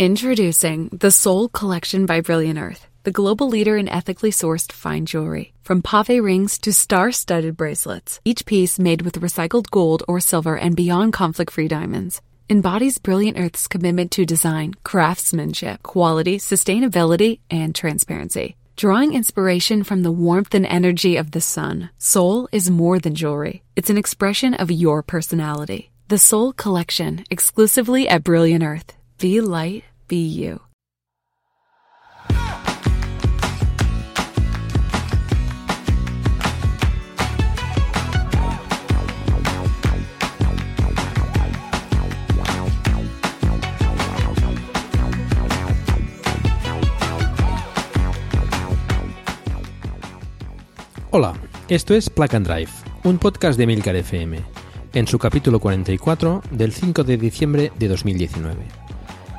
Introducing the Soul Collection by Brilliant Earth, the global leader in ethically sourced fine jewelry. From pave rings to star studded bracelets, each piece made with recycled gold or silver and beyond conflict free diamonds embodies Brilliant Earth's commitment to design, craftsmanship, quality, sustainability, and transparency. Drawing inspiration from the warmth and energy of the sun, Soul is more than jewelry. It's an expression of your personality. The Soul Collection, exclusively at Brilliant Earth. Be light, be you. Hola, esto es Plug and Drive, un podcast de Milcar FM, en su capítulo 44 del 5 de diciembre de 2019.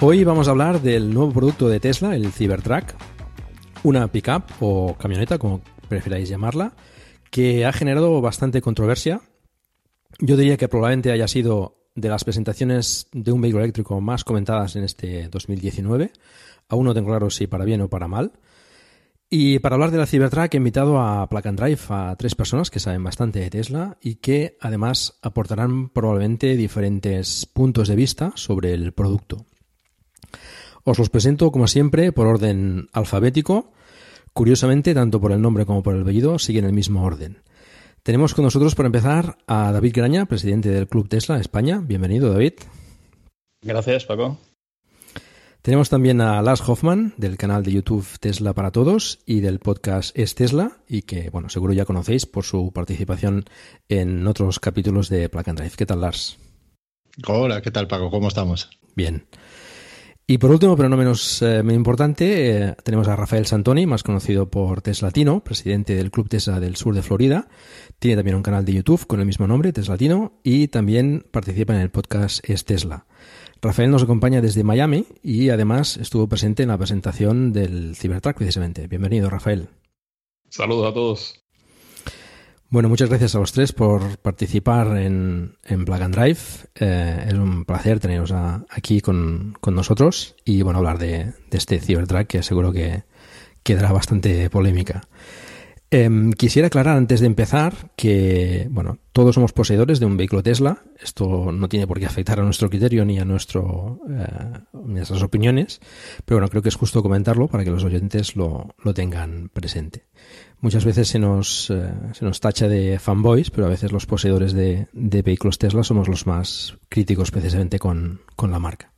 Hoy vamos a hablar del nuevo producto de Tesla, el Cybertruck, una pickup o camioneta, como preferáis llamarla, que ha generado bastante controversia. Yo diría que probablemente haya sido de las presentaciones de un vehículo eléctrico más comentadas en este 2019. Aún no tengo claro si para bien o para mal. Y para hablar de la Cybertruck he invitado a Plug Drive a tres personas que saben bastante de Tesla y que además aportarán probablemente diferentes puntos de vista sobre el producto. Os los presento como siempre por orden alfabético. Curiosamente, tanto por el nombre como por el apellido siguen el mismo orden. Tenemos con nosotros, por empezar, a David Graña, presidente del Club Tesla España. Bienvenido, David. Gracias, Paco. Tenemos también a Lars Hoffman, del canal de YouTube Tesla para Todos y del podcast Es Tesla, y que, bueno, seguro ya conocéis por su participación en otros capítulos de Plug and Drive. ¿Qué tal, Lars? Hola, ¿qué tal, Paco? ¿Cómo estamos? Bien. Y por último, pero no menos eh, importante, eh, tenemos a Rafael Santoni, más conocido por Teslatino, presidente del Club Tesla del sur de Florida. Tiene también un canal de YouTube con el mismo nombre, Teslatino, y también participa en el podcast Es Tesla. Rafael nos acompaña desde Miami y además estuvo presente en la presentación del Cybertruck precisamente. Bienvenido, Rafael. Saludos a todos. Bueno, muchas gracias a los tres por participar en, en Plug and Drive. Eh, es un placer teneros aquí con, nosotros y bueno, hablar de, este Cybertruck que seguro que quedará bastante polémica. Em, quisiera aclarar antes de empezar que, bueno, todos somos poseedores de un vehículo Tesla. Esto no tiene por qué afectar a nuestro criterio ni a nuestro, eh, nuestras opiniones, pero bueno, creo que es justo comentarlo para que los oyentes lo, lo tengan presente. Muchas veces se nos, eh, se nos tacha de fanboys, pero a veces los poseedores de, de vehículos Tesla somos los más críticos precisamente con, con la marca.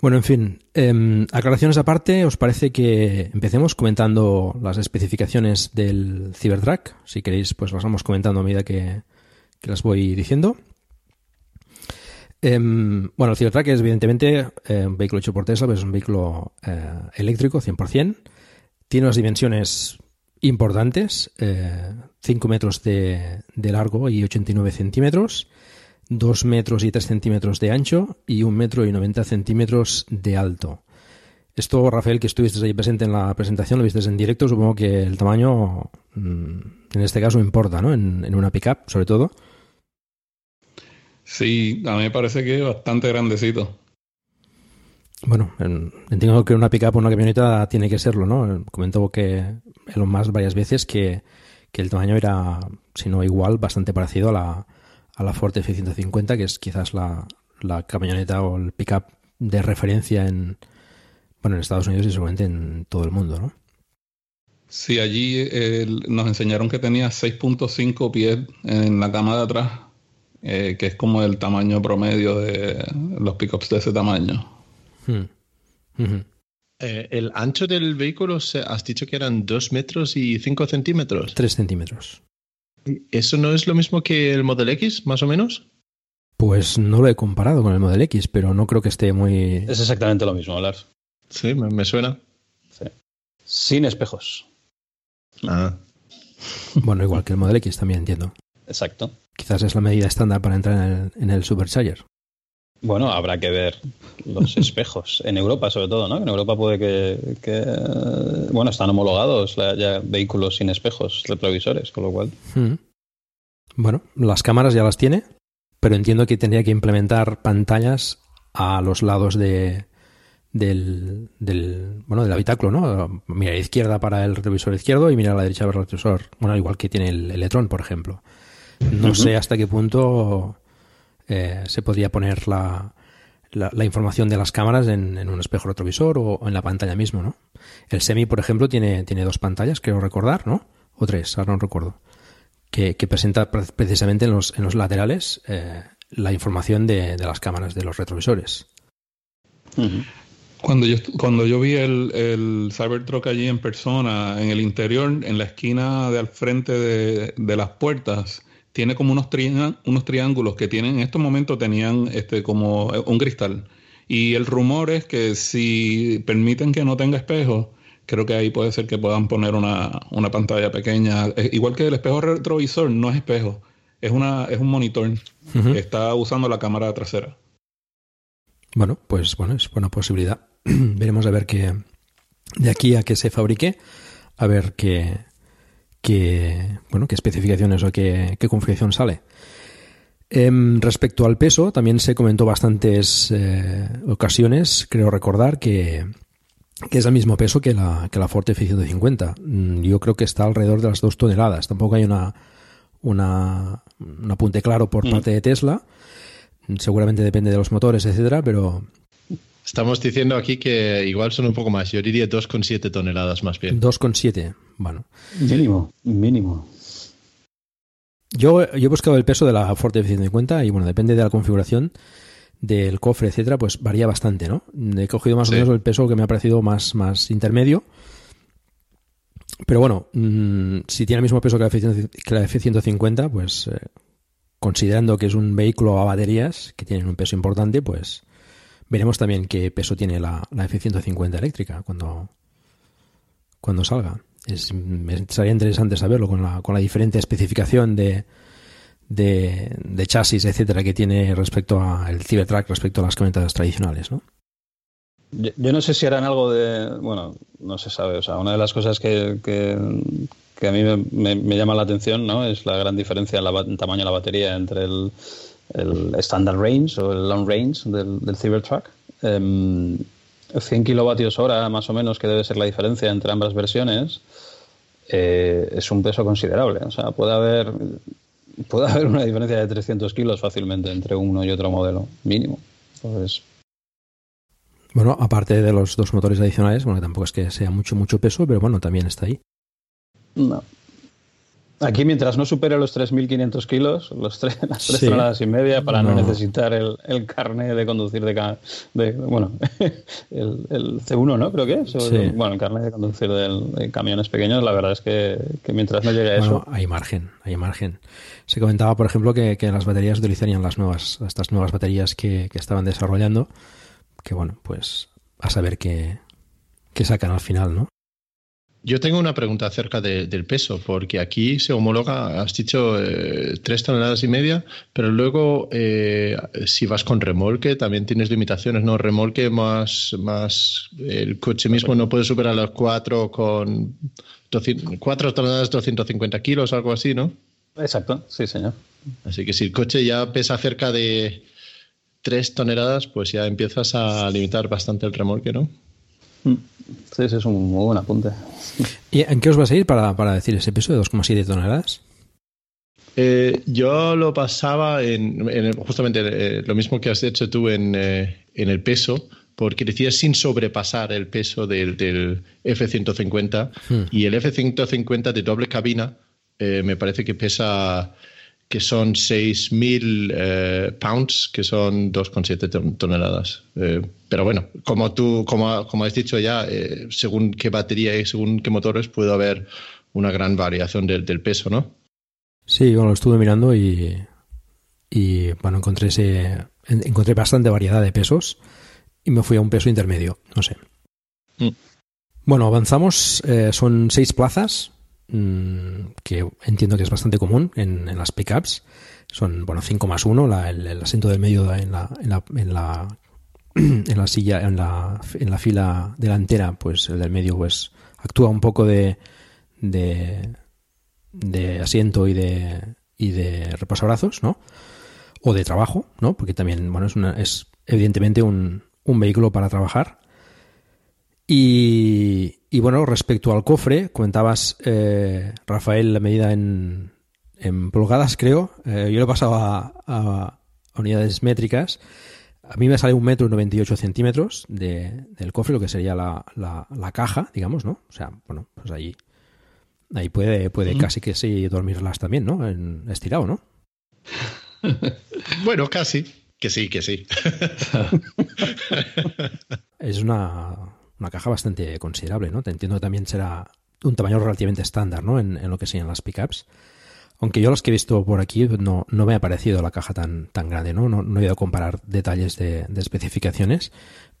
Bueno, en fin, eh, aclaraciones aparte, ¿os parece que empecemos comentando las especificaciones del Cybertruck? Si queréis, pues las vamos comentando a medida que, las voy diciendo. Em, bueno, el Cybertruck es evidentemente eh, un vehículo hecho por Tesla, pero es un vehículo eh, eléctrico, 100%. Tiene unas dimensiones importantes, 5 metros de, de largo y 89 centímetros. 2 metros y 3 centímetros de ancho y 1 metro y 90 centímetros de alto. Esto, Rafael, que estuviste ahí presente en la presentación, lo viste en directo, supongo que el tamaño mm, en este caso importa, ¿no? En, una pickup, sobre todo. Sí, a mí me parece que es bastante grandecito. Bueno, entiendo que una pickup o una camioneta tiene que serlo, ¿no? Comentó que Elon Musk varias veces que, que el tamaño era, si no igual, bastante parecido a la, a la Ford F-150, que es quizás la, camioneta o el pickup de referencia en, bueno, en Estados Unidos y seguramente en todo el mundo, ¿no? Sí, allí nos enseñaron que tenía 6.5 pies en la cama de atrás, eh, que es como el tamaño promedio de los pickups de ese tamaño. Hmm. Eh, ¿El ancho del vehículo has dicho que eran 2 metros y 5 centímetros? 3 centímetros. ¿Eso no es lo mismo que el Model X, más o menos? Pues no lo he comparado con el Model X, pero no creo que esté muy... Es exactamente lo mismo, Lars. Sí, me, me suena. Sí. Sin espejos. Ah. Bueno, igual que el Model X también entiendo. Exacto. Quizás es la medida estándar para entrar en el, en el Supercharger. Bueno, habrá que ver los espejos. En Europa, sobre todo, ¿no? En Europa puede que. que, bueno, están homologados la- ya vehículos sin espejos retrovisores, con lo cual. Mm. Bueno, las cámaras ya las tiene, pero entiendo que tendría que implementar pantallas a los lados de, del, del, bueno, del habitáculo, ¿no? Mirar a la izquierda para el retrovisor izquierdo y mirar a la derecha para el retrovisor. Bueno, igual que tiene el Electron, por ejemplo. No sé hasta qué punto eh, se podría poner la, la, la información de las cámaras en, en un espejo retrovisor o en la pantalla mismo, ¿no? El Semi, por ejemplo, tiene, tiene dos pantallas, creo recordar, ¿no? O tres, ahora no recuerdo. Que, que presenta pre- precisamente en los, en los laterales eh, la información de, de las cámaras de los retrovisores. Cuando yo, estu- cuando yo vi el, el Cybertruck allí en persona, en el interior, en la esquina de al frente de, de las puertas, tiene como unos, unos triángulos que tienen, en estos momentos tenían este como un cristal. Y el rumor es que si permiten que no tenga espejo, creo que ahí puede ser que puedan poner una, una pantalla pequeña. Eh, Igual que el espejo retrovisor no es espejo, es, una, es un monitor. Ujú. Está usando la cámara trasera. Bueno, pues bueno, es buena posibilidad. Veremos a ver qué de aquí a que se fabrique, a ver qué, qué bueno, qué especificaciones o qué, qué configuración sale. Em, respecto al peso, también se comentó bastantes eh, ocasiones, creo recordar, que, que es el mismo peso que la, que la Ford F-150. Mm, Yo creo que está alrededor de las dos toneladas. Tampoco hay una, una, un apunte claro por Mm. parte de Tesla. Seguramente depende de los motores, etcétera, pero Estamos diciendo aquí que igual son un poco más. Yo diría 2,7 toneladas más bien. 2,7. Bueno, Mínimo, mínimo. yo, yo he buscado el peso de la Ford F-150 y bueno, depende de la configuración del cofre, etcétera, pues varía bastante, ¿no? He cogido más Sí. o menos el peso que me ha parecido más, más intermedio. Pero bueno, mm, si tiene el mismo peso que la F-150, que la F-150, pues eh, considerando que es un vehículo a baterías que tienen un peso importante, pues veremos también qué peso tiene la, la F-150 eléctrica cuando, cuando salga. Sería interesante saberlo con la, con la diferente especificación de, de, chasis, etcétera, que tiene respecto al Cybertruck, respecto a las camionetas tradicionales, ¿no? Yo, no sé si harán algo de. Bueno, no se sabe. O sea, una de las cosas que, que, a mí me, me- llama la atención ¿no? es la gran diferencia en, la tamaño de la batería entre el, el Standard Range o el Long Range del, del Cybertruck. Em, 100 kilovatios hora, más o menos, que debe ser la diferencia entre ambas versiones, eh, es un peso considerable. O sea, puede haber, puede haber una diferencia de 300 kilos fácilmente entre uno y otro modelo, mínimo. Entonces, Bueno, aparte de los dos motores adicionales, bueno, tampoco es que sea mucho, mucho peso, pero bueno, también está ahí. No. Aquí, mientras no supere los 3.500 kilos, los tres, las tres Sí. toneladas y media, para no, No. necesitar el, el carnet de conducir de, de- bueno, el, el C1, ¿no? Creo que es. o- Sí. Bueno, el carnet de conducir del- de camiones pequeños, la verdad es que, que mientras no llegue a Bueno, eso, hay margen, hay margen. Se comentaba, por ejemplo, que, que las baterías utilizarían las nuevas, estas nuevas baterías que, que estaban desarrollando, que bueno, pues a saber qué, qué sacan al final, ¿no? Yo tengo una pregunta acerca de- del peso, porque aquí se homologa, has dicho, eh, tres toneladas y media, pero luego eh, si vas con remolque también tienes limitaciones, ¿no? Remolque más, más el coche mismo no puede superar las cuatro con 200 cuatro toneladas 250 kilos, algo así, ¿no? exacto, sí, señor. Así que si el coche ya pesa cerca de tres toneladas, pues ya empiezas a limitar bastante el remolque, ¿no? Mm. Sí, ese es un muy buen apunte. ¿Y en qué os vas a ir para, para decir ese peso de 2,7 toneladas? Eh, yo lo pasaba en, justamente eh, lo mismo que has hecho tú en, eh, en el peso, porque decías sin sobrepasar el peso del, del F-150 Hmm. y el F-150 de doble cabina eh, me parece que pesa que son 6.000 eh, pounds, que son 2,7 ton- toneladas. Eh, pero bueno, como tú, como, como has dicho ya, eh, según qué batería y según qué motores puede haber una gran variación del- del peso, ¿no? Sí, yo lo estuve mirando y, y bueno, encontré, ese, encontré bastante variedad de pesos y me fui a un peso intermedio, no sé. Mm. Bueno, avanzamos, eh, son seis plazas, que entiendo que es bastante común en, las pickups. Son, bueno, 5 más 1, el, asiento del medio en la, en la, en la, en la silla, en la, en la fila delantera, pues el del medio pues actúa un poco de, de, de asiento y de, y de reposabrazos, ¿no? O de trabajo, ¿no? Porque también, bueno, es, una, es evidentemente un, un vehículo para trabajar. Y, y, bueno, respecto al cofre, comentabas, eh, Rafael, la medida en, en pulgadas, creo. Eh, yo lo he pasado a, a, unidades métricas. A mí me sale un metro y 98 centímetros de, del cofre, lo que sería la, la, la, caja, digamos, ¿no? O sea, bueno, pues ahí, ahí puede, puede casi que sí dormirlas también, ¿no? En, estirado, ¿no? bueno, casi. Que sí, que sí. es una, una, caja bastante considerable, ¿no? Te entiendo que también será un tamaño relativamente estándar, ¿no? En, en lo que sean las pickups. Aunque yo los que he visto por aquí no, no me ha parecido la caja tan, tan grande, ¿no? No, no he ido a comparar detalles de, especificaciones,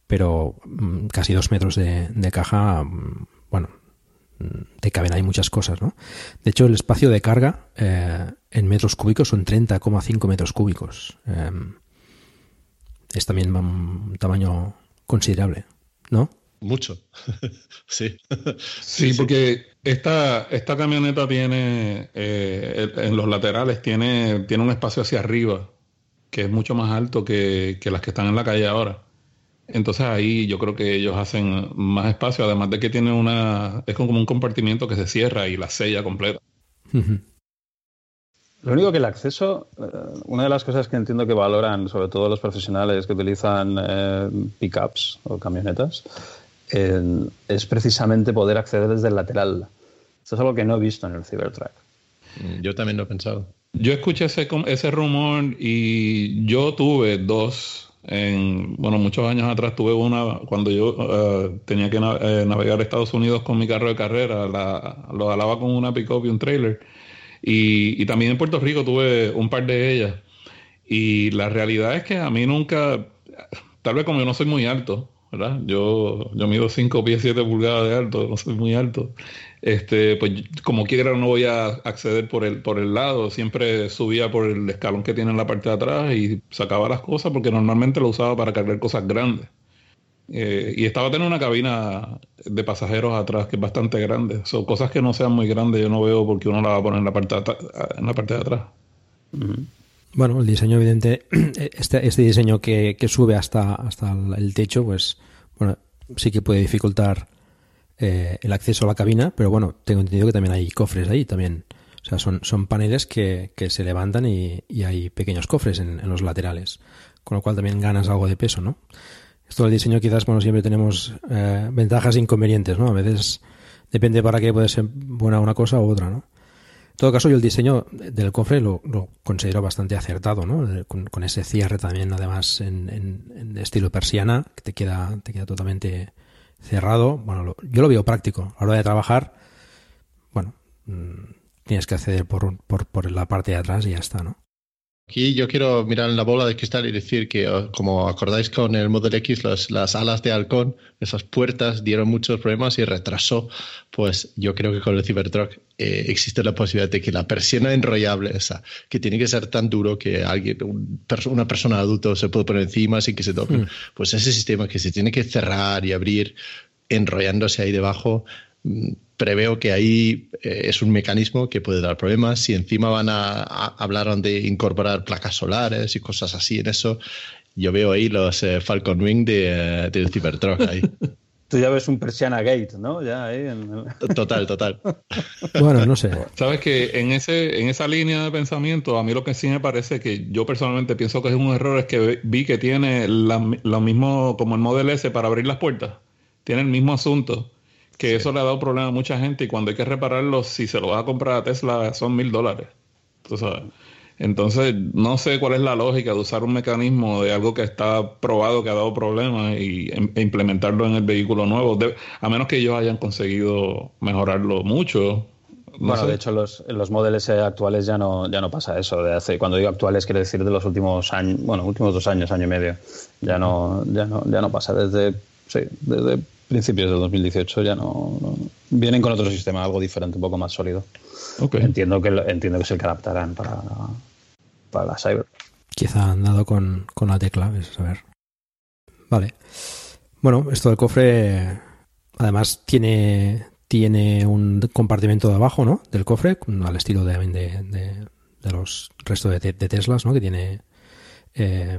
pero mm, casi dos metros de, caja, mm, bueno, mm, te caben ahí muchas cosas, ¿no? De hecho, el espacio de carga eh, en metros cúbicos son 30,5 metros cúbicos. Eh, es también un tamaño considerable, ¿no? Mucho, sí. sí. porque esta, esta camioneta tiene, eh, en los laterales, tiene, tiene un espacio hacia arriba, que es mucho más alto que, que, las que están en la calle ahora. Entonces ahí yo creo que ellos hacen más espacio, además de que tiene una, es como un compartimiento que se cierra y la sella completa. Lo único que el acceso, eh, una de las cosas que entiendo que valoran, sobre todo los profesionales que utilizan eh, pickups o camionetas, es precisamente poder acceder desde el lateral. Esto es algo que no he visto en el Cybertruck. Mm, yo también lo he pensado. Yo escuché ese, ese rumor y yo tuve dos. En, bueno, muchos años atrás tuve una cuando yo eh, tenía que navegar a Estados Unidos con mi carro de carrera. lo alaba con una pickup y un trailer y, también en Puerto Rico tuve un par de ellas. Y la realidad es que a mí nunca, tal vez como yo no soy muy alto, ¿verdad? Yo, yo mido 5 pies 7 pulgadas de alto, no soy muy alto. Este, pues como quiera no voy a acceder por el, por el lado, siempre subía por el escalón que tiene en la parte de atrás y sacaba las cosas porque normalmente lo usaba para cargar cosas grandes. Eh, y estaba teniendo una cabina de pasajeros atrás que es bastante grande. Son cosas que no sean muy grandes, yo no veo por qué uno la va a poner en la parte de, en la parte de atrás. Bueno, el diseño evidente, este, este diseño que, que, sube hasta, hasta el techo, pues bueno, sí que puede dificultar eh, el acceso a la cabina, pero bueno, tengo entendido que también hay cofres ahí también. O sea, son, son paneles que, que se levantan y, y hay pequeños cofres en, en, los laterales, con lo cual también ganas algo de peso, ¿no? Esto del diseño quizás, bueno, siempre tenemos eh, ventajas e inconvenientes, ¿no? A veces depende para qué puede ser buena una cosa u otra, ¿no? En todo caso, yo el diseño del cofre lo, considero bastante acertado, ¿no? Con, ese cierre también, además, en, estilo persiana, que te queda, te queda totalmente cerrado. Bueno, yo lo veo práctico. A la hora de trabajar, bueno, mm, tienes que acceder por, por la parte de atrás y ya está, ¿no? Aquí yo quiero mirar en la bola de cristal y decir que, oh, como acordáis con el Model X, las alas de halcón, esas puertas dieron muchos problemas y retrasó. Pues yo creo que con el Cybertruck eh, existe la posibilidad de que la persiana enrollable esa, que tiene que ser tan duro que alguien, una persona adulta se puede poner encima sin que se toque, hmm. pues ese sistema que se tiene que cerrar y abrir enrollándose ahí debajo, mm, preveo que ahí eh, es un mecanismo que puede dar problemas. Si encima van a, hablar de incorporar placas solares y cosas así en eso, yo veo ahí los eh, Falcon Wing de, eh, del Cybertruck ahí. Tú ya ves un Persiana Gate, ¿no? Ya ahí Total, total. bueno, no sé. Sabes que en ese en esa línea de pensamiento, a mí lo que sí me parece que yo personalmente pienso que es un error es que vi que tiene lo mismo como el Model S para abrir las puertas. Tiene el mismo asunto que eso le ha dado problema a mucha gente y cuando hay que repararlo, si se lo vas a comprar a Tesla, son mil dólares. Entonces, no sé cuál es la lógica de usar un mecanismo de algo que está probado, que ha dado problemas y, e implementarlo en el vehículo nuevo, a menos que ellos hayan conseguido mejorarlo mucho. bueno, de hecho, los, en los modelos actuales ya no, ya no pasa eso. De hace, cuando digo actuales, quiere decir de los últimos años, bueno, últimos dos años, año y medio. Ya no, ya no, ya no pasa. Desde, sí, desde principios del 2018 ya no, Vienen con otro sistema, algo diferente, un poco más sólido. Entiendo, que, entiendo que es el que adaptarán para, para la Cyber. Quizá han dado con, con la tecla, a ver. Vale. Bueno, esto del cofre además tiene, tiene un compartimento de abajo, ¿no? Del cofre, al estilo de, de, de, los restos de, de, Teslas, ¿no? Que tiene eh,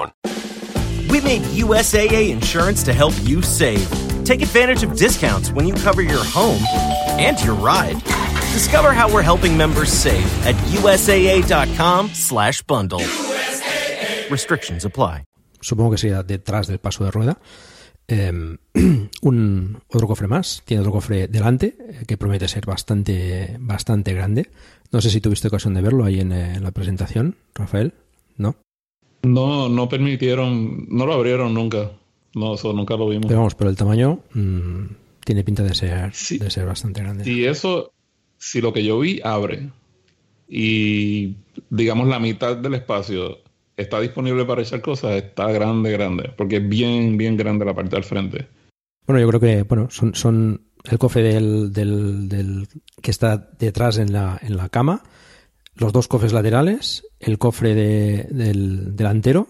We made USAA insurance to help you save. Take advantage of discounts when you cover your home and your ride. Discover how we're helping members save at usaa.com/bundle. Restrictions apply. Supongo que detrás del paso de rueda. Eh, un otro cofre más, tiene otro cofre delante eh, que promete ser bastante bastante grande. No sé si tuviste ocasión de verlo ahí en, eh, en la presentación, Rafael, ¿no? No, no permitieron, no lo abrieron nunca. No, eso nunca lo vimos. Pero vamos, pero el tamaño mmm, tiene pinta de ser, de ser bastante grande. Y eso, si lo que yo vi abre y digamos la mitad del espacio está disponible para echar cosas, está grande, grande, porque es bien, bien grande la parte del frente. Bueno, yo creo que, bueno, son, son el cofre del, del, del que está detrás en la, en la cama los dos cofres laterales, el cofre del delantero,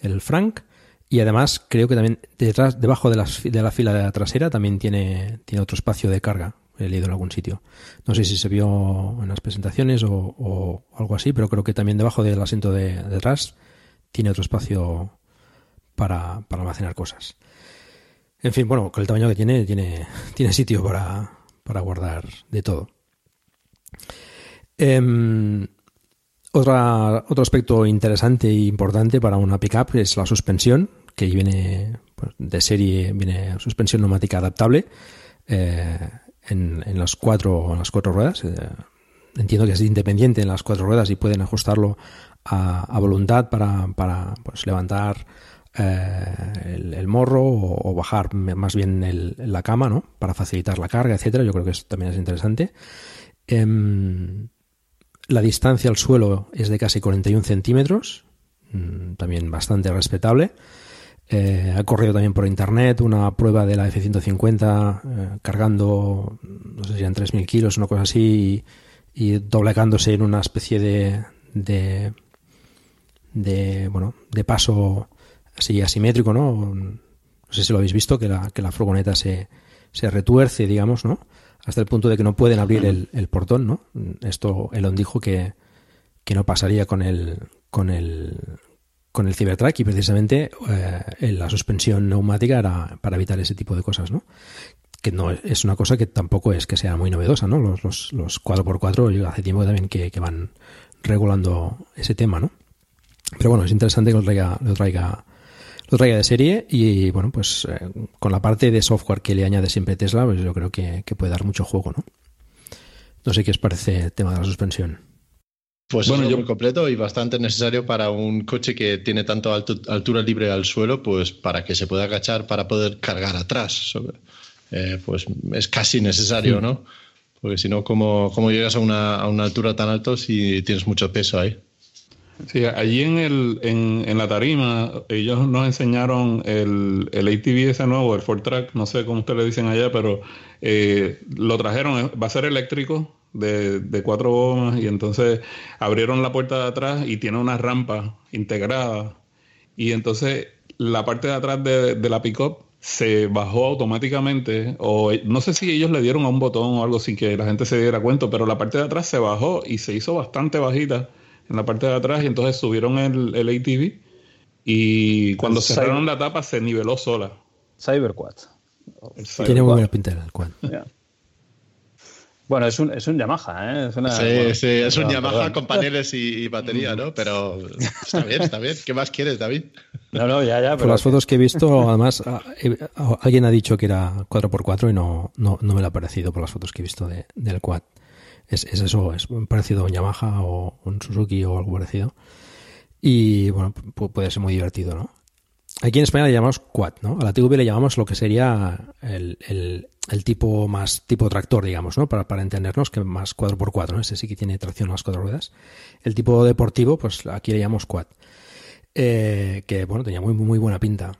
el Frank, y además creo que también detrás, debajo de, de la fila de la trasera también tiene, tiene otro espacio de carga. He leído en algún sitio. No sé si se vio en las presentaciones o, algo así, pero creo que también debajo del asiento de, detrás tiene otro espacio para, para, almacenar cosas. En fin, bueno, con el tamaño que tiene, tiene, tiene sitio para, para guardar de todo. Eh, otra, otro aspecto interesante e importante para una pickup es la suspensión, que viene de serie, viene suspensión neumática adaptable eh, en, en, las cuatro, en las cuatro ruedas. Eh, entiendo que es independiente en las cuatro ruedas y pueden ajustarlo a, voluntad para, para pues, levantar eh, el, morro o, bajar más bien el, la cama, ¿no? Para facilitar la carga, etcétera. Yo creo que eso también es interesante. La distancia al suelo es de casi 41 centímetros, mm, también bastante respetable. Eh, ha corrido también por internet una prueba de la F-150 eh, cargando, no sé si eran 3.000 kilos, una cosa así, y, y doblegándose en una especie de, de, de, bueno, de paso así asimétrico, ¿no? No sé si lo habéis visto, que la, que la furgoneta se, se retuerce, digamos, ¿no? Hasta el punto de que no pueden abrir el, el portón, ¿no? Esto Elon dijo que, que, no pasaría con el con el con el Cybertruck y precisamente eh, la suspensión neumática era para evitar ese tipo de cosas, ¿no? Que no es una cosa que tampoco es que sea muy novedosa, ¿no? Los, los, los 4x4 hace tiempo también que, que van regulando ese tema, ¿no? Pero bueno, es interesante que lo traiga, lo traiga lo traiga de serie y bueno, pues eh, con la parte de software que le añade siempre Tesla, pues yo creo que, que, puede dar mucho juego, ¿no? No sé qué os parece el tema de la suspensión. Pues bueno, yo muy completo y bastante necesario para un coche que tiene tanto alto, altura libre al suelo, pues para que se pueda agachar para poder cargar atrás. Eh, pues es casi necesario, sí. ¿no? Porque si no, ¿cómo, ¿cómo, llegas a una, a una altura tan alta si tienes mucho peso ahí? Sí, allí en, el, en, en, la tarima ellos nos enseñaron el, el ATV ese nuevo, el Ford Track, no sé cómo ustedes le dicen allá, pero eh, lo trajeron, va a ser eléctrico de, de, cuatro gomas y entonces abrieron la puerta de atrás y tiene una rampa integrada. Y entonces la parte de atrás de, de la pickup se bajó automáticamente o no sé si ellos le dieron a un botón o algo sin que la gente se diera cuenta, pero la parte de atrás se bajó y se hizo bastante bajita en la parte de atrás y entonces subieron el, el ATV y cuando el cerraron Cyber... la tapa se niveló sola. Cyberquad. Tiene muy buena pinta el quad. Yeah. Bueno, es un, es un Yamaha, ¿eh? Es una, sí, bueno, sí, es un Yamaha perdón. con paneles y, y batería, ¿no? Pero está bien, está bien. ¿Qué más quieres, David? No, no, ya, ya. Por Pero las fotos que he visto, además, a- alguien ha dicho que era 4x4 y no, no, no me lo ha parecido por las fotos que he visto de- del quad. Es, es eso, es parecido a un Yamaha o un Suzuki o algo parecido. Y bueno, pu- puede ser muy divertido, ¿no? Aquí en España le llamamos quad, ¿no? A la TVB le llamamos lo que sería el, el- el tipo más tipo tractor, digamos, ¿no? Para, para entendernos, que más 4x4, ¿no? Ese sí que tiene tracción a las cuatro ruedas. El tipo deportivo, pues aquí le llamamos quad. Eh, que bueno, tenía muy, muy buena pinta.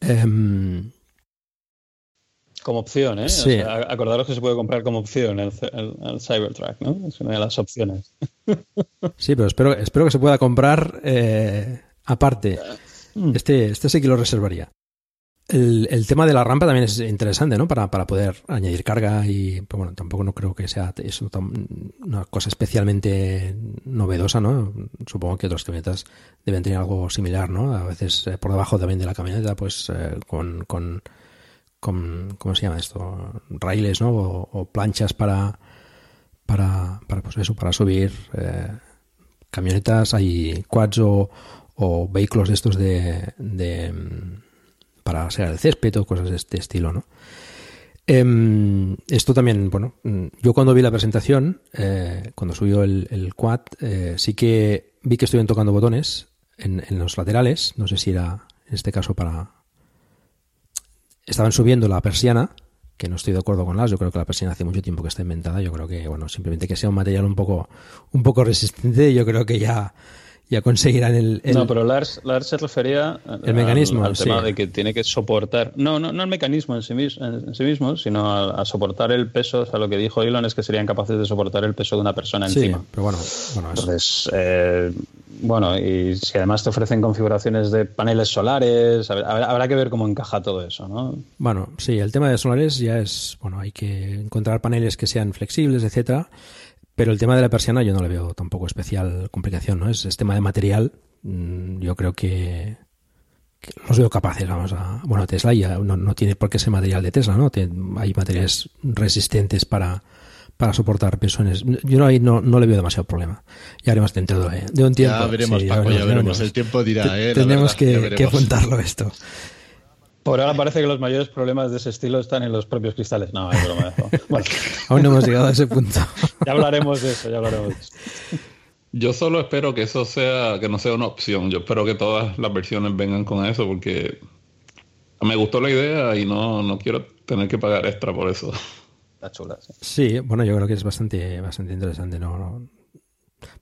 Em, como opción, ¿eh? O Sí. sea, acordaros que se puede comprar como opción el, el- el Cybertruck, ¿no? Es una de las opciones. sí, pero espero, espero que se pueda comprar eh, aparte. Este, este sí que lo reservaría. El, el tema de la rampa también es interesante, ¿no? Para, para poder añadir carga y, pues bueno, tampoco no creo que sea eso una cosa especialmente novedosa, ¿no? Supongo que otras camionetas deben tener algo similar, ¿no? A veces eh, por debajo también de la camioneta, pues eh, con, con, con, ¿cómo se llama esto? Raíles, ¿no? O, o planchas para, para, para, pues eso, para subir eh, camionetas, hay quads o, o vehículos de estos de, de para segar el césped o cosas de este estilo, ¿no? Em, esto también, bueno, yo cuando vi la presentación, eh, cuando subió el, el quad, eh, sí que vi que estuvieron tocando botones en, en los laterales, no sé si era en este caso para... Estaban subiendo la persiana, que no estoy de acuerdo con las, yo creo que la persiana hace mucho tiempo que está inventada, yo creo que, bueno, simplemente que sea un material un poco, un poco resistente, yo creo que ya, ya conseguirán el... el- No, pero Lars, Lars se refería al, El mecanismo, al tema sí. de que tiene que soportar, no, no, no el mecanismo en sí, mis- en, sí mismo, sino a, a soportar el peso. O sea, lo que dijo Elon es que serían capaces de soportar el peso de una persona sí, encima. pero bueno, bueno, es- Entonces, eh, bueno, y si además te ofrecen configuraciones de paneles solares, habrá, que ver cómo encaja todo eso, ¿no? Bueno, sí, el tema de solares ya es, bueno, hay que encontrar paneles que sean flexibles, etcétera, pero el tema de la persiana yo no le veo tampoco especial complicación, ¿no? Es, es tema de material, mm, yo creo que, los veo capaces, vamos a, bueno, Tesla ya no, no tiene por qué ser material de Tesla, ¿no? Hay materiales resistentes para para soportar pesones. Yo no, ahí no, no le veo demasiado problema. Ya haremos dentro de, de un tiempo. Ya veremos, Sí, Paco, ya veremos. El tiempo dirá, ¿eh? Verdad, que, que esto. Por ahora parece que los mayores problemas de ese estilo están en los propios cristales. No, es broma. eso. Bueno, Aún no hemos llegado a ese punto. ya hablaremos de eso, ya hablaremos de eso. Yo solo espero que eso sea, que no sea una opción. Yo espero que todas las versiones vengan con eso porque me gustó la idea y no, no quiero tener que pagar extra por eso. Está chula, sí. Sí, bueno, yo creo que es bastante, bastante interesante. ¿no? No-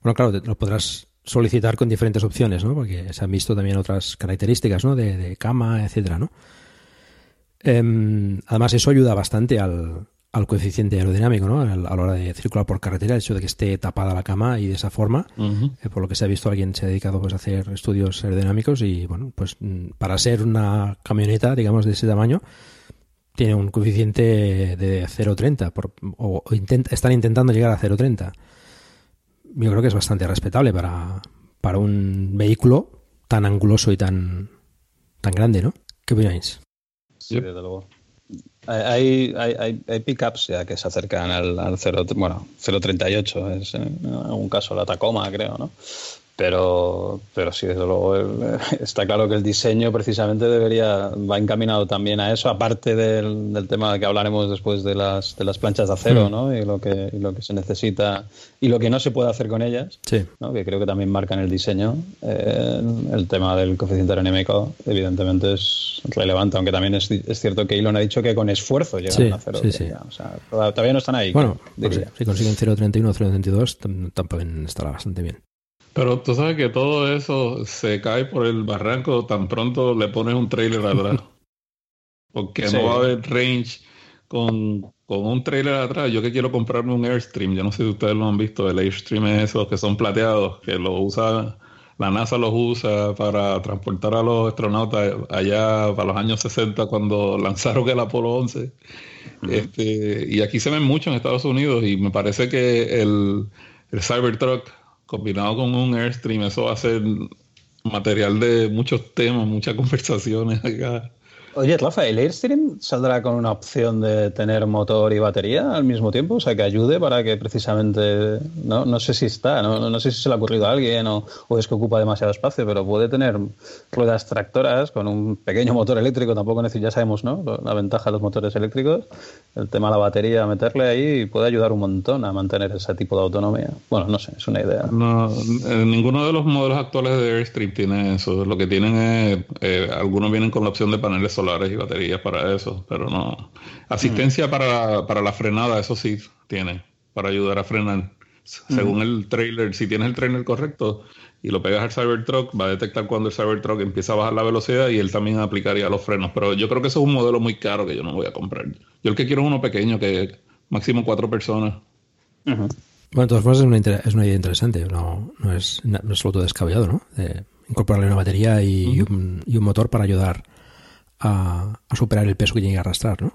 Bueno, claro, te- lo podrás solicitar con diferentes opciones, ¿no? Porque se han visto también otras características, ¿no? De, de cama, etcétera, ¿no? Em, además, eso ayuda bastante al, al coeficiente aerodinámico, ¿no? Al- A la hora de circular por carretera, el hecho de que esté tapada la cama y de esa forma, eh, por lo que se ha visto, alguien se ha dedicado pues, a hacer estudios aerodinámicos y, bueno, pues mm, para ser una camioneta, digamos, de ese tamaño, tiene un coeficiente de 0,30 por- o, o están intentando llegar a 0,30. Yo creo que es bastante respetable para, para un vehículo tan anguloso y tan, tan grande, ¿no? ¿Qué opináis? Sí, desde luego. Hay, hay, hay, hay pickups ya que se acercan al, al 0, bueno, 038, es en algún caso la Tacoma, creo, ¿no? Pero, pero sí, desde luego, el- está claro que el diseño precisamente debería, va encaminado también a eso, aparte del, del tema que hablaremos después de las, de las planchas de acero, Mm. ¿no? Y lo, que, y lo que se necesita y lo que no se puede hacer con ellas. Sí. ¿no? que creo que también marcan el diseño. Eh, el tema del coeficiente aerodinámico, evidentemente, es relevante, aunque también es, es cierto que Elon ha dicho que con esfuerzo llegan Sí, a cero. sí, sí. O sea, toda- todavía no están ahí. Bueno, pues si consiguen 0,31 o 0,32, tam- también estará bastante bien. Pero tú sabes que todo eso se cae por el barranco tan pronto le pones un trailer atrás. Porque Sí. no va a haber range con, con un trailer atrás. Yo que quiero comprarme un Airstream, yo no sé si ustedes lo han visto, el Airstream es esos que son plateados, que lo usa, la NASA los usa para transportar a los astronautas allá para los años 60 cuando lanzaron el Apolo 11. Este, y aquí se ven mucho en Estados Unidos y me parece que el, el Cybertruck combinado con un Airstream, eso va a ser material de muchos temas, muchas conversaciones acá. Oye, Rafa, ¿el Airstream saldrá con una opción de tener motor y batería al mismo tiempo? O sea, que ayude para que precisamente, no, no sé si está, no, no sé si se le ha ocurrido a alguien o, o, es que ocupa demasiado espacio, pero puede tener ruedas tractoras con un pequeño motor eléctrico, tampoco necesita, ya sabemos, ¿no? La ventaja de los motores eléctricos, el tema de la batería, meterle ahí puede ayudar un montón a mantener ese tipo de autonomía. Bueno, no sé, es una idea. No, ninguno de los modelos actuales de Airstream tiene eso. Lo que tienen es, eh, algunos vienen con la opción de paneles solares y baterías para eso, pero no. Asistencia para, para, la frenada, eso sí tiene, para ayudar a frenar. Según el trailer, si tienes el trailer correcto y lo pegas al Cybertruck, va a detectar cuando el Cybertruck empieza a bajar la velocidad y él también aplicaría los frenos. Pero yo creo que eso es un modelo muy caro que yo no voy a comprar. Yo el que quiero es uno pequeño, que máximo cuatro personas. Bueno, de todas formas es una, es una idea interesante, no, no, es, no es solo todo descabellado, ¿no? De incorporarle una batería y, uh -huh. y, un, y, un, motor para ayudar a, a, superar el peso que tiene que arrastrar, ¿no?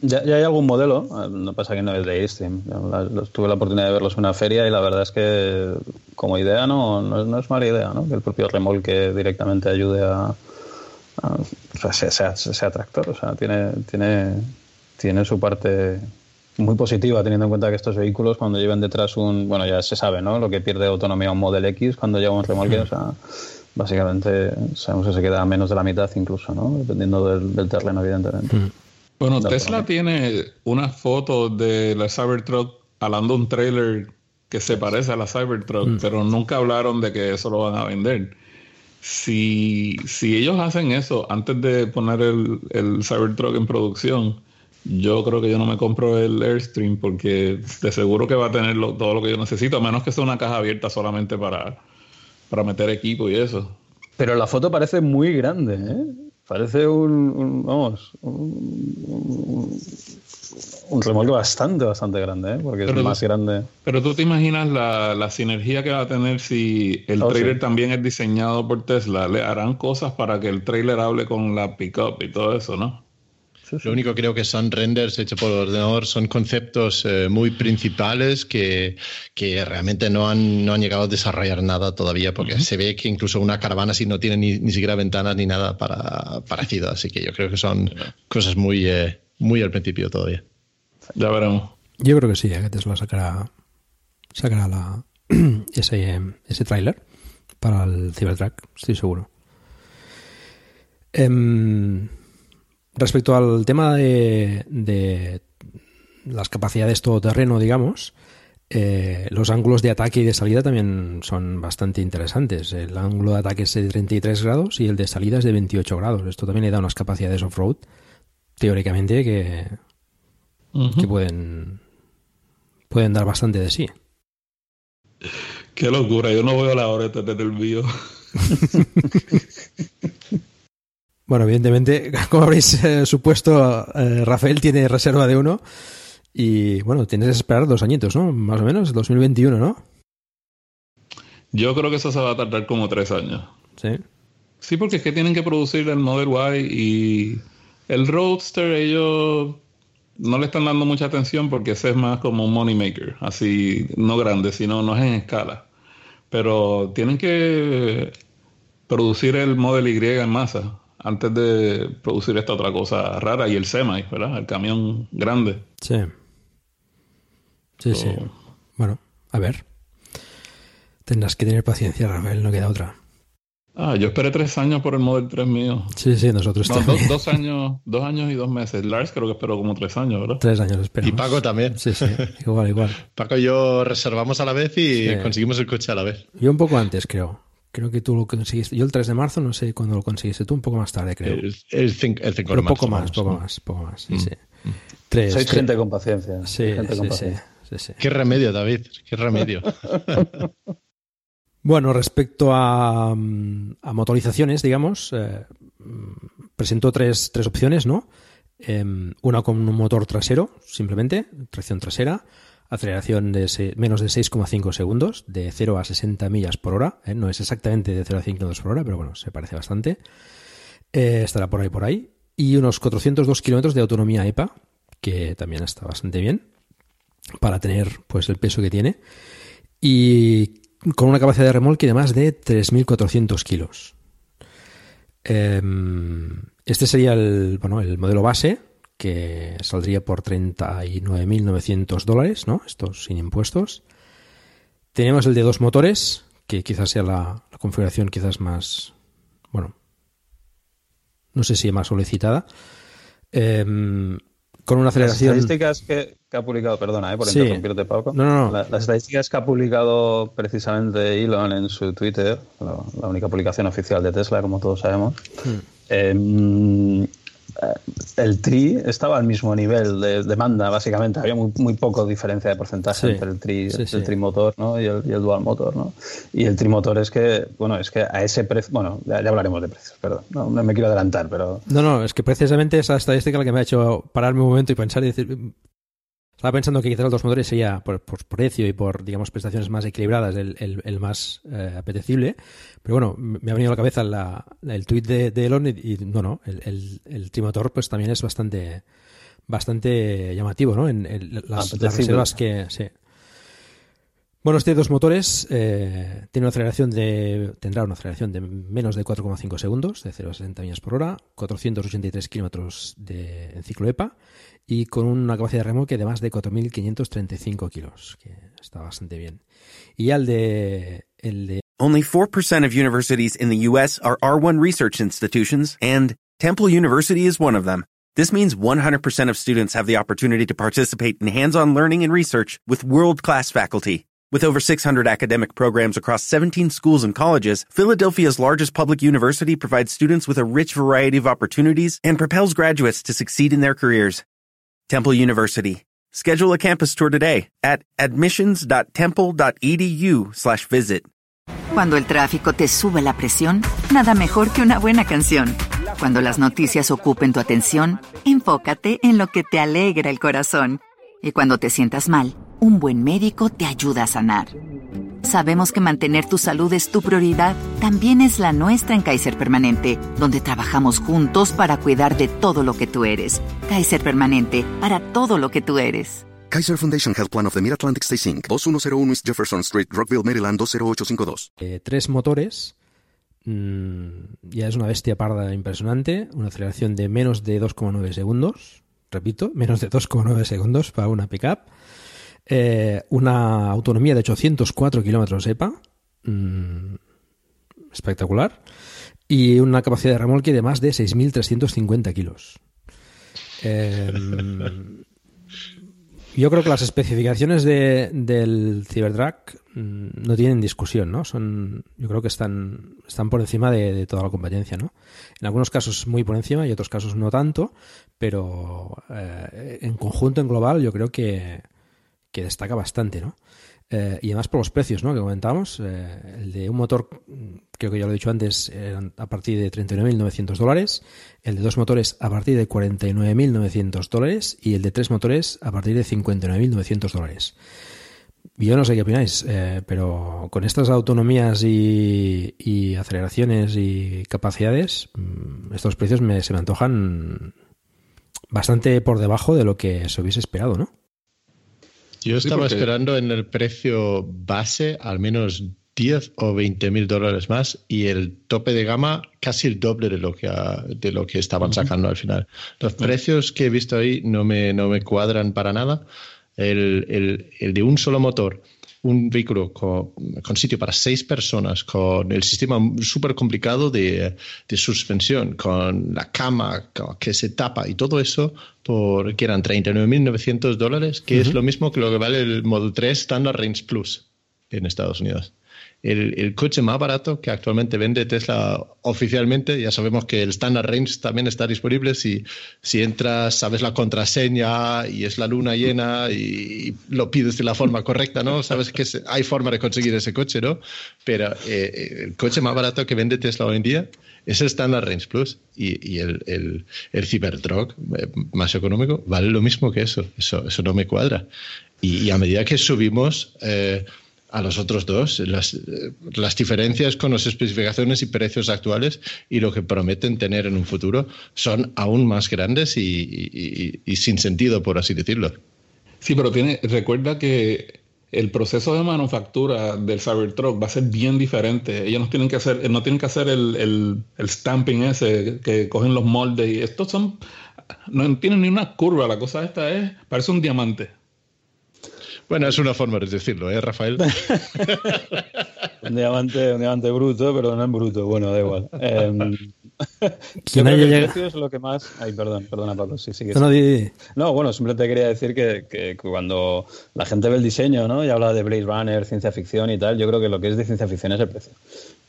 Ya, ya, hay algún modelo, no pasa que no es de Airstream. Tuve la oportunidad de verlos en una feria y la verdad es que como idea no, no, no es mala idea, ¿no? Que el propio remolque directamente ayude a, a o sea, tractor, o sea, tiene, tiene, tiene su parte muy positiva teniendo en cuenta que estos vehículos cuando llevan detrás un, bueno ya se sabe, ¿no? Lo que pierde autonomía un Model X cuando lleva un remolque, o sea, básicamente sabemos que se queda a menos de la mitad incluso, ¿no? Dependiendo del, del terreno, evidentemente. Mm. Bueno, no, Tesla tiene una foto de la Cybertruck alando un trailer que se parece a la Cybertruck, mm. pero nunca hablaron de que eso lo van a vender. Si, si ellos hacen eso antes de poner el, el Cybertruck en producción, yo creo que yo no me compro el Airstream porque de seguro que va a tener lo, todo lo que yo necesito, a menos que sea una caja abierta solamente para, para meter equipo y eso. Pero la foto parece muy grande, ¿eh? Parece un, un vamos, un, un, remolque bastante, bastante grande, ¿eh? porque pero es más grande. Pero tú te imaginas la, la, sinergia que va a tener si el oh, trailer sí. también es diseñado por Tesla. Le harán cosas para que el trailer hable con la pickup y todo eso, ¿no? Lo único creo que son renders hechos por ordenador, son conceptos eh, muy principales que, que realmente no han, no han, llegado a desarrollar nada todavía, porque uh -huh. se ve que incluso una caravana así no tiene ni, ni, siquiera ventanas ni nada para, parecido. Así que yo creo que son cosas muy, eh, muy al principio todavía. Ya veremos. Yo creo que sí, eh, que Tesla sacará, sacará la, ese, ese tráiler para el Cybertruck, estoy seguro. Um, Respecto al tema de, de las capacidades todoterreno, digamos, eh, los ángulos de ataque y de salida también son bastante interesantes. El ángulo de ataque es de 33 grados y el de salida es de 28 grados. Esto también le da unas capacidades off-road, teóricamente, que, uh -huh. que pueden, pueden dar bastante de sí. Qué locura, yo no veo la hora de tener el mío. Bueno, evidentemente, como habréis eh, supuesto, eh, Rafael tiene reserva de uno. Y bueno, tienes que esperar dos añitos, ¿no? Más o menos, 2021, ¿no? Yo creo que eso se va a tardar como tres años. Sí. Sí, porque es que tienen que producir el Model Y y el Roadster, ellos no le están dando mucha atención porque ese es más como un money maker, así, no grande, sino no es en escala. Pero tienen que producir el Model Y en masa antes de producir esta otra cosa rara y el semi, ¿verdad? El camión grande. Sí. Sí, so... sí. Bueno, a ver. Tendrás que tener paciencia, Rafael, no queda otra. Ah, yo esperé tres años por el Model 3 mío. Sí, sí, nosotros no, también. Dos, dos, años, dos años y dos meses. Lars creo que esperó como tres años, ¿verdad? Tres años esperamos. Y Paco también. Sí, sí, igual, igual. Paco y yo reservamos a la vez y sí. conseguimos el coche a la vez. Yo un poco antes, creo. Creo que tú lo conseguiste. Yo el 3 de marzo, no sé cuándo lo conseguiste tú, un poco más tarde, creo. El, el 5 el Pero poco más, poco más, poco más. Sí, mm. sí. Tres, Sois tres... gente con paciencia. Sí, gente sí, con paciencia. Sí, sí, Qué remedio, David, qué remedio. bueno, respecto a, a motorizaciones, digamos, eh, presentó tres, tres opciones, ¿no? Eh, una con un motor trasero, simplemente, tracción trasera aceleración de menos de 6,5 segundos, de 0 a 60 millas por hora. ¿eh? No es exactamente de 0 a 5 km por hora, pero bueno, se parece bastante. Eh, estará por ahí, por ahí. Y unos 402 kilómetros de autonomía EPA, que también está bastante bien para tener pues el peso que tiene. Y con una capacidad de remolque de más de 3.400 kilos. Em, este sería el, bueno, el modelo base, que saldría por 39.900 dólares, ¿no? Esto sin impuestos. Tenemos el de dos motores, que quizás sea la, configuración quizás más, bueno, no sé si más solicitada. Em, con una aceleración. Las estadísticas que, ha publicado, perdona, ¿eh? por interrumpirte, Pablo. No, no, las estadísticas que ha publicado precisamente Elon en su Twitter, la, única publicación oficial de Tesla, como todos sabemos, hmm. em, eh, el TRI estaba al mismo nivel de demanda, básicamente. Había muy, muy poco diferencia de porcentaje entre el TRI, el trimotor ¿no? y, el, dual motor. ¿no? Y el trimotor es que, bueno, es que a ese precio, bueno, ya, hablaremos de precios, perdón, no, me quiero adelantar, pero... No, no, es que precisamente esa estadística la que me ha hecho pararme un momento y pensar y decir, estaba pensando que quizás los dos motores sería por, precio y por, digamos, prestaciones más equilibradas el, más eh, apetecible. Pero bueno, me ha venido a la cabeza el tuit de, Elon y, no, no, el, trimotor pues también es bastante bastante llamativo, ¿no? En, las, reservas que... Sí. Bueno, este dos motores eh, tiene una aceleración de, tendrá una aceleración de menos de 4,5 segundos, de 0 a 60 millas por hora, 483 kilómetros en ciclo EPA y con una capacidad de remolque de más de 4.535 kilos, que está bastante bien. Y al de, el de... Only 4% of universities in the U.S. are R1 research institutions, and Temple University is one of them. This means 100% of students have the opportunity to participate in hands-on learning and research with world-class faculty. With over 600 academic programs across 17 schools and colleges, Philadelphia's largest public university provides students with a rich variety of opportunities and propels graduates to succeed in their careers. Temple University. Schedule a campus tour today at admissions.temple.edu/visit. Cuando el tráfico te sube la presión, nada mejor que una buena canción. Cuando las noticias ocupen tu atención, enfócate en lo que te alegra el corazón. Y cuando te sientas mal, un buen médico te ayuda a sanar. Sabemos que mantener tu salud es tu prioridad, también es la nuestra en Kaiser Permanente, donde trabajamos juntos para cuidar de todo lo que tú eres. Kaiser Permanente, para todo lo que tú eres. Kaiser Foundation Health Plan of the Mid-Atlantic Stay Inc. 2101 East Jefferson Street, Rockville, Maryland 20852. Eh, tres motores, mm, ya es una bestia parda impresionante, una aceleración de menos de 2,9 segundos, repito, menos de 2,9 segundos para una pickup. Eh, una autonomía de 804 kilómetros EPA, mm, espectacular, y una capacidad de remolque de más de 6.350 kilos. Em, yo creo que las especificaciones de, del Cybertruck mm, no tienen discusión, ¿no? Son, yo creo que están, están por encima de, toda la competencia, ¿no? En algunos casos muy por encima y otros casos no tanto, pero eh, en conjunto, en global, yo creo que, que destaca bastante, ¿no? Eh, y además por los precios, ¿no? Que comentábamos, eh, el de un motor, creo que ya lo he dicho antes, a partir de 39.900 dólares, el de dos motores a partir de 49.900 dólares y el de tres motores a partir de 59.900 dólares. Yo no sé qué opináis, eh, pero con estas autonomías y, aceleraciones y capacidades, mm, estos precios se me antojan bastante por debajo de lo que se hubiese esperado, ¿no? Yo estaba esperando en el precio base al menos 10 o 20 mil dólares más y el tope de gama casi el doble de lo que, de lo que estaban sacando al final. Los precios que he visto ahí no me, no me cuadran para nada. El, el, el de un solo motor un vehículo con, sitio para seis personas, con el sistema súper complicado de, suspensión, con la cama que se tapa y todo eso, por, que eran 39.900 dólares, que es lo mismo que lo que vale el Model 3 Standard Range Plus en Estados Unidos el, coche más barato que actualmente vende Tesla oficialmente. Ya sabemos que el Standard Range también está disponible. Si, si entras, sabes la contraseña y es la luna llena y, lo pides de la forma correcta, ¿no? Sabes que hay forma de conseguir ese coche, ¿no? Pero eh, el coche más barato que vende Tesla hoy en día es el Standard Range Plus y, el, el, el Cybertruck eh, más económico vale lo mismo que eso. Eso, eso no me cuadra. Y, a medida que subimos... Eh, a los otros dos, las, las, diferencias con las especificaciones y precios actuales y lo que prometen tener en un futuro son aún más grandes y, sin sentido, por así decirlo. Sí, pero tiene, recuerda que el proceso de manufactura del Cybertruck va a ser bien diferente. Ellos no tienen que hacer, no tienen que hacer el, el, stamping ese que cogen los moldes y estos son no tienen ni una curva. La cosa esta es parece un diamante. Bueno, es una forma de decirlo, ¿eh, Rafael? un, diamante, un diamante bruto, pero no en bruto. Bueno, da igual. Eh, ¿Quién haya llegado? es lo que más. Ay, perdón, perdona, Pablo. Sí, sí, no, no, bueno, simplemente quería decir que, que, cuando la gente ve el diseño ¿no? y habla de Blade Runner, ciencia ficción y tal, yo creo que lo que es de ciencia ficción es el precio.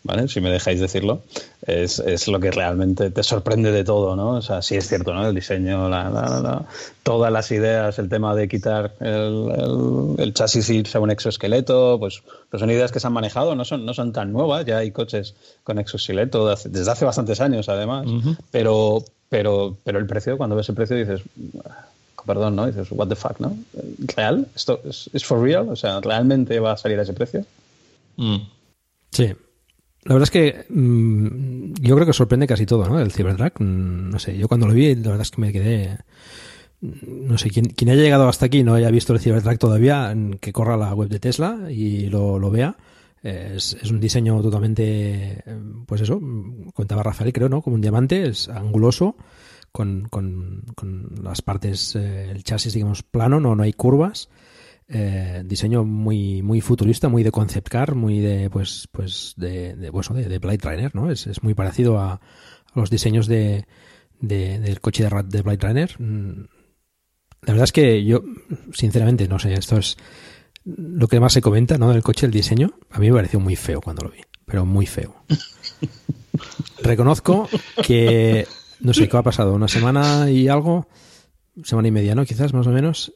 ¿Vale? Si me dejáis decirlo, es, es, lo que realmente te sorprende de todo, ¿no? O sea, sí es cierto, ¿no? El diseño, la, la, todas las ideas, el tema de quitar el, el, chasis y irse a un exoesqueleto, pues, pues, son ideas que se han manejado, no son, no son tan nuevas, ya hay coches con exoesqueleto desde hace bastantes años, además, pero, pero, pero el precio, cuando ves el precio dices, perdón, ¿no? Dices, what the fuck, ¿no? ¿Real? ¿Esto es, for real? O sea, ¿realmente va a salir a ese precio? Mm. Sí, la verdad es que mm, yo creo que sorprende casi todo, ¿no? El Cybertruck. Mm, no sé, yo cuando lo vi, la verdad es que me quedé. Mm, no sé, quien, quien haya llegado hasta aquí y no haya visto el Cybertruck todavía, que corra la web de Tesla y lo, lo vea. Es, es, un diseño totalmente, pues eso, contaba Rafael, creo, ¿no? Como un diamante, es anguloso, con, con, con las partes, eh, el chasis, digamos, plano, no, no hay curvas. Eh, diseño muy muy futurista, muy de concept car, muy de pues pues de de, pues, de, Blade Runner, ¿no? Es, es muy parecido a, los diseños de, del coche de, de Blade Runner. Mm, la verdad es que yo sinceramente no sé, esto es lo que más se comenta, ¿no? Del coche, el diseño, a mí me pareció muy feo cuando lo vi, pero muy feo. Reconozco que no sé qué ha pasado, una semana y algo, semana y media, ¿no? Quizás más o menos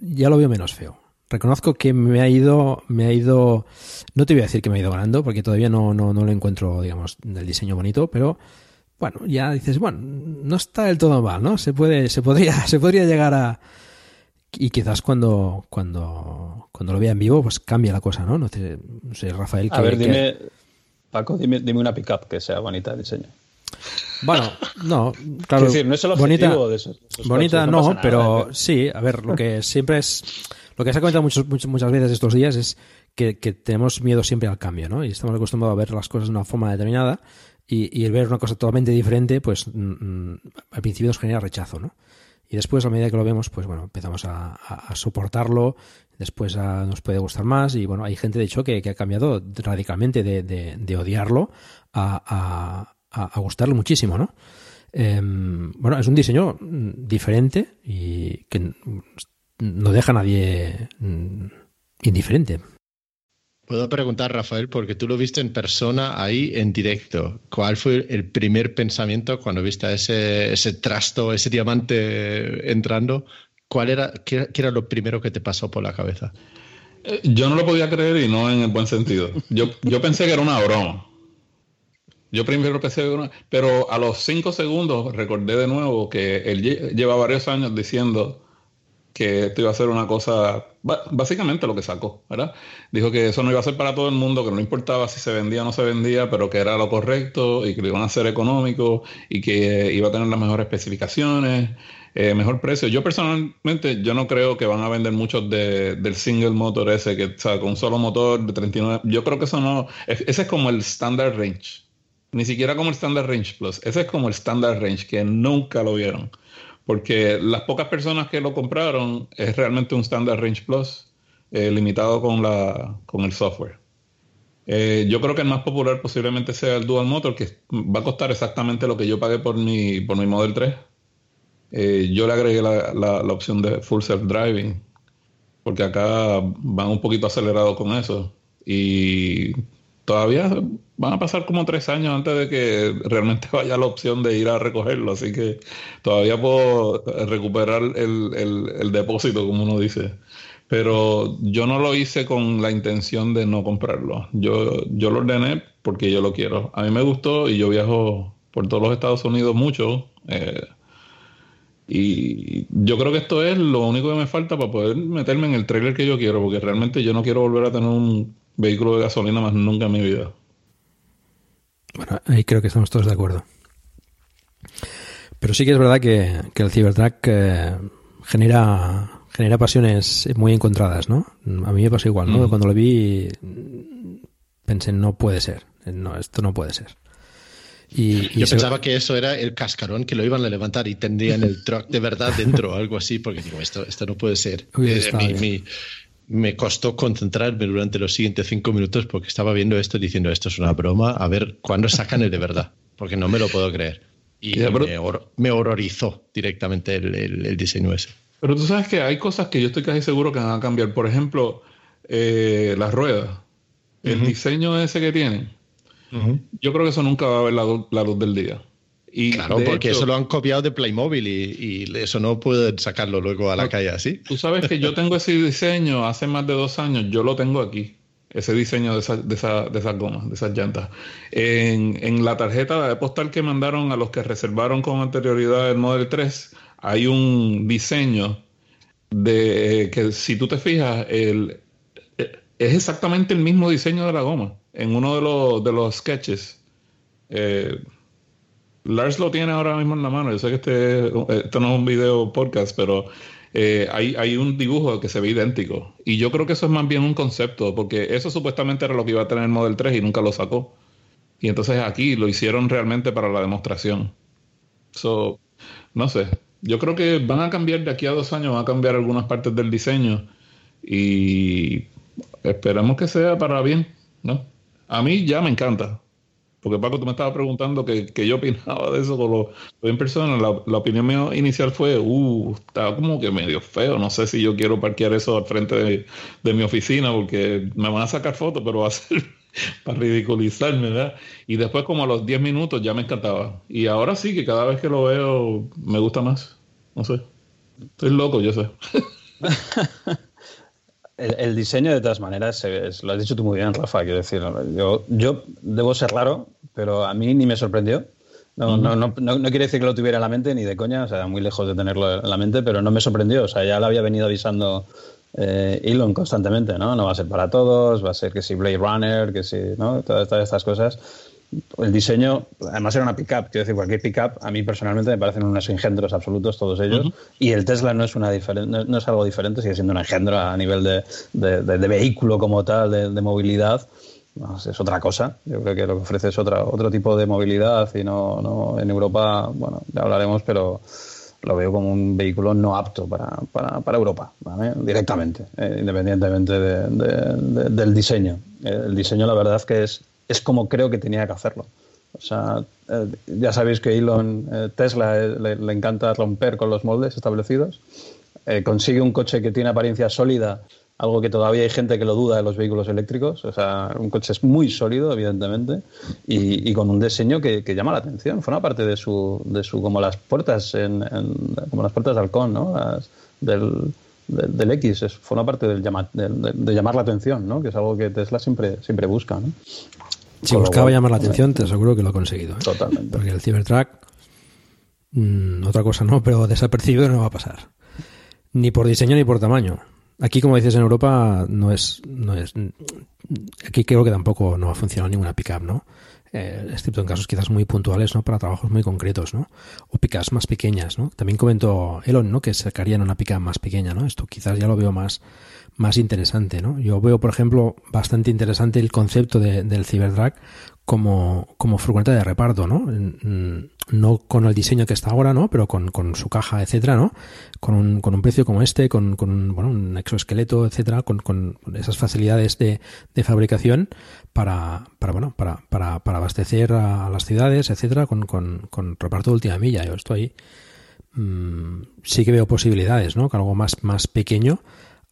ya lo veo menos feo. Reconozco que me ha ido, me ha ido, no te voy a decir que me ha ido ganando, porque todavía no, no, no lo encuentro, digamos, del diseño bonito, pero bueno, ya dices, bueno, no está del todo mal, ¿no? Se puede, se podría, se podría llegar a, y quizás cuando, cuando, cuando lo vea en vivo, pues cambia la cosa, ¿no? No sé, Rafael. a ver, dime, Paco, dime, dime una pickup que sea bonita de diseño. Bueno, no, claro. Es decir, no es el bonita, de esos, bonita no, pero sí, a ver, lo que siempre es. Lo que se ha comentado muchos, muchas veces estos días es que, tenemos miedo siempre al cambio, ¿no? Y estamos acostumbrados a ver las cosas de una forma determinada y, el ver una cosa totalmente diferente, pues mm, mm, al principio nos genera rechazo, ¿no? Y después, a medida que lo vemos, pues bueno, empezamos a, soportarlo, después nos puede gustar más y bueno, hay gente de hecho que, ha cambiado radicalmente de, de odiarlo a, a, gustarle muchísimo, ¿no? Em, bueno, es un diseño diferente y que no deja a nadie mm, indiferente. Puedo preguntar, Rafael, porque tú lo viste en persona ahí en directo. ¿Cuál fue el primer pensamiento cuando viste ese, ese trasto, ese diamante entrando? ¿Cuál era, qué, era lo primero que te pasó por la cabeza? Eh, yo no lo podía creer y no en el buen sentido. Yo, yo pensé que era una broma. Yo primero pensé, pero a los cinco segundos recordé de nuevo que él lleva varios años diciendo que esto iba a ser una cosa, básicamente lo que sacó, ¿verdad? Dijo que eso no iba a ser para todo el mundo, que no importaba si se vendía o no se vendía, pero que era lo correcto y que lo iban a hacer económico y que iba a tener las mejores especificaciones, eh, mejor precio. Yo personalmente, yo no creo que van a vender muchos del single motor ese, que o sea, con un solo motor de 39. Yo creo que eso no, ese es como el standard range. Ni siquiera como el Standard Range Plus. Ese es como el Standard Range, que nunca lo vieron. Porque las pocas personas que lo compraron es realmente un Standard Range Plus eh, limitado con, la, con el software. Eh, yo creo que el más popular posiblemente sea el Dual Motor, que va a costar exactamente lo que yo pagué por mi, por mi Model 3. Eh, yo le agregué la, la, la, opción de Full Self Driving, porque acá van un poquito acelerados con eso. Y todavía van a pasar como tres años antes de que realmente vaya la opción de ir a recogerlo, así que todavía puedo recuperar el, depósito, como uno dice. Pero yo no lo hice con la intención de no comprarlo. Yo, yo lo ordené porque yo lo quiero. A mí me gustó y yo viajo por todos los Estados Unidos mucho. Eh, y yo creo que esto es lo único que me falta para poder meterme en el trailer que yo quiero, porque realmente yo no quiero volver a tener un vehículo de gasolina más nunca en mi vida. Bueno, ahí creo que estamos todos de acuerdo. Pero sí que es verdad que, el Cybertruck eh, genera genera pasiones muy encontradas, ¿no? A mí me pasó igual, ¿no? Mm. Cuando lo vi pensé, no puede ser, no, esto no puede ser. Y, y Yo se- pensaba que eso era el cascarón que lo iban a levantar y tendrían el truck de verdad dentro o algo así, porque digo, esto, esto no puede ser. Hubiera Eh, mi- me costó concentrarme durante los siguientes cinco minutos porque estaba viendo esto diciendo, esto es una broma, a ver cuándo sacan el de verdad, porque no me lo puedo creer. Y Ya, pero- me, hor- me horrorizó directamente el, el- el diseño ese. Pero tú sabes que hay cosas que yo estoy casi seguro que van a cambiar. Por ejemplo, eh, las ruedas. El diseño ese que tienen. Yo creo que eso nunca va a ver la luz del día. Y Claro, porque hecho, eso lo han copiado de Playmobil y, y eso no pueden sacarlo luego a la calle así. Tú sabes que yo tengo ese diseño hace más de dos años. Yo lo tengo aquí. Ese diseño de, esa- de, esa- de esas gomas, de esas llantas. En, en la tarjeta de postal que mandaron a los que reservaron con anterioridad el Model 3, hay un diseño de que si tú te fijas, el, eh, es exactamente el mismo diseño de la goma. En uno de los, de los sketches. Eh, Lars lo tiene ahora mismo en la mano. Yo sé que este, esto no es un video podcast, pero eh, hay, hay un dibujo que se ve idéntico. Y yo creo que eso es más bien un concepto, porque eso supuestamente era lo que iba a tener el Model 3 y nunca lo sacó. Y entonces aquí lo hicieron realmente para la demostración. So, no sé. Yo creo que van a cambiar de aquí a dos años, van a cambiar algunas partes del diseño. Y esperemos que sea para bien, ¿no? A mí ya me encanta. Porque Paco, tú me estabas preguntando que yo opinaba de eso con lo, lo en persona. La, la opinión inicial fue, uh, estaba como que medio feo. No sé si yo quiero parquear eso al frente de, de mi oficina porque me van a sacar fotos, pero va a ser para ridiculizarme, ¿verdad? Y después como a los 10 minutos ya me encantaba. Y ahora sí que cada vez que lo veo me gusta más. No sé. Estoy loco, yo sé. El, el diseño, de todas maneras, es- lo has dicho tú muy bien, Rafa. Quiero decir, yo, yo debo ser raro, pero a mí ni me sorprendió. No, no, no, no, no quiere decir que lo tuviera en la mente ni de coña, o sea, muy lejos de tenerlo en la mente, pero no me sorprendió. O sea, ya lo había venido avisando eh, Elon constantemente, ¿no? No va a ser para todos, va a ser que si Blade Runner, que si, ¿no? Todas, todas estas cosas. El diseño, además era una pickup, quiero decir, cualquier pickup a mí personalmente me parecen unos engendros absolutos todos ellos. Y el Tesla no es una no, no es algo diferente, sigue siendo un engendro a nivel de, de- de- de vehículo como tal, de, movilidad. No, es otra cosa. Yo creo que lo que ofrece es otra, otro tipo de movilidad y no, no en Europa, bueno, ya hablaremos, pero lo veo como un vehículo no apto para, para, para Europa, ¿vale? directamente, eh, independientemente de- de- de- del diseño. Eh, el diseño, la verdad, que es, es como creo que tenía que hacerlo. O sea, eh, ya sabéis que Elon, eh, Tesla, eh, le, encanta romper con los moldes establecidos. Consigue un coche que tiene apariencia sólida, algo que todavía hay gente que lo duda de los vehículos eléctricos. O sea, un coche es muy sólido, evidentemente, y, y con un diseño que, que llama la atención. Forma parte de su, de su como las puertas en, como las puertas de halcón, ¿no? Del, del, del X, es, forma parte del llama- de llamar la atención, ¿no? Que es algo que Tesla siempre, siempre busca, ¿no? Si Con buscaba cual, llamar la atención, te aseguro que lo ha conseguido. ¿eh? Totalmente. Porque el Cybertruck, mm, otra cosa no, pero desapercibido no va a pasar. Ni por diseño ni por tamaño. Aquí, como dices, en Europa no es, no es. Aquí creo que tampoco no va a funcionar ninguna pickup, ¿no? Eh, excepto en casos quizás muy puntuales, ¿no? Para trabajos muy concretos, ¿no? O pickups más pequeñas, ¿no? También comentó Elon, ¿no? Que sacarían una pickup más pequeña, ¿no? Esto quizás ya lo veo más, más interesante, ¿no? Yo veo, por ejemplo, bastante interesante el concepto de- del Cybertruck como, como furgoneta de reparto, ¿no? Mm, No con el diseño que está ahora, ¿no? Pero con, con su caja, etcétera, ¿no? Con un, con un precio como este, con, con un, bueno, un exoesqueleto, etcétera, con, con esas facilidades de, de fabricación para, para, bueno, para, para, para abastecer a las ciudades, etcétera, con, con, con reparto de última milla. Yo estoy mm, sí que veo posibilidades, ¿no? Que algo más, más pequeño,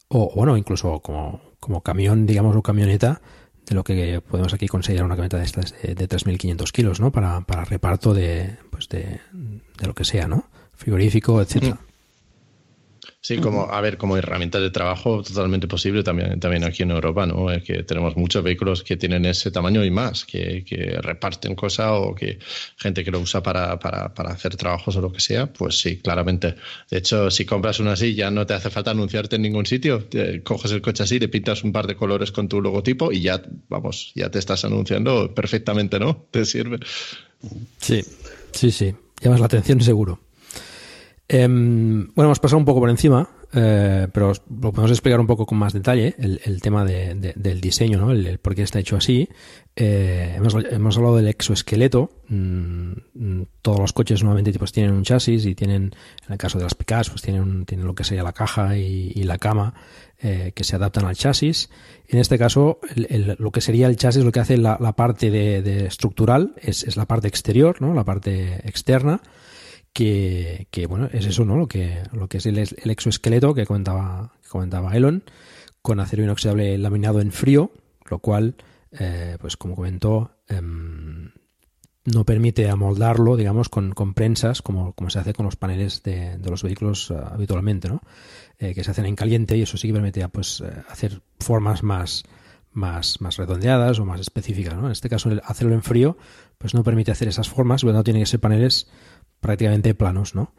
o bueno, incluso como, como camión, digamos, o camioneta, de lo que podemos aquí considerar una camioneta de estas de, de 3.500 kilos, ¿no? Para, para reparto de, pues de, de lo que sea, ¿no? Frigorífico, etcétera. Sí, como, a ver, como herramienta de trabajo totalmente posible también, también aquí en Europa, ¿no? Es que tenemos muchos vehículos que tienen ese tamaño y más, que, que reparten cosas o que gente que lo usa para, para, para hacer trabajos o lo que sea, pues sí, claramente. De hecho, si compras una así, ya no te hace falta anunciarte en ningún sitio. Te coges el coche así, le pintas un par de colores con tu logotipo y ya, vamos, ya te estás anunciando perfectamente, ¿no? Te sirve. Sí, sí, sí. Llamas la atención seguro. Em, bueno, hemos pasado un poco por encima eh, pero lo podemos explicar un poco con más detalle, el, tema del diseño, ¿no? El, por qué está hecho así. Eh, hemos, hablado del exoesqueleto. Mm, mm, todos los coches normalmente pues, tienen un chasis y tienen, en el caso de las picas, pues tienen, tienen lo que sería la caja y, la cama eh, que se adaptan al chasis. En este caso, lo que sería el chasis, lo que hace la, parte de, estructural es, es, la parte exterior, ¿no? La parte externa que, bueno, es eso, ¿no? Lo que, lo que es el, exoesqueleto que comentaba, comentaba Elon, con acero inoxidable laminado en frío, lo cual, eh, pues como comentó, em, no permite amoldarlo, digamos, con, con prensas, como, como, se hace con los paneles de, los vehículos eh, habitualmente, ¿no? Eh, que se hacen en caliente y eso sí que permite pues, hacer formas más, más, más redondeadas o más específicas, ¿no? En este caso, hacerlo en frío, pues no permite hacer esas formas, no tiene que ser paneles prácticamente planos, ¿no?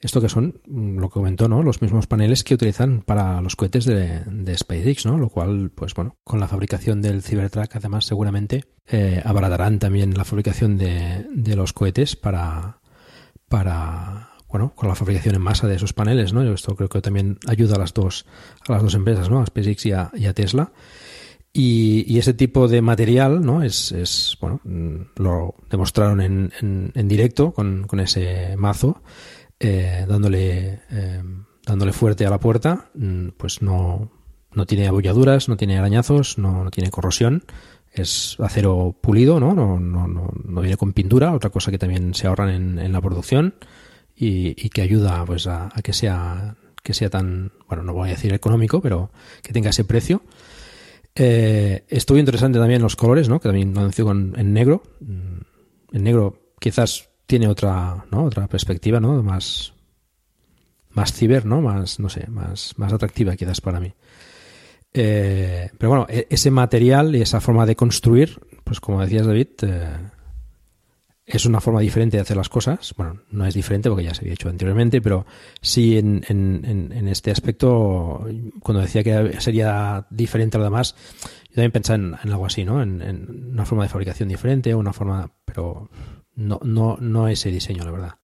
Esto que son, mm, lo que comentó, ¿no? Los mismos paneles que utilizan para los cohetes de, SpaceX, ¿no? Lo cual, pues bueno, con la fabricación del Cybertruck, además, seguramente eh, abaratarán también la fabricación de, de los cohetes para, para, bueno, con la fabricación en masa de esos paneles, ¿no? Esto creo que también ayuda a las dos, a las dos empresas, ¿no? A SpaceX y a Tesla. Y, ese tipo de material, ¿no? Es, es bueno, mm, lo demostraron en, en, directo con, con, ese mazo, eh, dándole, eh, dándole fuerte a la puerta, mm, pues no, no tiene abolladuras, no tiene arañazos, no, no tiene corrosión, es acero pulido, ¿no? No, no, no, no viene con pintura, otra cosa que también se ahorran en, en la producción y, y, que ayuda pues a, a que sea que sea tan, bueno, no voy a decir económico, pero que tenga ese precio. Eh, estuvo interesante también los colores, ¿no? Que también lo anunció en negro. En negro quizás tiene otra, ¿no? Otra perspectiva, ¿no? Más, más ciber, ¿no? Más, no sé, más, más atractiva quizás para mí. Eh, pero bueno, e-, ese material y esa forma de construir, pues como decías David, eh, es una forma diferente de hacer las cosas. Bueno, no es diferente porque ya se había hecho anteriormente, pero sí en, en, en este aspecto, cuando decía que sería diferente a lo demás, yo también pensaba en, algo así, ¿no? En, una forma de fabricación diferente, una forma, pero no, no, no ese diseño, la verdad.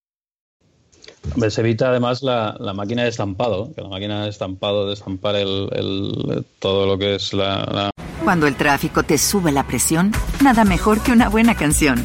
Se evita además la, la, máquina de estampado, que la máquina de estampado de estampar el, el, todo lo que es la, la... Cuando el tráfico te sube la presión, nada mejor que una buena canción.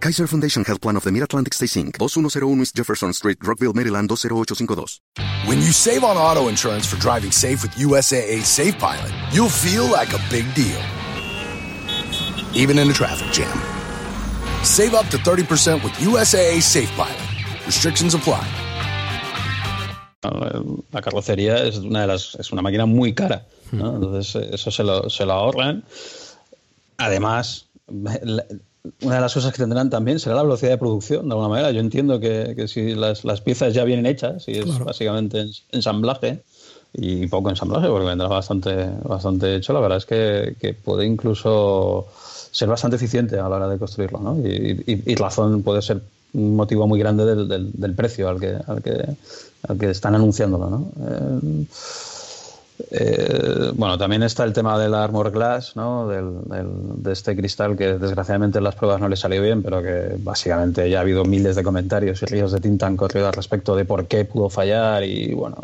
Kaiser Foundation Health Plan of the Mid-Atlantic Stay Inc., 2101 East Jefferson Street, Rockville, Maryland, 20852. When you save on auto insurance for driving safe with USAA Safe Pilot, you'll feel like a big deal. Even in a traffic jam. Save up to 30% with USAA Safe Pilot. Restrictions apply. La carrocería es una de las es una máquina muy cara, ¿no? entonces eso se lo, se lo ahorran. Además, una de las cosas que tendrán también será la velocidad de producción, de alguna manera. Yo entiendo que, que si las, las, piezas ya vienen hechas, y es básicamente ensamblaje, y poco ensamblaje, porque vendrá bastante, bastante hecho, la verdad es que, que puede incluso ser bastante eficiente a la hora de construirlo, ¿no? Y, y, razón puede ser un motivo muy grande del, del, del precio al que, al que, al que están anunciándolo, ¿no? Eh, eh, bueno, también está el tema del Armor Glass, ¿no? Del, de este cristal que desgraciadamente en las pruebas no le salió bien, pero que básicamente ya ha habido miles de comentarios y ríos de tinta han corrido al respecto de por qué pudo fallar y bueno,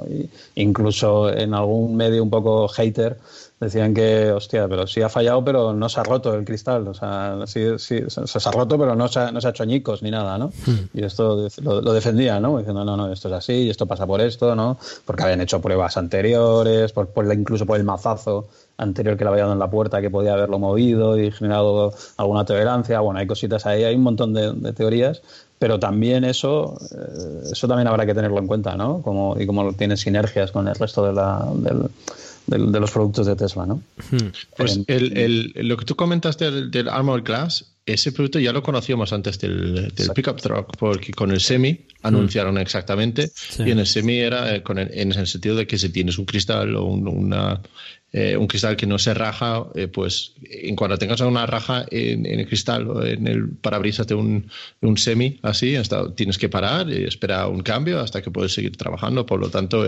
incluso en algún medio un poco hater decían que, hostia, pero sí ha fallado, pero no se ha roto el cristal. O sea, sí, sí se, ha roto, pero no se ha, no se ha hecho añicos ni nada, ¿no? Hmm. Y esto lo, lo, defendía, ¿no? Diciendo, no, no, esto es así, y esto pasa por esto, ¿no? Porque habían hecho pruebas anteriores, por, por incluso por el mazazo anterior que le había dado en la puerta que podía haberlo movido y generado alguna tolerancia. Bueno, hay cositas ahí, hay un montón de, de teorías, pero también eso, eh, eso también habrá que tenerlo en cuenta, ¿no? Como, y como tiene sinergias con el resto de la, del de, los productos de Tesla, ¿no? Pues el, el, lo que tú comentaste del, del Armor Glass, ese producto ya lo conocíamos antes del, pickup truck, porque con el semi anunciaron exactamente, y en el semi era eh, con en el sentido de que si tienes un cristal o un, una, eh, un cristal que no se raja, eh, pues en cuanto tengas una raja en, el cristal o en el parabrisas de un, un semi así, hasta, tienes que parar y esperar un cambio hasta que puedes seguir trabajando. Por lo tanto,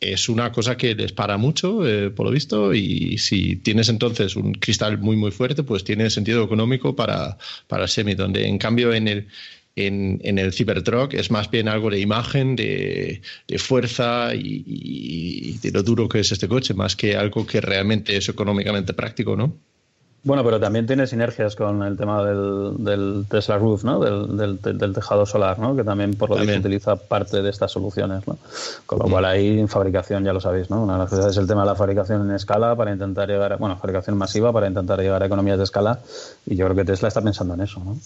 es una cosa que les para mucho, eh, por lo visto, y si tienes entonces un cristal muy, muy fuerte, pues tiene sentido económico para, para el semi, donde en cambio en el, en, el Cybertruck es más bien algo de imagen, de, fuerza y, de lo duro que es este coche, más que algo que realmente es económicamente práctico, ¿no? Bueno, pero también tiene sinergias con el tema del, Tesla Roof, ¿no? Del, tejado solar, ¿no? Que también por lo visto utiliza parte de estas soluciones, ¿no? Con lo cual ahí en fabricación ya lo sabéis, ¿no? Una de las cosas es el tema de la fabricación en escala para intentar llegar, a, bueno, fabricación masiva para intentar llegar a economías de escala y yo creo que Tesla está pensando en eso, ¿no?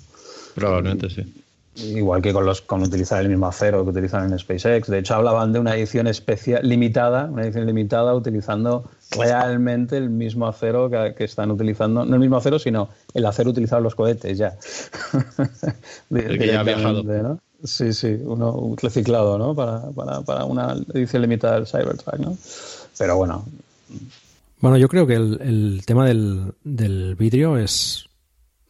Probablemente sí. Igual que con, los, con utilizar el mismo acero que utilizan en SpaceX. De hecho, hablaban de una edición especial limitada, una edición limitada utilizando realmente el mismo acero que, están utilizando, no el mismo acero, sino el acero utilizado en los cohetes ya. el que ya ha viajado. ¿no? Sí, sí, uno reciclado, ¿no? Para, para, para, una edición limitada del Cybertruck, ¿no? Pero bueno. Bueno, yo creo que el, el tema del, del vidrio es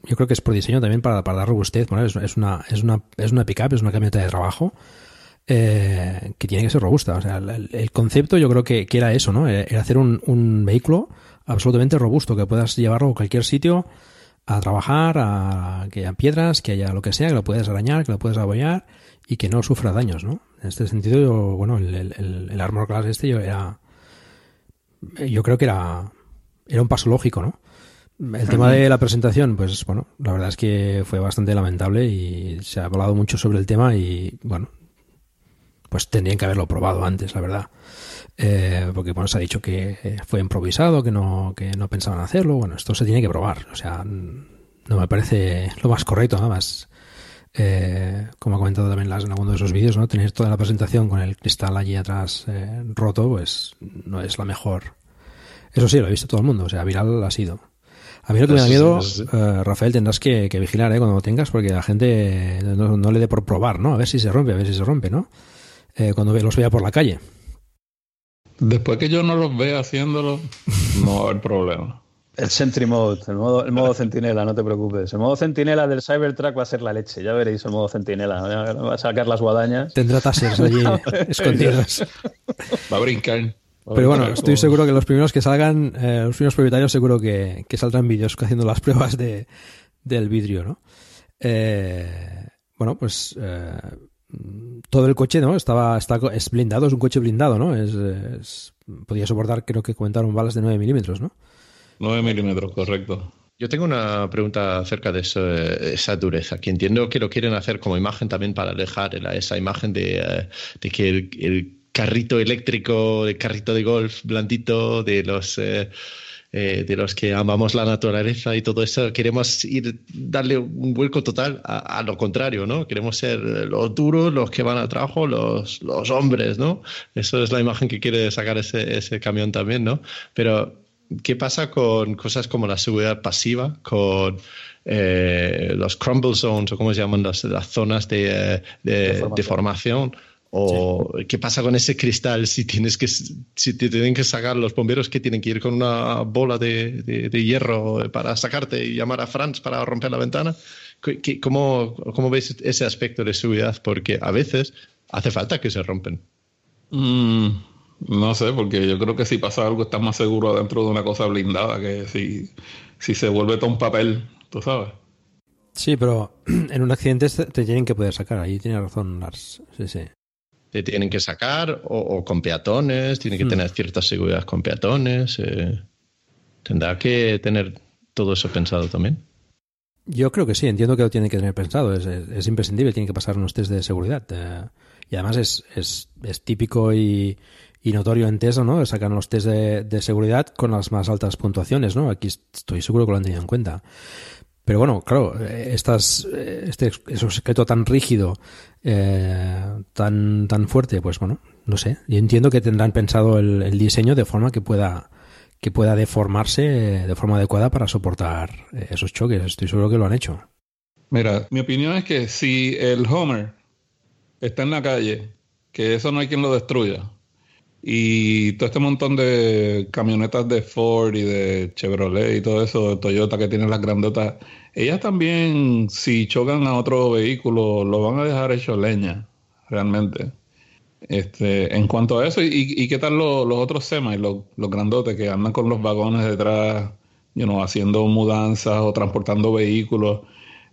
yo creo que es por diseño también para, para dar robustez. Es, una, es, una, es una pickup, es una camioneta de trabajo eh, que tiene que ser robusta. O sea, el, concepto yo creo que, que, era eso, ¿no? Era hacer un, un, vehículo absolutamente robusto, que puedas llevarlo a cualquier sitio a trabajar, a que haya piedras, que haya lo que sea, que lo puedas arañar, que lo puedas apoyar y que no sufra daños, ¿no? En este sentido, yo, bueno, el, el, el Armor Class este yo era... Yo creo que era, era un paso lógico, ¿no? El tema de la presentación, pues bueno, la verdad es que fue bastante lamentable y se ha hablado mucho sobre el tema y bueno, pues tendrían que haberlo probado antes, la verdad. Eh, porque bueno, se ha dicho que fue improvisado, que no, que no pensaban hacerlo. Bueno, esto se tiene que probar. O sea, no me parece lo más correcto, nada más. Eh, como ha comentado también en alguno de esos vídeos, ¿no? Tener toda la presentación con el cristal allí atrás eh, roto, pues no es la mejor. Eso sí, lo ha visto todo el mundo, o sea, viral ha sido. A mí lo que me da miedo, eh, Rafael, tendrás que, vigilar ¿eh? cuando lo tengas, porque la gente no, le dé por probar, ¿no? A ver si se rompe, a ver si se rompe, ¿no? Eh, cuando los vea por la calle. Después que yo no los vea haciéndolo, no va a haber problema. El Sentry Mode, el modo, el modo centinela, no te preocupes. El modo centinela del Cybertruck va a ser la leche, ya veréis el modo centinela. Va a sacar las guadañas. Tendrá tasers allí escondidos. Va a brincar. Pero bueno, estoy seguro que los primeros que salgan, eh, los primeros propietarios seguro que, que saldrán vídeos haciendo las pruebas de, del vidrio, ¿no? Eh, bueno, pues eh, todo el coche, ¿no? Estaba, está, es blindado, es un coche blindado, ¿no? Es, podía soportar, creo que comentaron balas de 9 milímetros, ¿no? 9 milímetros, correcto. Yo tengo una pregunta acerca de esa dureza, que entiendo que lo quieren hacer como imagen también para alejar esa imagen de, de que el carrito eléctrico, de carrito de golf blandito, de los eh, eh, de los que amamos la naturaleza y todo eso, queremos ir darle un vuelco total a, lo contrario, ¿no? Queremos ser los duros, los que van al trabajo, los, los hombres, ¿no? Eso es la imagen que quiere sacar ese, ese camión también, ¿no? Pero, ¿qué pasa con cosas como la seguridad pasiva, con eh, los crumble zones o cómo se llaman las, las zonas de, de, de formación? ¿O qué pasa con ese cristal si tienes que si te tienen que sacar los bomberos que tienen que ir con una bola de, de, hierro para sacarte y llamar a Franz para romper la ventana? ¿Cómo, ¿Cómo veis ese aspecto de seguridad? Porque a veces hace falta que se rompen. Mm, no sé, porque yo creo que si pasa algo estás más seguro dentro de una cosa blindada que si, si se vuelve todo un papel, tú sabes. Sí, pero en un accidente te tienen que poder sacar. Ahí tiene razón Lars. Sí, sí te tienen que sacar o, con peatones, tiene que hmm. tener cierta seguridad con peatones. Eh, tendrá que tener todo eso pensado también. Yo creo que sí, entiendo que lo tiene que tener pensado. Es, imprescindible, tiene que pasar unos test de seguridad. Eh, y además es, es, es típico y, y, notorio en Tesla, ¿no? Sacan los test de, de, seguridad con las más altas puntuaciones, ¿no? Aquí estoy seguro que lo han tenido en cuenta. Pero bueno, claro, estas, este secreto tan rígido, eh, tan, tan fuerte, pues bueno, no sé. Yo entiendo que tendrán pensado el, diseño de forma que pueda, que pueda deformarse de forma adecuada para soportar esos choques. Estoy seguro que lo han hecho. Mira, mi opinión es que si el Homer está en la calle, que eso no hay quien lo destruya, y todo este montón de camionetas de Ford y de Chevrolet y todo eso, Toyota que tienen las grandotas, ellas también, si chocan a otro vehículo, lo van a dejar hecho leña, realmente. Este, en cuanto a eso, ¿y, qué tal los, otros semis, los, los grandotes que andan con los vagones detrás, you know, haciendo mudanzas o transportando vehículos?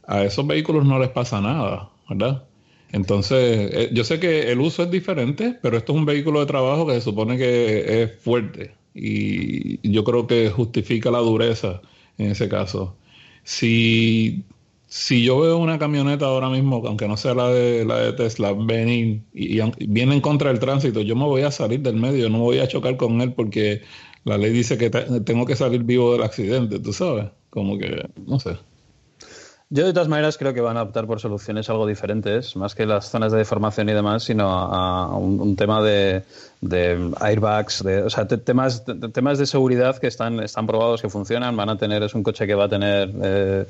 A esos vehículos no les pasa nada, ¿verdad? Entonces, eh, yo sé que el uso es diferente, pero esto es un vehículo de trabajo que se supone que es fuerte y yo creo que justifica la dureza en ese caso. Si, si yo veo una camioneta ahora mismo, aunque no sea la de, la de Tesla, venir y, viene en contra del tránsito, yo me voy a salir del medio, no voy a chocar con él porque la ley dice que tengo que salir vivo del accidente, tú sabes, como que, no sé. Yo de todas maneras creo que van a optar por soluciones algo diferentes, más que las zonas de deformación y demás, sino a, un, tema de, airbags, de, o sea, temas, temas de seguridad que están, están probados, que funcionan, van a tener, es un coche que va a tener eh,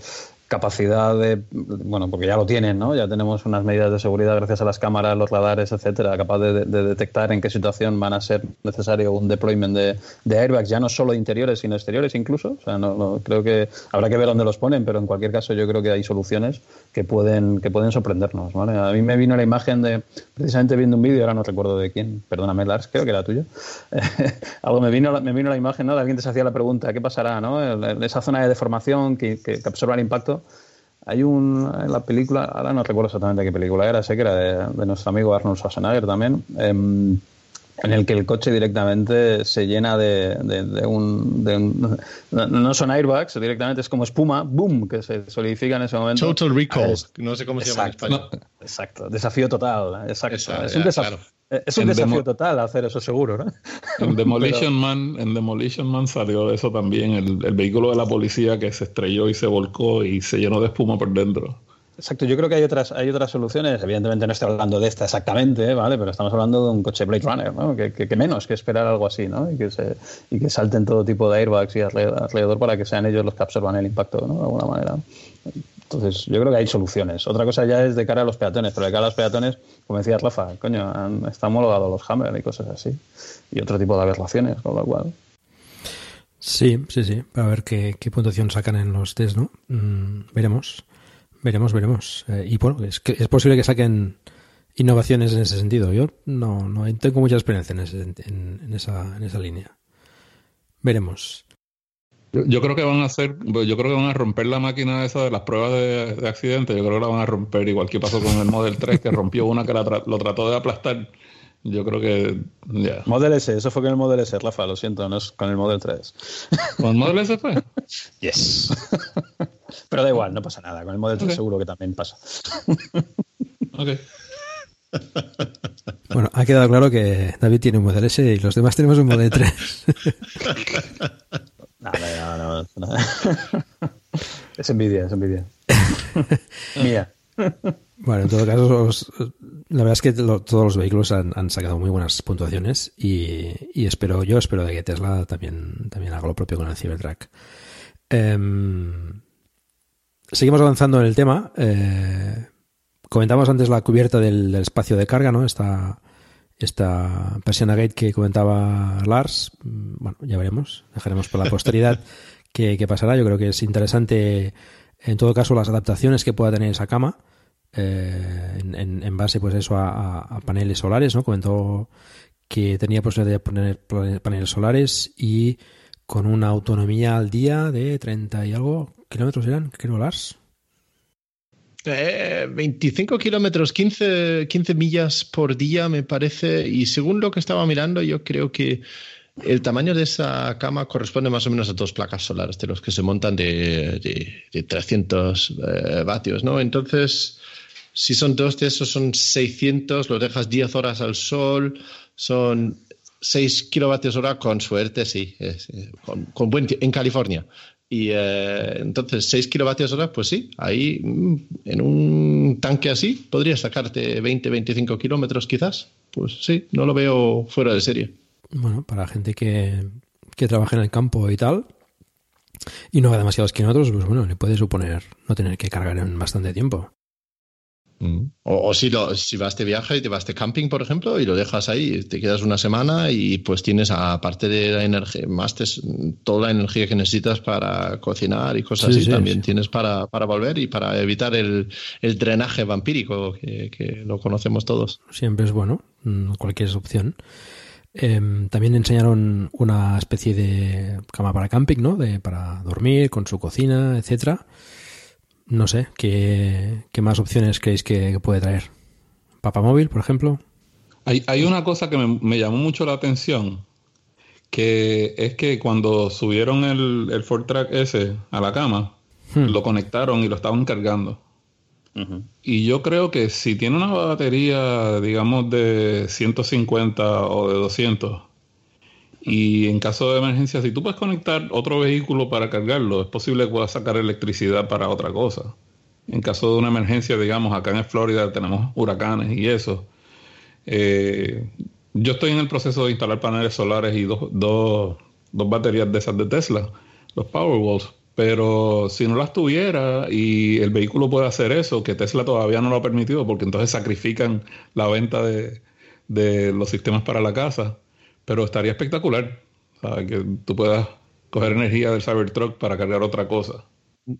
capacidad de, bueno, porque ya lo tienen, ¿no? Ya tenemos unas medidas de seguridad gracias a las cámaras, los radares, etcétera, capaz de, detectar en qué situación van a ser necesario un deployment de, airbags, ya no solo interiores, sino exteriores incluso. O sea, no, creo que habrá que ver dónde los ponen, pero en cualquier caso yo creo que hay soluciones que pueden, que pueden sorprendernos, ¿vale? A mí me vino la imagen de, precisamente viendo un vídeo, ahora no recuerdo de quién, perdóname Lars, creo que era tuyo. Algo me vino, me vino la imagen, ¿no? De alguien te hacía la pregunta, ¿qué pasará, no? Esa zona de deformación que, que absorba el impacto hay un, en la película, ahora no recuerdo exactamente qué película era, sé que era de, nuestro amigo Arnold Schwarzenegger también, em, en el que el coche directamente se llena de, un, no, son airbags, directamente es como espuma, boom, que se solidifica en ese momento. Total recall, no sé cómo se llama en español. Exacto, desafío total, exacto. es un desafío. Eh, es un desafío total hacer eso seguro, ¿no? En Demolition Man, en Demolition Man salió eso también, el, vehículo de la policía que se estrelló y se volcó y se llenó de espuma por dentro. Exacto, yo creo que hay otras, hay otras soluciones. Evidentemente no estoy hablando de esta exactamente, ¿vale? Pero estamos hablando de un coche Blade Runner, ¿no? Que, menos que esperar algo así, ¿no? Y que, se, y que salten todo tipo de airbags y alrededor para que sean ellos los que absorban el impacto, ¿no? De alguna manera. Entonces, yo creo que hay soluciones. Otra cosa ya es de cara a los peatones, pero de cara a los peatones, como decía Rafa, coño, han, está homologado los Hammer y cosas así. Y otro tipo de aberraciones, con lo cual. Sí, sí, sí. Para ver qué, puntuación sacan en los test, ¿no? Mm, veremos. Veremos, veremos. Eh, y bueno, es, que es posible que saquen innovaciones en ese sentido. Yo no, no tengo mucha experiencia en, en, esa, en esa línea. Veremos. Yo, creo que van a hacer, yo creo que van a romper la máquina esa de las pruebas de, accidente, yo creo que la van a romper igual que pasó con el Model 3 que rompió una que lo trató de aplastar. Yo creo que ya. Model S, eso fue con el Model S, Rafa, lo siento, no es con el Model 3. ¿Con el Model S fue? yes. Pero da igual, no pasa nada, con el Model 3 seguro que también pasa. ok. Bueno, ha quedado claro que David tiene un Model S y los demás tenemos un Model 3. No, no, no, es envidia, es envidia. Mía. Bueno, en todo caso, la verdad es que todos los vehículos han, sacado muy buenas puntuaciones y, espero, yo espero de que Tesla también, también haga lo propio con el Cybertruck. Em, seguimos avanzando en el tema. Eh, comentamos antes la cubierta del, del, espacio de carga, ¿no? Esta, esta persiana gate que comentaba Lars, mm, bueno, ya veremos, dejaremos por la posteridad qué, pasará. Yo creo que es interesante, en todo caso, las adaptaciones que pueda tener esa cama, eh, en, base, pues eso, a, paneles solares, ¿no? Comentó que tenía posibilidad de poner paneles solares y con una autonomía al día de 30 y algo kilómetros eran, creo, Lars. 25 eh, kilómetros, 15, 15 millas por día me parece, y según lo que estaba mirando, yo creo que el tamaño de esa cama corresponde más o menos a dos placas solares de los que se montan de, de, 300 eh, vatios, ¿no? Entonces, si son dos de esos, son 600, los dejas 10 horas al sol, son 6 kilovatios hora con suerte, sí, con, con buen en California. Y eh, entonces 6 kilovatios hora, pues sí, ahí mm, en un tanque así podrías sacarte 20, 25 kilómetros quizás. Pues sí, no lo veo fuera de serie. Bueno, para gente que, que trabaja en el campo y tal, y no va demasiados kilómetros, pues bueno, le puede suponer no tener que cargar en bastante tiempo. O, si, lo, si vas de viaje y te vas de camping, por ejemplo, y lo dejas ahí, te quedas una semana y pues tienes, aparte de la energía, más toda la energía que necesitas para cocinar y cosas así, también tienes para, para, volver y para evitar el, el drenaje vampírico que, que, lo conocemos todos. Siempre es bueno, mm, cualquier opción. Em, también enseñaron una especie de cama para camping, ¿no? De, para dormir, con su cocina, etcétera no sé, ¿qué, más opciones creéis que, puede traer? ¿Papamóvil, por ejemplo? Hay, hay una cosa que me, llamó mucho la atención, que es que cuando subieron el, el Ford Track S a la cama, hmm. lo conectaron y lo estaban cargando. Y yo creo que si tiene una batería, digamos, de 150 o de 200, y en caso de emergencia, si tú puedes conectar otro vehículo para cargarlo, es posible que puedas sacar electricidad para otra cosa. En caso de una emergencia, digamos, acá en Florida tenemos huracanes y eso. Eh, yo estoy en el proceso de instalar paneles solares y dos, dos, dos baterías de esas de Tesla, los Powerwalls. Pero si no las tuviera y el vehículo puede hacer eso, que Tesla todavía no lo ha permitido, porque entonces sacrifican la venta de, de los sistemas para la casa pero estaría espectacular, Que tú puedas coger energía del Cybertruck para cargar otra cosa.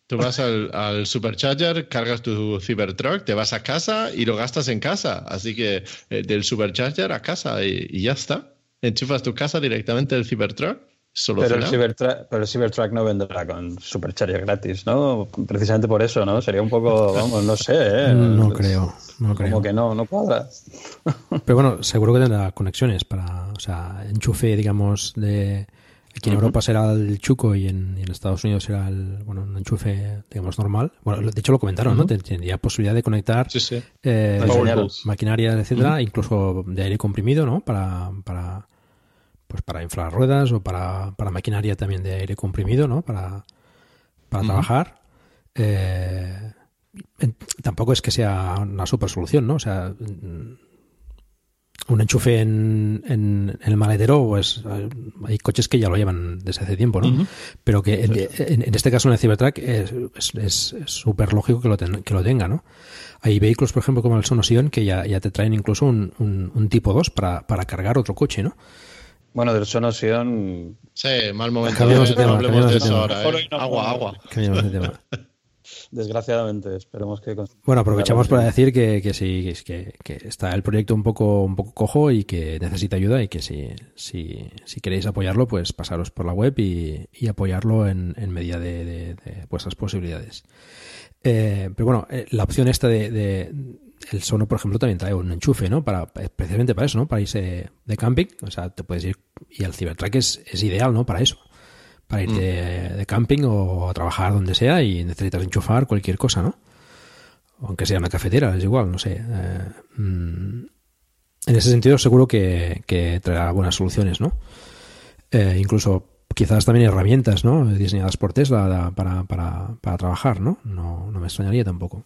Tú vas al, Supercharger, cargas tu Cybertruck, te vas a casa y lo gastas en casa. Así que eh, del Supercharger a casa y, ya está. Enchufas tu casa directamente del Cybertruck. Pero el, Cybertruck, pero el Cybertruck no vendrá con Supercharger gratis, ¿no? Precisamente por eso, ¿no? Sería un poco, vamos, no sé, ¿eh? No creo. No Como que no, no cuadra. Pero bueno, seguro que tendrá conexiones para, o sea, enchufe, digamos, de... Aquí en Europa será el chuco y en, Estados Unidos será el, bueno, un enchufe, digamos, normal. Bueno, de hecho lo comentaron, ¿no? Tendría posibilidad de conectar Eh, maquinaria, etcétera, incluso de aire comprimido, ¿no? Para, para, pues para inflar ruedas o para, para maquinaria también de aire comprimido, ¿no? Para, para trabajar. Eh, tampoco es que sea una super solución, ¿no? O sea, mm, un enchufe en, en, el maletero, pues hay coches que ya lo llevan desde hace tiempo, ¿no? Pero que en, este caso en el Cybertruck es súper lógico que lo, que lo tenga, ¿no? Hay vehículos, por ejemplo, como el Sonosion, que ya, ya te traen incluso un, un, tipo 2 para, para cargar otro coche, ¿no? Bueno, del Sonosion... Sí, mal momento. Cambiamos de tema. ¿eh? Agua, agua. Cambiamos de tema desgraciadamente. Esperemos que. Bueno, aprovechamos para decir que, que sí, que, que, está el proyecto un poco, un poco cojo y que necesita ayuda y que si, si, si queréis apoyarlo, pues pasaros por la web y, y apoyarlo en, en medida de, de, vuestras posibilidades. Eh, pero bueno, eh, la opción esta de, de, el Sono, por ejemplo, también trae un enchufe, ¿no? Para, especialmente para eso, ¿no? Para irse de camping. O sea, te puedes ir. Y el Cybertruck es, es ideal, ¿no? Para eso para ir mm. de, camping o a trabajar donde sea y necesitas enchufar cualquier cosa, ¿no? Aunque sea una cafetera, es igual, no sé. Eh, mm, en ese sentido, seguro que, traerá buenas soluciones, ¿no? Eh, incluso quizás también herramientas, ¿no? Diseñadas por Tesla para, para, para trabajar, ¿no? ¿no? No me extrañaría tampoco.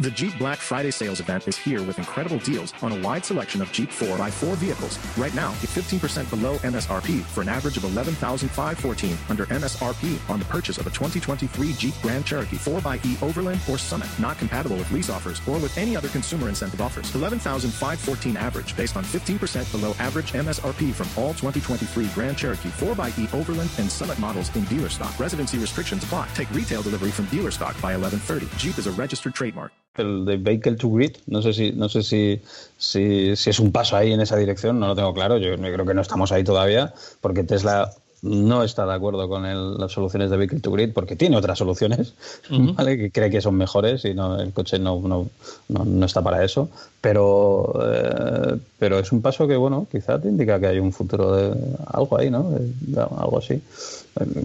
The Jeep Black Friday sales event is here with incredible deals on a wide selection of Jeep 4x4 vehicles. Right now, get 15% below MSRP for an average of 11514 under MSRP on the purchase of a 2023 Jeep Grand Cherokee 4xE Overland or Summit. Not compatible with lease offers or with any other consumer incentive offers. 11514 average based on 15% below average MSRP from all 2023 Grand Cherokee 4xE Overland and Summit models in dealer stock. Residency restrictions apply. Take retail delivery from dealer stock by 1130. Jeep is a registered trademark. El de Vehicle to Grid. No sé si, no sé si, si, es un paso ahí en esa dirección, no lo tengo claro. Yo, creo que no estamos ahí todavía, porque Tesla no está de acuerdo con las soluciones de Vehicle to Grid porque tiene otras soluciones, ¿vale? Que cree que son mejores y no, el coche no, no, no, está para eso. Pero, eh, pero es un paso que, bueno, quizá te indica que hay un futuro de algo ahí, ¿no? algo así.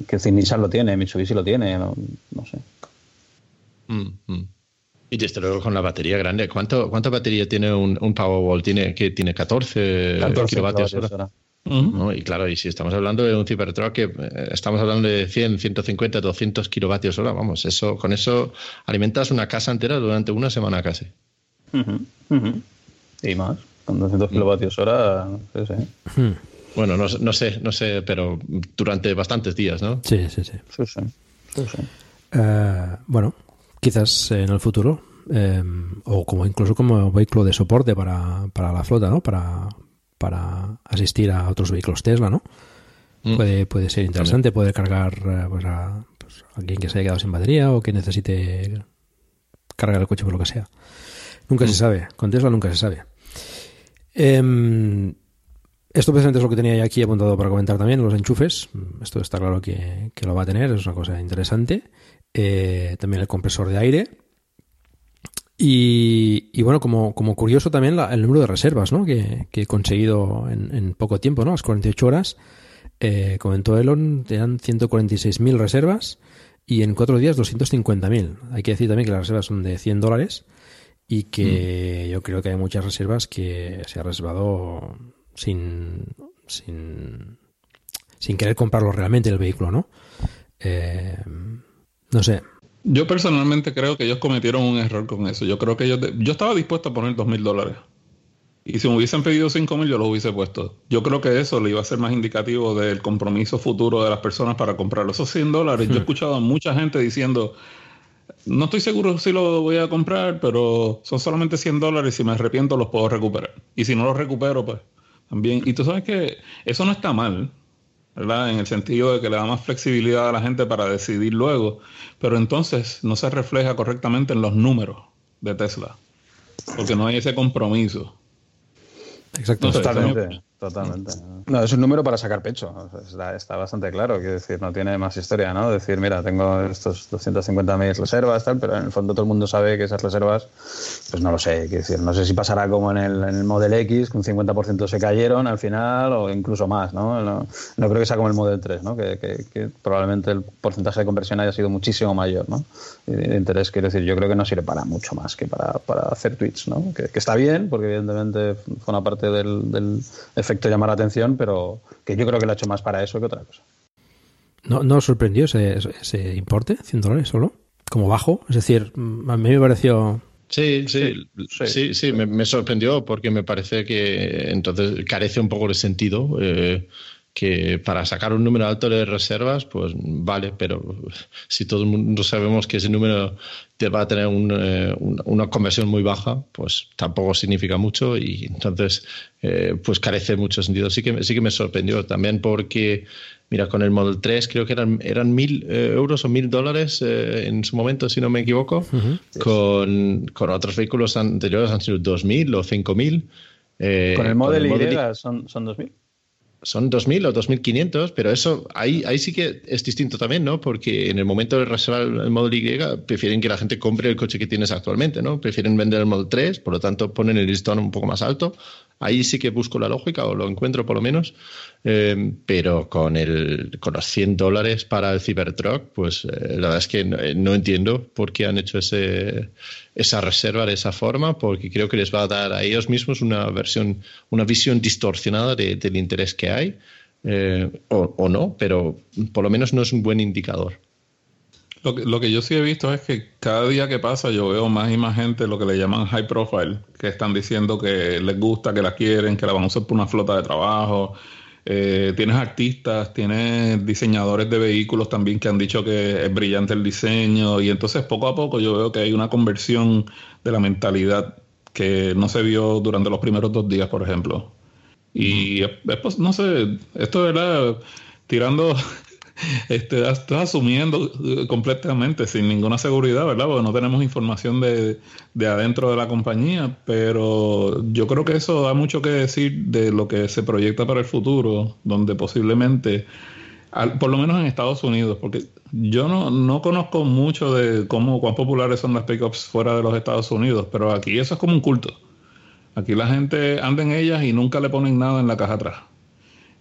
Que Nissan lo tiene, Mitsubishi lo tiene, no, sé. Mm, mm. Y desde luego con la batería grande. ¿Cuánto, ¿Cuánta batería tiene un, un Powerwall? ¿Tiene, que ¿Tiene 14, kilovatios hora? Y claro, y si estamos hablando de un Cybertruck que eh, estamos hablando de 100, 150, 200 kilovatios hora, vamos, eso con eso alimentas una casa entera durante una semana casi. Y más, con 200 kilovatios hora, hmm. Bueno, no, no, sé, no sé, pero durante bastantes días, ¿no? Sí, sí, sí. Eh, bueno, quizás en el futuro, eh, o como incluso como vehículo de soporte para, para la flota, ¿no? Para, para asistir a otros vehículos Tesla, ¿no? Mm. Puede, puede ser interesante, puede cargar eh, pues, a, pues, alguien que se haya quedado sin batería o que necesite cargar el coche por lo que sea. Nunca se mm. sabe, con Tesla nunca se sabe. Em, esto precisamente es lo que tenía ya aquí apuntado para comentar también, los enchufes. Esto está claro que, lo va a tener, es una cosa interesante. Eh, también el compresor de aire y, bueno, como, como, curioso también el número de reservas ¿no? que, he conseguido en, poco tiempo, ¿no? las 48 horas. Eh, comentó Elon, eran 146.000 reservas y en cuatro días 250.000. Hay que decir también que las reservas son de 100 dólares y que mm. yo creo que hay muchas reservas que se ha reservado sin, sin, sin querer comprarlo realmente el vehículo, ¿no? Eh, no sé, yo personalmente creo que ellos cometieron un error con eso. Yo creo que ellos... Yo estaba dispuesto a poner dos mil dólares. Y si me hubiesen pedido cinco mil, yo los hubiese puesto. Yo creo que eso le iba a ser más indicativo del compromiso futuro de las personas para comprarlo. Esos 100 dólares, yo he hmm. escuchado a mucha gente diciendo, no estoy seguro si lo voy a comprar, pero son solamente 100 dólares y si me arrepiento los puedo recuperar. Y si no los recupero, pues también. Y tú sabes que eso no está mal. En el sentido de que le da más flexibilidad a la gente para decidir luego, pero entonces no se refleja correctamente en los números de Tesla, porque no hay ese compromiso. Exacto. Totalmente. Totalmente. No, es un número para sacar pecho. Está, bastante claro. Quiero decir, no tiene más historia, ¿no? Decir, mira, tengo estos 250.000 reservas, tal, pero en el fondo todo el mundo sabe que esas reservas, pues no lo sé. Quiero decir, no sé si pasará como en el, en el Model X, que un 50% se cayeron al final, o incluso más, ¿no? No, creo que sea como el Model 3, ¿no? Que, que, probablemente el porcentaje de conversión haya sido muchísimo mayor, ¿no? de interés, quiero decir, yo creo que no sirve para mucho más que para, para hacer tweets, ¿no? Que, está bien, porque evidentemente fue una parte del, del efecto llamar la atención, pero que yo creo que lo ha hecho más para eso que otra cosa. ¿No, no sorprendió ese, ese importe? ¿100 dólares solo? Como bajo. Es decir, a mí me pareció Sí, sí, sí, sí, me, sorprendió porque me parece que entonces carece un poco de sentido. Eh, que para sacar un número alto de reservas, pues vale, pero si todo el mundo sabemos que ese número te va a tener eh, una conversión muy baja, pues tampoco significa mucho y entonces eh, pues carece mucho sentido. Sí que, sí que me sorprendió también porque, mira, con el Model 3 creo que eran, eran mil eh, euros o mil dólares en su momento, si no me equivoco, con, con, otros vehículos anteriores han sido dos mil o cinco mil. con el Model, Y son, son 2.000 son 2.000 o 2.500, pero eso ahí, ahí sí que es distinto también, ¿no? Porque en el momento de reservar el Model Y, prefieren que la gente compre el coche que tienes actualmente, ¿no? Prefieren vender el Model 3, por lo tanto ponen el listón un poco más alto. Ahí sí que busco la lógica, o lo encuentro por lo menos, eh, pero con, el, con los 100 dólares para el Cybertruck, pues eh, la verdad es que no, entiendo por qué han hecho ese, esa reserva de esa forma, porque creo que les va a dar a ellos mismos una versión, una visión distorsionada del interés que hay, eh, o, o no, pero por lo menos no es un buen indicador. Lo que, lo que, yo sí he visto es que cada día que pasa yo veo más y más gente, lo que le llaman high profile, que están diciendo que les gusta, que la quieren, que la van a usar por una flota de trabajo. Eh, tienes artistas, tienes diseñadores de vehículos también que han dicho que es brillante el diseño y entonces poco a poco yo veo que hay una conversión de la mentalidad que no se vio durante los primeros dos días, por ejemplo. Y pues, no sé, esto era tirando este, asumiendo eh, completamente sin ninguna seguridad, ¿verdad? Porque no tenemos información de, de, adentro de la compañía, pero yo creo que eso da mucho que decir de lo que se proyecta para el futuro, donde posiblemente por lo menos en Estados Unidos, porque yo no, no conozco mucho de cómo cuán populares son las pickups fuera de los Estados Unidos, pero aquí eso es como un culto. Aquí la gente anda en ellas y nunca le ponen nada en la caja atrás.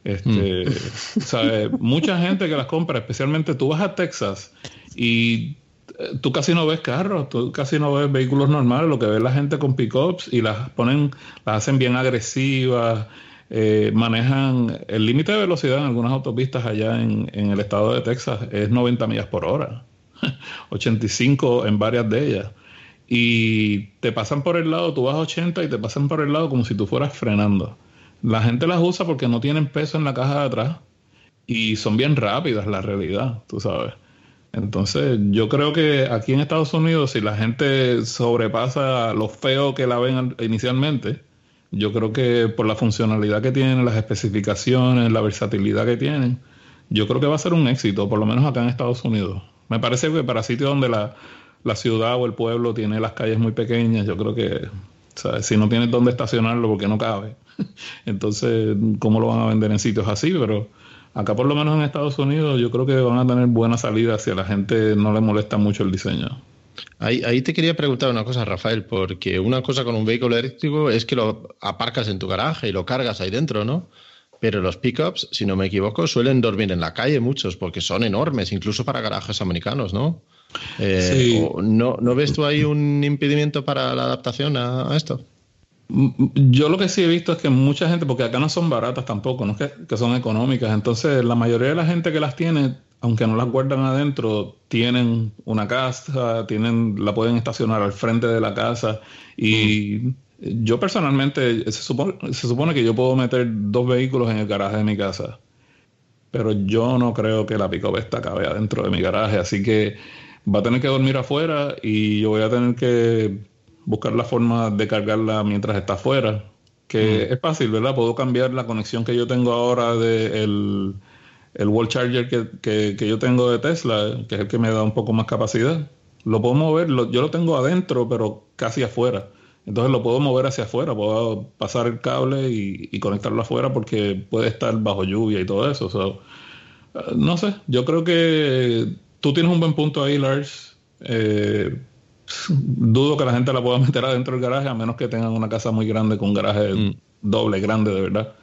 Este, mm. Mucha gente que las compra, especialmente tú vas a Texas y eh, tú casi no ves carros, tú casi no ves vehículos normales, lo que ves la gente con pickups y las ponen, las hacen bien agresivas, eh, manejan el límite de velocidad en algunas autopistas allá en, en, el estado de Texas es 90 millas por hora, 85 en varias de ellas. Y te pasan por el lado, tú vas a 80 y te pasan por el lado como si tú fueras frenando. La gente las usa porque no tienen peso en la caja de atrás y son bien rápidas, la realidad, tú sabes. Entonces, yo creo que aquí en Estados Unidos, si la gente sobrepasa lo feo que la ven inicialmente, yo creo que por la funcionalidad que tienen, las especificaciones, la versatilidad que tienen, yo creo que va a ser un éxito, por lo menos acá en Estados Unidos. Me parece que para sitios donde la, la ciudad o el pueblo tiene las calles muy pequeñas, yo creo que si no tienes dónde estacionarlo porque no cabe, entonces, ¿cómo lo van a vender en sitios así? Pero acá por lo menos en Estados Unidos yo creo que van a tener buena salida si a la gente no le molesta mucho el diseño. Ahí, te quería preguntar una cosa, Rafael, porque una cosa con un vehículo eléctrico es que lo aparcas en tu garaje y lo cargas ahí dentro, ¿no? Pero los pickups, si no me equivoco, suelen dormir en la calle muchos porque son enormes, incluso para garajes americanos, ¿no? Eh, ¿no, ¿No ves tú ahí un impedimento para la adaptación a, esto? Yo lo que sí he visto es que mucha gente, porque acá no son baratas tampoco, no es que son económicas, entonces la mayoría de la gente que las tiene aunque no las guardan adentro, tienen una casa, tienen, la pueden estacionar al frente de la casa. Y yo personalmente, se supone, se supone que yo puedo meter dos vehículos en el garaje de mi casa. Pero yo no creo que la pick esta cabe adentro de mi garaje. Así que va a tener que dormir afuera y yo voy a tener que buscar la forma de cargarla mientras está afuera. Que es fácil, ¿verdad? Puedo cambiar la conexión que yo tengo ahora del el wall charger que, yo tengo de Tesla, que es el que me da un poco más capacidad, lo puedo mover, yo lo tengo adentro, pero casi afuera. Entonces lo puedo mover hacia afuera, puedo pasar el cable y, conectarlo afuera porque puede estar bajo lluvia y todo eso. Eh, no sé, yo creo que tú tienes un buen punto ahí, Lars. Eh, dudo que la gente la pueda meter adentro del garaje, a menos que tengan una casa muy grande con un garaje mm. doble, grande de verdad.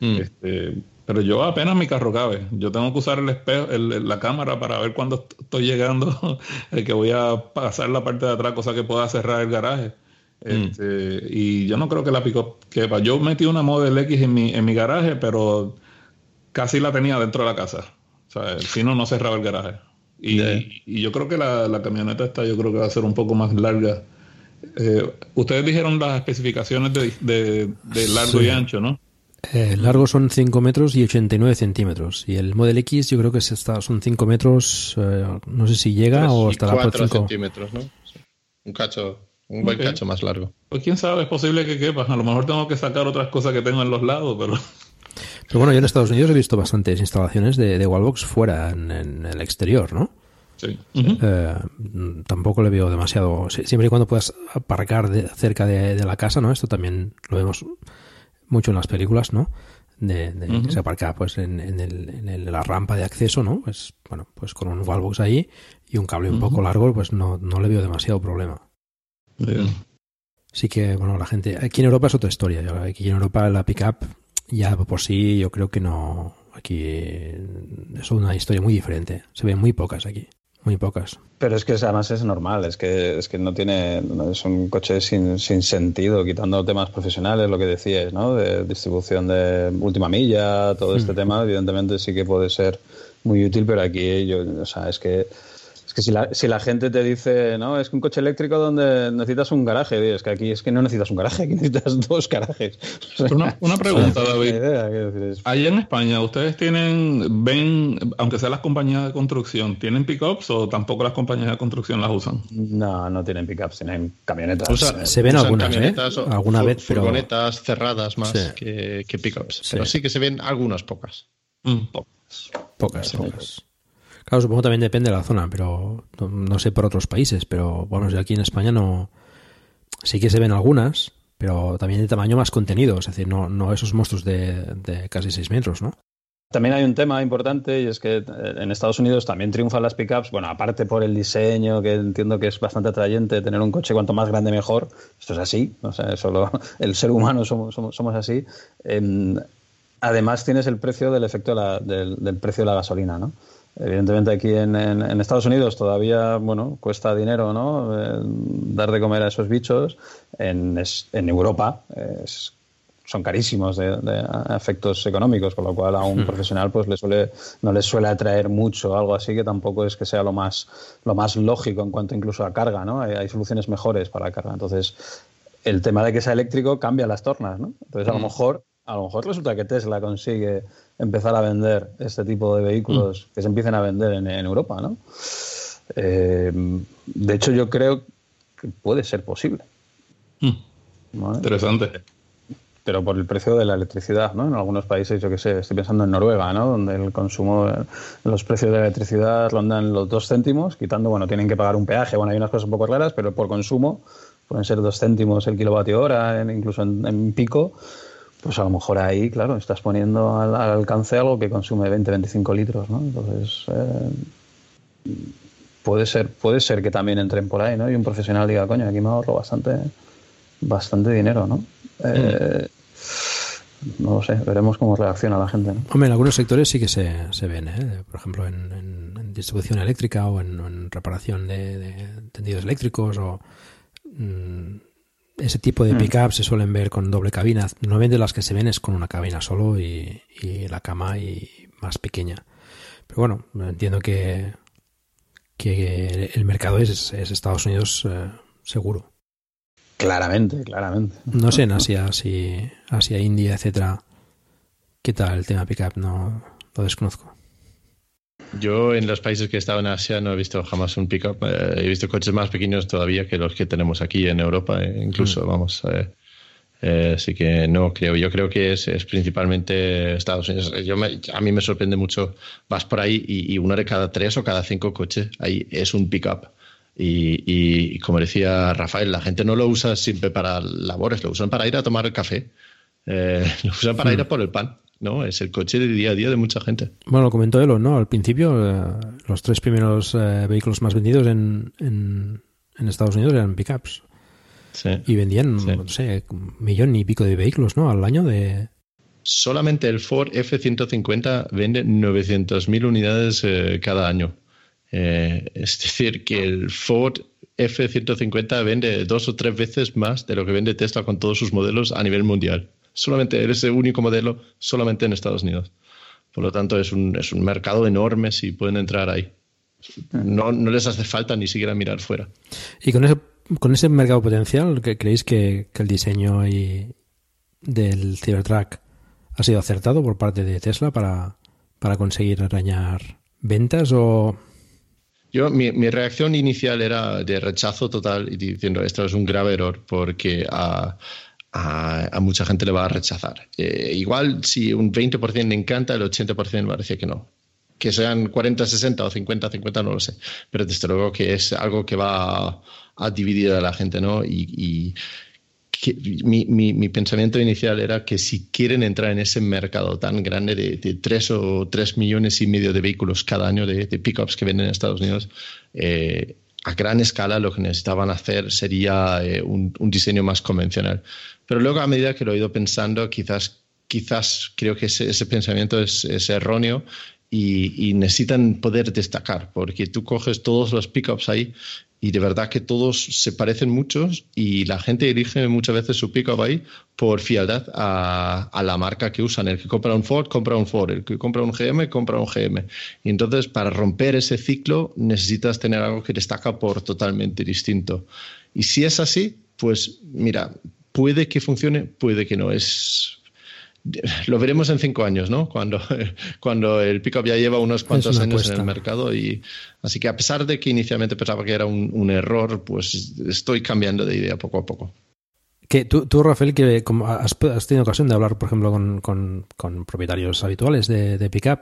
Mm. Este, pero yo apenas mi carro cabe. Yo tengo que usar el espejo, la cámara para ver cuándo estoy llegando, que voy a pasar la parte de atrás, cosa que pueda cerrar el garaje. Mm. Este, y yo no creo que la pico quepa. Yo metí una Model X en mi, en mi garaje, pero casi la tenía dentro de la casa. O sea, si no, no cerraba el garaje. Y, y yo creo que la, la, camioneta esta, yo creo que va a ser un poco más larga. Eh, ustedes dijeron las especificaciones de, de, largo y ancho, ¿no? Eh, largo son 5 metros y 89 centímetros. Y el Model X yo creo que son 5 metros, eh, no sé si llega o estará por 5 centímetros, ¿no? Un cacho, un buen cacho más largo. Pues quién sabe, es posible que quepa. A lo mejor tengo que sacar otras cosas que tengo en los lados, pero... Pero bueno, yo en Estados Unidos he visto bastantes instalaciones de, de Wallbox fuera, en, el exterior, ¿no? Sí. Eh, tampoco le veo demasiado. Siempre y cuando puedas aparcar cerca de, de, la casa, ¿no? Esto también lo vemos mucho en las películas, ¿no? De, de se aparca pues en, en, el, en, la rampa de acceso, ¿no? Pues bueno, pues con un wallbox ahí y un cable un poco largo, pues no, no le veo demasiado problema. Sí que, bueno, la gente... Aquí en Europa es otra historia. Aquí en Europa la pickup ya por sí yo creo que no... Aquí es una historia muy diferente. Se ven muy pocas aquí. Muy pocas. Pero es que además es normal, es que, es que no tiene, es un coche sin, sin sentido, quitando temas profesionales, lo que decías, ¿no? De distribución de última milla, todo este mm. tema, evidentemente sí que puede ser muy útil, pero aquí yo, o sea, es que que si la, si la gente te dice, no, es que un coche eléctrico donde necesitas un garaje, es que aquí es que no necesitas un garaje, aquí necesitas dos garajes. una, una, pregunta, David. Allá en España, ¿ustedes tienen, ven, aunque sean las compañías de construcción, ¿tienen pickups o tampoco las compañías de construcción las usan? No, no tienen pickups, tienen camionetas. se ven algunas, ¿eh? Alguna vez, pero... Furgonetas cerradas más que, que pickups. Pero sí que se ven algunas pocas. Mm, pocas. Pocas, pocas. Claro, supongo también depende de la zona, pero no, sé por otros países, pero bueno, aquí en España no. Sí que se ven algunas, pero también de tamaño más contenido, es decir, no, no esos monstruos de, casi 6 metros, ¿no? también hay un tema importante y es que eh, en Estados Unidos también triunfan las pickups. Bueno, aparte por el diseño, que entiendo que es bastante atrayente, tener un coche cuanto más grande mejor. Esto es así, o sea, solo el ser humano somos, somos, así. Em, además tienes el precio del efecto del, precio de la gasolina, ¿no? Evidentemente aquí en, Estados Unidos todavía, bueno, cuesta dinero, ¿no? Eh, dar de comer a esos bichos. En, en Europa es son carísimos de, efectos económicos, con lo cual a un hmm. profesional pues le suele, no les suele atraer mucho algo así que tampoco es que sea lo más, lo más lógico en cuanto incluso a carga, ¿no? Hay, soluciones mejores para la carga. Entonces, el tema de que sea eléctrico cambia las tornas, ¿no? Entonces, a lo hmm. mejor, a lo mejor resulta que Tesla consigue empezar a vender este tipo de vehículos hmm. que se empiecen a vender en, Europa, ¿no? Eh, de hecho, yo creo que puede ser posible. Interesante pero por el precio de la electricidad, ¿no? En algunos países, yo qué sé, estoy pensando en Noruega, ¿no? Donde el consumo, los precios de la electricidad rondan los dos céntimos, quitando, bueno, tienen que pagar un peaje, bueno, hay unas cosas un poco raras, pero por consumo pueden ser dos céntimos el kilovatio hora, incluso en, pico, pues a lo mejor ahí, claro, estás poniendo al, alcance algo que consume 20-25 litros, ¿no? Entonces, eh, puede ser, puede ser que también entren por ahí, ¿no? Y un profesional diga, coño, aquí me ahorro bastante, bastante dinero, ¿no? Eh, no lo sé, veremos cómo reacciona la gente. Hombre, en algunos sectores sí que se, se ven, ¿eh? por ejemplo, en, distribución eléctrica o en, reparación de, tendidos eléctricos o mm, ese tipo de mm. pickups se suelen ver con doble cabina. Normalmente las que se ven es con una cabina solo y, la cama y más pequeña. Pero bueno, entiendo que, que el mercado es, es Estados Unidos eh, seguro. Claramente, claramente. No sé en Asia, si Asia, India, etcétera, qué tal el tema pickup, no lo desconozco. Yo en los países que he estado en Asia no he visto jamás un pickup. Eh, he visto coches más pequeños todavía que los que tenemos aquí en Europa, eh, incluso, mm. vamos. Eh, así que no creo. Yo creo que es, principalmente Estados Unidos. Yo a mí me sorprende mucho. Vas por ahí y, y, uno de cada tres o cada cinco coches ahí es un pickup. Y, como decía Rafael, la gente no lo usa siempre para labores, lo usan para ir a tomar el café, eh, lo usan para ir a hmm. por el pan. ¿No? Es el coche de día a día de mucha gente. Bueno, lo comentó Elo, ¿no? Al principio, eh, los tres primeros eh, vehículos más vendidos en, en, Estados Unidos eran pickups. Sí. Y vendían, no sé, un millón y pico de vehículos, ¿no? Al año de... Solamente el Ford F-150 vende 900.000 unidades cada año. Eh, es decir, que el Ford F-150 vende dos o tres veces más de lo que vende Tesla con todos sus modelos a nivel mundial. Solamente eres el único modelo solamente en Estados Unidos. Por lo tanto, es un, es un mercado enorme si pueden entrar ahí. No, no, les hace falta ni siquiera mirar fuera. Y con ese, con ese mercado potencial, ¿creéis que, que el diseño y del Cybertruck ha sido acertado por parte de Tesla para, para conseguir arañar ventas o yo, mi, reacción inicial era de rechazo total y diciendo esto es un grave error porque a, mucha gente le va a rechazar. Eh, igual si un 20% le encanta, el 80% parece que no. Que sean 40, 60 o 50, 50, no lo sé. Pero desde luego que es algo que va a, dividir a la gente, ¿no? y mi, mi, pensamiento inicial era que si quieren entrar en ese mercado tan grande de, de 3 o 3 millones y medio de vehículos cada año de, pickups que venden en Estados Unidos, eh, a gran escala lo que necesitaban hacer sería eh, un, diseño más convencional. Pero luego a medida que lo he ido pensando, quizás, quizás creo que ese, pensamiento es, erróneo y, necesitan poder destacar, porque tú coges todos los pickups ahí y de verdad que todos se parecen mucho y la gente elige muchas veces su pick-up ahí por fialdad a, la marca que usan. El que compra un Ford, compra un Ford. El que compra un GM, compra un GM. Y entonces, para romper ese ciclo, necesitas tener algo que destaca por totalmente distinto. Y si es así, pues mira, puede que funcione, puede que no. Es lo veremos en cinco años, ¿no? Cuando, cuando el pickup ya lleva unos cuantos años en el mercado. Y, así que a pesar de que inicialmente pensaba que era un, error, pues estoy cambiando de idea poco a poco. Que tú, tú, Rafael, que has, tenido ocasión de hablar, por ejemplo, con, con, propietarios habituales de, de pickup,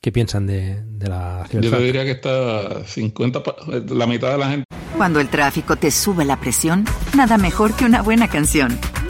¿qué piensan de, de la Yo te diría que está 50, la mitad de la gente. Cuando el tráfico te sube la presión, nada mejor que una buena canción.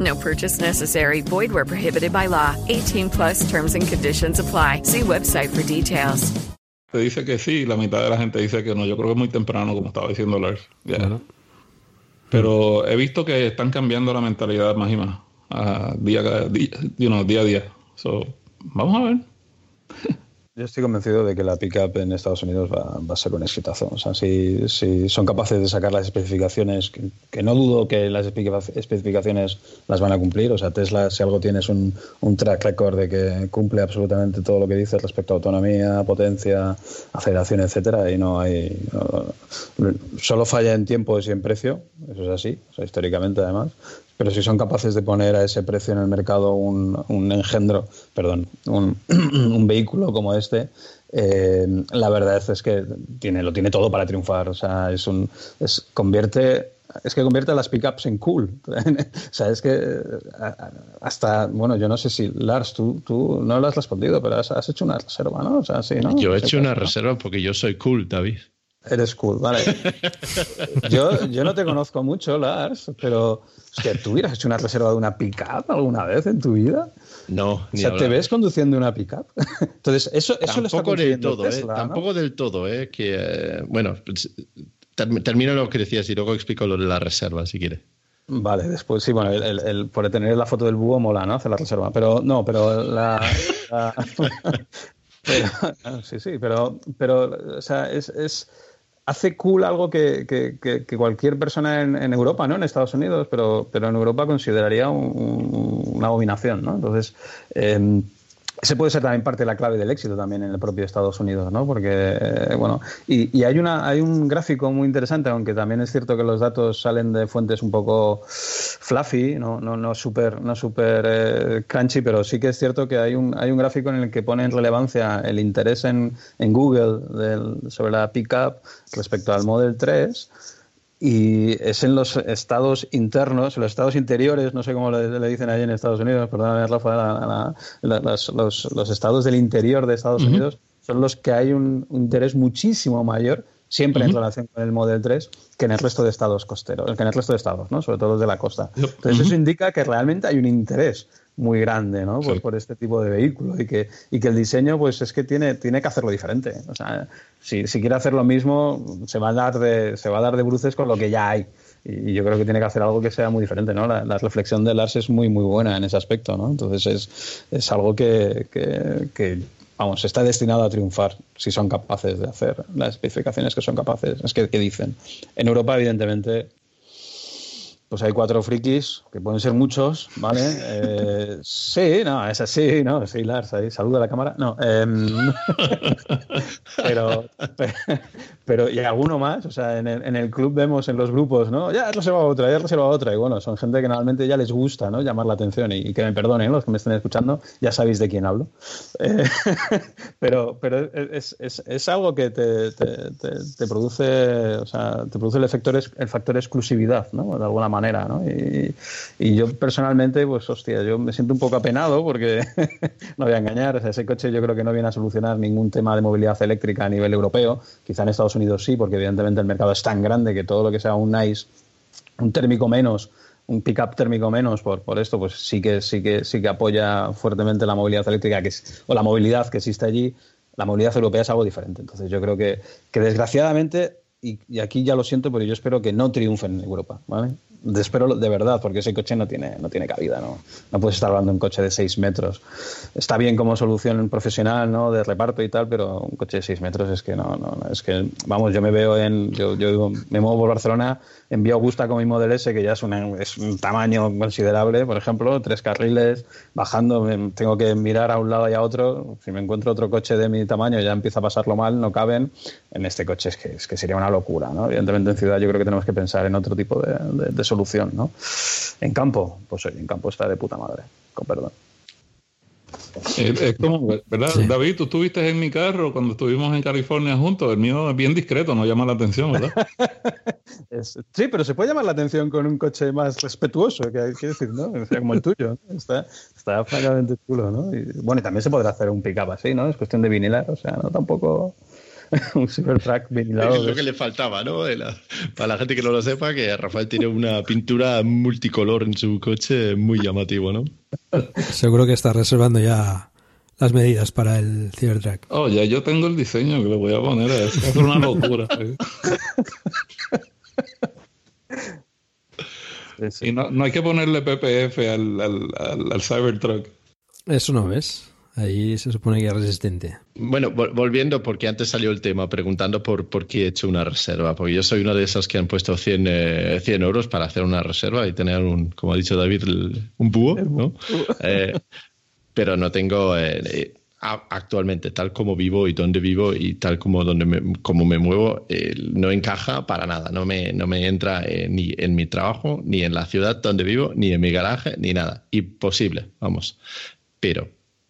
No purchase necessary. Void where prohibited by law. 18 plus terms and conditions apply. See website for details. Te dice que sí, la mitad de la gente dice que no. Yo creo que es muy temprano, como estaba diciendo Lars. Ya. Claro. Pero he visto que están cambiando la mentalidad más y más. ah, día, a día, you know, día a día. So, vamos a ver. Yo estoy convencido de que la pickup en Estados Unidos va, va a ser un exitazo. O sea, si, si son capaces de sacar las especificaciones, que, no dudo que las espe- especificaciones las van a cumplir. O sea, Tesla, si algo tiene, es un, un track record de que cumple absolutamente todo lo que dice respecto a autonomía, potencia, aceleración, etcétera. Y no hay. solo falla en tiempos y en precio. Eso es así, o sea, históricamente además. Pero si son capaces de poner a ese precio en el mercado un, un engendro, perdón, un, un vehículo como este, eh, la verdad es que tiene, lo tiene todo para triunfar. O sea, es un, es, convierte, es que convierte a las pickups en cool. o sea, es que hasta, bueno, yo no sé si, Lars, tú, tú no lo has respondido, pero has, has hecho una reserva, ¿no? O sea, sí, ¿no? Yo he hecho una reserva porque yo soy cool, David. Eres cool, vale. Yo, yo no te conozco mucho, Lars, pero es que tú hubieras hecho una reserva de una pickup alguna vez en tu vida. No, O ni sea, ¿te ves conduciendo una pickup? Entonces, eso, eso lo está Tampoco del todo, Tesla, ¿eh? ¿no? Tampoco del todo, ¿eh? Que, eh, bueno, pues, term- termino lo que decías y luego explico lo de la reserva, si quieres. Vale, después sí, bueno, el, el- el- por tener la foto del búho mola, ¿no? Hacer la reserva. Pero no, pero la. la- pero- sí, sí, pero, pero o sea, es, es- hace cool algo que, que- que- cualquier persona en, Europa, ¿no? En Estados Unidos, pero, pero en Europa consideraría un- un- una abominación, ¿no? Entonces, eh, ese puede ser también parte de la clave del éxito también en el propio Estados Unidos, ¿no? Porque, eh, bueno, y, y hay, una, hay un gráfico muy interesante, aunque también es cierto que los datos salen de fuentes un poco fluffy, no, no, no súper no super, eh, crunchy, pero sí que es cierto que hay un, hay un gráfico en el que pone en relevancia el interés en, en Google sobre la pickup respecto al Model 3 y es en los estados internos, en los estados interiores, no sé cómo le, le dicen ahí en Estados Unidos, perdóname Rafa, la- la- la- las- los, los estados del interior de Estados Ujú. Unidos son los que hay un, un interés muchísimo mayor, siempre en Ujú. relación con el Model 3, que en el resto de estados costeros, que en el resto de estados, ¿no? sobre todo los de la costa. Entonces eso indica que realmente hay un interés muy grande ¿no? por, por este tipo de vehículo y que, y que el diseño pues es que tiene, tiene que hacerlo diferente. O sea, si, si quiere hacer lo mismo, se va a dar de, se va a dar de bruces con lo que ya hay. Y yo creo que tiene que hacer algo que sea muy diferente, ¿no? La, la reflexión de Lars es muy, muy buena en ese aspecto, ¿no? Entonces es, es algo que, que, que, vamos, está destinado a triunfar si son capaces de hacer las especificaciones que son capaces, es que, que dicen. En Europa, evidentemente, pues hay cuatro frikis, que pueden ser muchos, ¿vale? Eh, sí, no, es así, ¿no? Sí, Lars, ahí, saluda a la cámara. No, em, pero, pero, y alguno más, o sea, en el, en el club vemos en los grupos, ¿no? Ya has reservado otra, ya has reservado otra, y bueno, son gente que normalmente ya les gusta, ¿no? Llamar la atención, y, y que me perdonen los que me estén escuchando, ya sabéis de quién hablo. Eh, pero pero es, es, es algo que te, te, te, te produce, o sea, te produce el, el factor exclusividad, ¿no? De alguna manera, ¿no? Y, yo personalmente, pues hostia, yo me siento un poco apenado porque, no voy a engañar, ese coche yo creo que no viene a solucionar ningún tema de movilidad eléctrica a nivel europeo, quizá en Estados Unidos sí, porque evidentemente el mercado es tan grande que todo lo que sea un nice, un térmico menos, un pickup térmico menos por, esto, pues sí que sí que sí que apoya fuertemente la movilidad eléctrica que es, o la movilidad que existe allí. La movilidad europea es algo diferente. Entonces yo creo que, que desgraciadamente, y, y, aquí ya lo siento, pero yo espero que no triunfen en Europa, ¿vale? Espero de verdad, porque ese coche no tiene, no tiene cabida, ¿no? No puedes estar hablando de un coche de 6 metros. Está bien como solución profesional, ¿no? De reparto y tal, pero un coche de 6 metros es que no, no, es que, vamos, yo me veo en, yo, yo me muevo por Barcelona, envío Augusta con mi Model S, que ya es, un tamaño considerable, por ejemplo, tres carriles, bajando, tengo que mirar a un lado y a otro, si me encuentro otro coche de mi tamaño ya empieza a pasarlo mal, no caben, en este coche es que, es que sería una locura, ¿no? Evidentemente en ciudad yo creo que tenemos que pensar en otro tipo de, de solución, ¿no? En campo, pues oye, en campo está de puta madre, con perdón. Es, como, ¿verdad? David, tú estuviste en mi carro cuando estuvimos en California juntos. El mío es bien discreto, no llama la atención, ¿verdad? sí, pero se puede llamar la atención con un coche más respetuoso, que hay que decir, ¿no? Como el tuyo. Está, está francamente chulo, ¿no? Y, bueno, y también se podrá hacer un pick-up así, ¿no? Es cuestión de vinilar, o sea, no tampoco. un Cybertruck vinilado. Es lo que le faltaba, ¿no? para la gente que no lo sepa, que Rafael tiene una pintura multicolor en su coche muy llamativo, ¿no? Seguro que está reservando ya las medidas para el Cybertruck. Oh, ya yo tengo el diseño que le voy a poner. Es una locura. Y no, no, hay que ponerle PPF al, al, al, al Cybertruck. Eso no ves. Ahí se supone que es resistente. Bueno, volviendo, porque antes salió el tema, preguntando por, por qué he hecho una reserva. Porque yo soy uno de esos que han puesto 100, 100 eh, euros para hacer una reserva y tener, un, como ha dicho David, un búho, ¿no? Eh, pero no tengo... Eh, actualmente, tal como vivo y donde vivo y tal como, donde me, como me muevo, no encaja para nada. No me, no me entra ni en mi trabajo, ni en la ciudad donde vivo, ni en mi garaje, ni nada. Imposible, vamos. Pero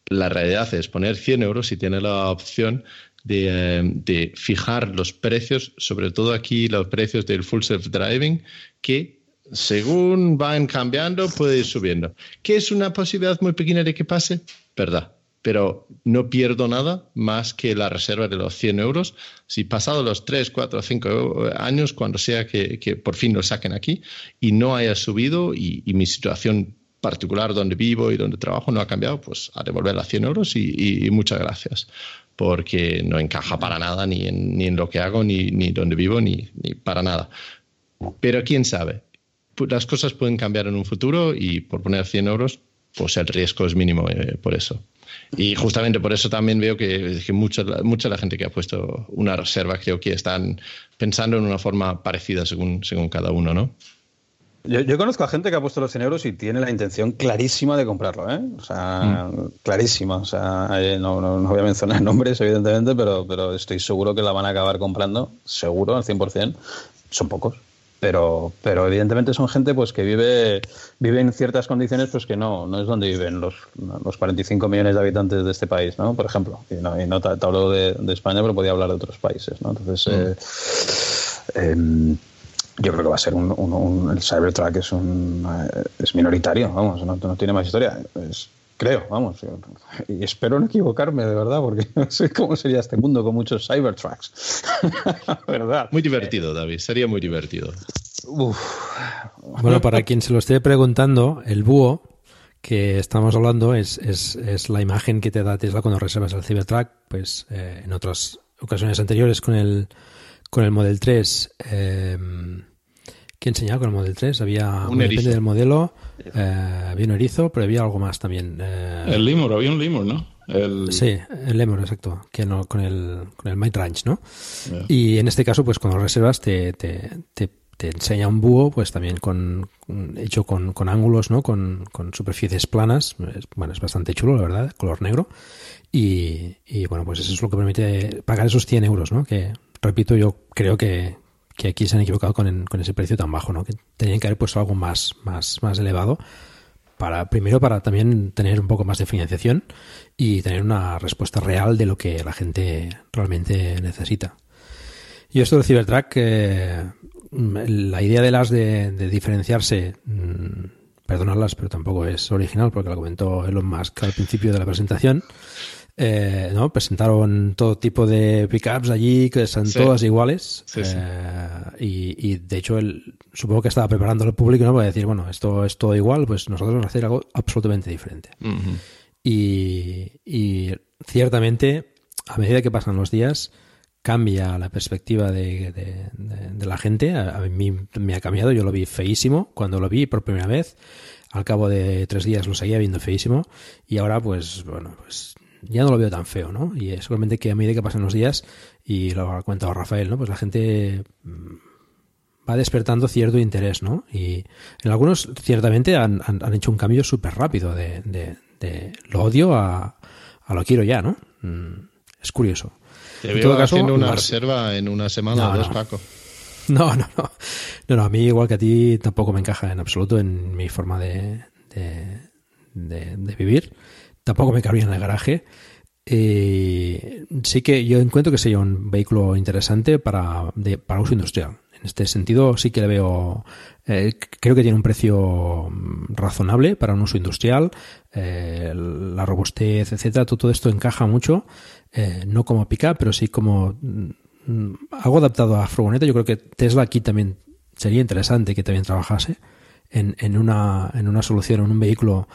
la realidad es poner 100 euros y tiene la opción eh, de, fijar los precios, sobre todo aquí los precios del full self-driving, que según van cambiando puede ir subiendo. ¿Qué es una posibilidad muy pequeña de que pase? Verdad. Pero no pierdo nada más que la reserva de los 100 euros. Si pasado los 3, 4, 5 años, cuando sea que, por fin lo saquen aquí y no haya subido y mi situación particular donde vivo y donde trabajo no ha cambiado, pues a devolver las 100 euros y, muchas gracias, porque no encaja para nada ni en, ni en lo que hago, ni, ni donde vivo, ni, ni para nada. Pero quién sabe, las cosas pueden cambiar en un futuro y por poner 100 euros, pues el riesgo es mínimo eh, por eso. Y justamente por eso también veo que, que mucha, mucha la gente que ha puesto una reserva creo que están pensando en una forma parecida según, según cada uno, ¿no? Yo, conozco a gente que ha puesto los 100 euros y tiene la intención clarísima de comprarlo, ¿eh? O sea, mm. clarísima. O sea, eh, no, no, voy a mencionar nombres, evidentemente, pero, pero estoy seguro que la van a acabar comprando, seguro, al 100%. Son pocos. Pero, pero evidentemente son gente pues que vive, vive en ciertas condiciones pues que no, no es donde viven los, los 45 millones de habitantes de este país, ¿no? Por ejemplo. Y no, y no te, hablo de, España, pero podía hablar de otros países, ¿no? Entonces, mm. eh, em, yo creo que va a ser un, un, el Cybertruck es un eh, es minoritario, vamos, no, no tiene más historia. creo, vamos, y espero no equivocarme de verdad, porque no sé cómo sería este mundo con muchos Cybertrucks. ¿Verdad? Muy divertido, David, sería muy divertido. Bueno, para quien se lo esté preguntando, el búho que estamos hablando es, es, es la imagen que te da Tesla cuando reservas el Cybertruck, pues eh, en otras ocasiones anteriores con el con el Model 3, eh, ¿qué enseñaba con el Model 3? Había, un depende del modelo, eh, había un erizo, pero había algo más también. Eh, el Lemur, había un Lemur, ¿no? Sí, el Lemur, exacto, que no, con el, con el Might Ranch, ¿no? Y en este caso, pues cuando reservas te, te, te, enseña un búho, pues también con hecho con, con ángulos, ¿no? Con, con superficies planas, bueno, es bastante chulo, la verdad, color negro. Y, y, bueno, pues eso es lo que permite pagar esos 100 euros, ¿no? Que repito, yo creo que, aquí se han equivocado con, ese precio tan bajo, ¿no? Que tenían que haber puesto algo más, más, más elevado. Para, primero para también tener un poco más de financiación y tener una respuesta real de lo que la gente realmente necesita. Y esto del Cybertruck, eh, la idea de las de, diferenciarse, mm, perdonarlas, pero tampoco es original porque lo comentó Elon Musk al principio de la presentación, eh, ¿no? Presentaron todo tipo de pickups allí, que son todas iguales. Eh, y, de hecho, él, supongo que estaba preparando al público ¿no? para decir, bueno, esto es todo igual, pues nosotros vamos a hacer algo absolutamente diferente. y, ciertamente, a medida que pasan los días, cambia la perspectiva de, de, de, la gente. A, mí me ha cambiado, yo lo vi feísimo cuando lo vi por primera vez. Al cabo de tres días lo seguía viendo feísimo y ahora pues bueno, pues ya no lo veo tan feo, ¿no? Y es solamente que a medida que pasan los días, y lo ha comentado Rafael, ¿no? Pues la gente mm, va despertando cierto interés, ¿no? Y en algunos ciertamente han, han, hecho un cambio súper rápido de, de, de, lo odio a, a lo quiero ya, ¿no? Mm, es curioso. Te veo todo caso, haciendo una reserva en una semana o dos, Paco. No, no, no. No, no, a mí igual que a ti tampoco me encaja en absoluto en mi forma de, de, de vivir. Tampoco me cabría en el garaje. Eh, sí que yo encuentro que sería un vehículo interesante para, para uso industrial. En este sentido sí que le veo, eh, creo que tiene un precio mm, razonable para un uso industrial, eh, la robustez, etcétera, todo esto encaja mucho, no como pick pero sí como mm, algo adaptado a furgoneta. Yo creo que Tesla aquí también sería interesante que también trabajase en, en, una, en una solución, en un vehículo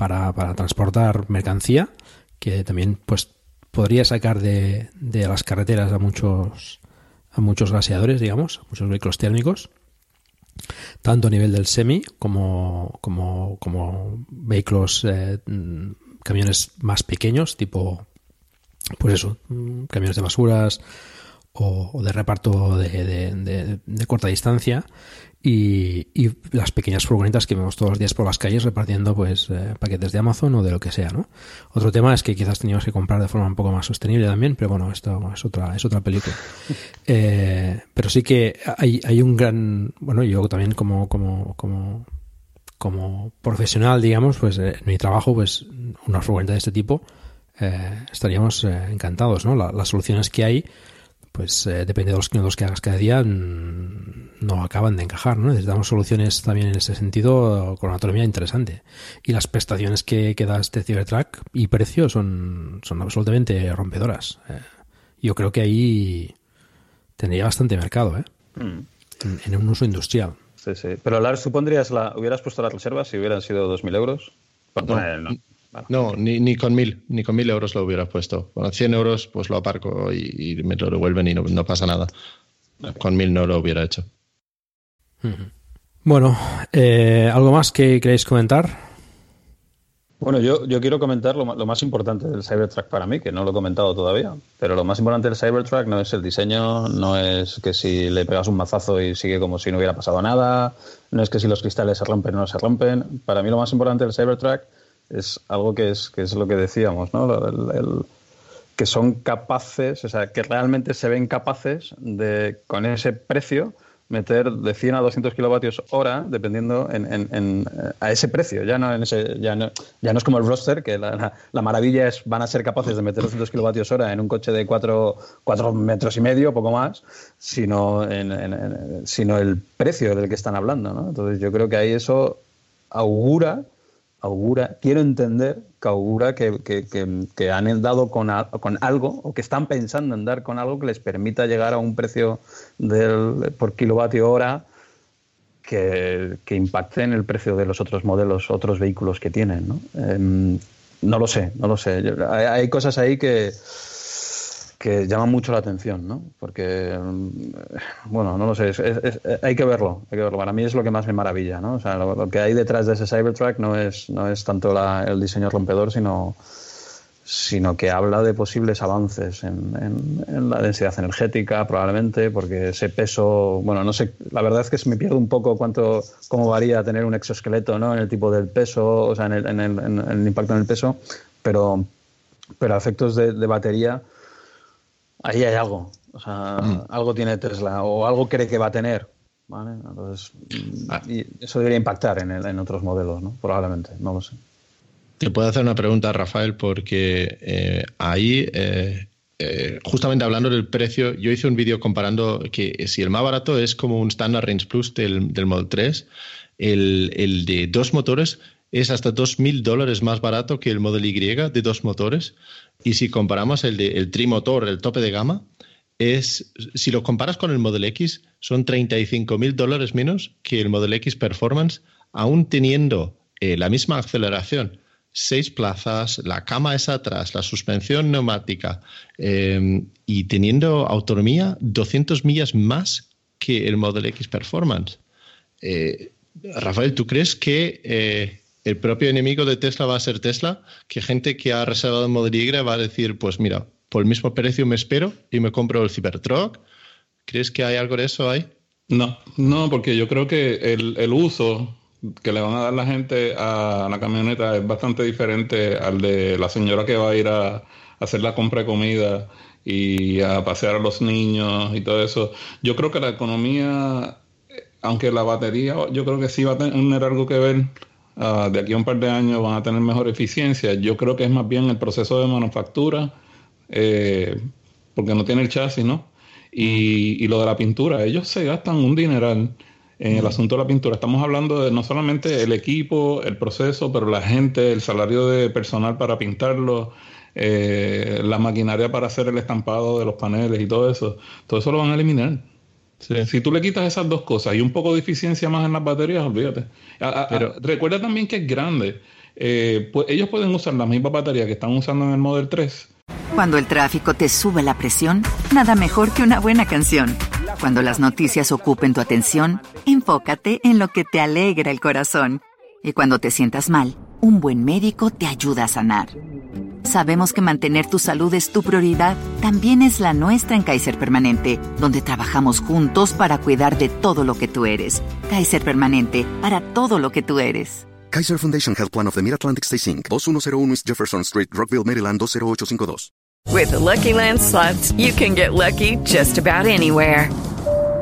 para, para transportar mercancía, que también pues podría sacar de, las carreteras a muchos a muchos gaseadores, digamos, a muchos vehículos térmicos, tanto a nivel del semi como, como, vehículos, eh, camiones más pequeños, tipo, pues eso, camiones de basuras o, de reparto de, de corta distancia y, y, las pequeñas furgonetas que vemos todos los días por las calles repartiendo pues eh, paquetes de Amazon o de lo que sea, ¿no? Otro tema es que quizás teníamos que comprar de forma un poco más sostenible también, pero bueno, esto es otra es otra película. Eh, pero sí que hay, hay un gran, bueno, yo también como como como como profesional, digamos, pues eh, en mi trabajo, pues una furgoneta de este tipo eh, estaríamos encantados, ¿no? las soluciones que hay pues eh, depende de los kilómetros que hagas cada día, no acaban de encajar, ¿no? Necesitamos soluciones también en ese sentido con una autonomía interesante. Y las prestaciones que, que da este Cybertruck y precio son, son absolutamente rompedoras. Eh. yo creo que ahí tendría bastante mercado, ¿eh? Mm. En, un uso industrial. Sí, sí. Pero Lars, ¿tú pondrías la, hubieras puesto las reservas si hubieran sido 2.000 euros? no. No, ni, ni, con mil, ni con mil euros lo hubiera puesto. Con 100 euros, pues lo aparco y, me lo devuelven y no, pasa nada. Con mil no lo hubiera hecho. Bueno, eh, ¿algo más que queréis comentar? Bueno, yo, yo quiero comentar lo, lo, más importante del Cybertruck para mí, que no lo he comentado todavía. Pero lo más importante del Cybertruck no es el diseño, no es que si le pegas un mazazo y sigue como si no hubiera pasado nada, no es que si los cristales se rompen o no se rompen. Para mí lo más importante del Cybertruck es algo que es, que es lo que decíamos, ¿no? El, que son capaces, o sea, que realmente se ven capaces de, con ese precio, meter de 100 a 200 kilovatios hora, dependiendo en, a ese precio. Ya no, en ese, ya, no, ya no es como el roster, que la, maravilla es van a ser capaces de meter 200 kilovatios hora en un coche de 4, metros y medio, poco más, sino, sino el precio del que están hablando. ¿no? Entonces yo creo que ahí eso augura augura, quiero entender que augura que, que, han dado con, con, algo o que están pensando en dar con algo que les permita llegar a un precio del, por kilovatio hora que, impacte en el precio de los otros modelos, otros vehículos que tienen. ¿no? Em, no lo sé, no lo sé. hay cosas ahí que, que llama mucho la atención, ¿no? Porque, mm, bueno, no lo sé, hay que verlo, hay que verlo. Para mí es lo que más me maravilla, ¿no? O sea, lo, que hay detrás de ese Cybertruck no es, no es tanto el diseño rompedor, sino, sino que habla de posibles avances en, en, la densidad energética, probablemente, porque ese peso, bueno, no sé, la verdad es que me pierde un poco cuánto, cómo varía tener un exoesqueleto, ¿no? En el tipo del peso, o sea, en el, en el, el impacto en el peso, pero, pero a efectos de, de batería ahí hay algo. O sea, mm. algo tiene Tesla o algo cree que va a tener. ¿vale? Entonces, ah. y eso debería impactar en, en, otros modelos, ¿no? Probablemente, no lo sé. Te puedo hacer una pregunta, Rafael, porque eh, ahí, eh, eh, justamente hablando del precio, yo hice un vídeo comparando que si el más barato es como un Standard Range Plus del, del Model 3, el, el de dos motores es hasta 2.000 dólares más barato que el Model Y de dos motores. Y si comparamos el, de, el trimotor, el tope de gama, es, si lo comparas con el Model X, son 35.000 dólares menos que el Model X Performance, aún teniendo eh, la misma aceleración seis plazas, la cama es atrás, la suspensión neumática eh, y teniendo autonomía 200 millas más que el Model X Performance. Eh, Rafael, ¿tú crees que eh, el propio enemigo de Tesla va a ser Tesla? Que gente que ha reservado el Model Y va a decir, pues mira, por el mismo precio me espero y me compro el Cybertruck. ¿Crees que hay algo de eso ahí? No, no, porque yo creo que el uso que le van a dar la gente a la camioneta es bastante diferente al de la señora que va a ir a, hacer la compra de comida y a pasear a los niños y todo eso. Yo creo que la economía, aunque la batería, yo creo que sí va a tener algo que ver. Ah, de aquí a un par de años van a tener mejor eficiencia. Yo creo que es más bien el proceso de manufactura, eh, porque no tiene el chasis, ¿no? Y, y lo de la pintura, ellos se gastan un dineral en el asunto de la pintura. Estamos hablando de no solamente el equipo, el proceso, pero la gente, el salario de personal para pintarlo, eh, la maquinaria para hacer el estampado de los paneles y todo eso. Todo eso lo van a eliminar. Si tú le quitas esas dos cosas y un poco de eficiencia más en las baterías, olvídate. A- a- a- recuerda también que es grande. Eh, pues ellos pueden usar las mismas baterías que están usando en el Model 3 Cuando el tráfico te sube la presión, nada mejor que una buena canción. Cuando las noticias ocupen tu atención, enfócate en lo que te alegra el corazón. Y cuando te sientas mal, un buen médico te ayuda a sanar. Sabemos que mantener tu salud es tu prioridad, también es la nuestra en Kaiser Permanente, donde trabajamos juntos para cuidar de todo lo que tú eres. Kaiser Permanente, para todo lo que tú eres. Kaiser Foundation Health Plan of the Mid-Atlantic Stay Inc. 2101 East Jefferson Street, Rockville, Maryland 20852. With the Lucky Land slots, you can get lucky just about anywhere.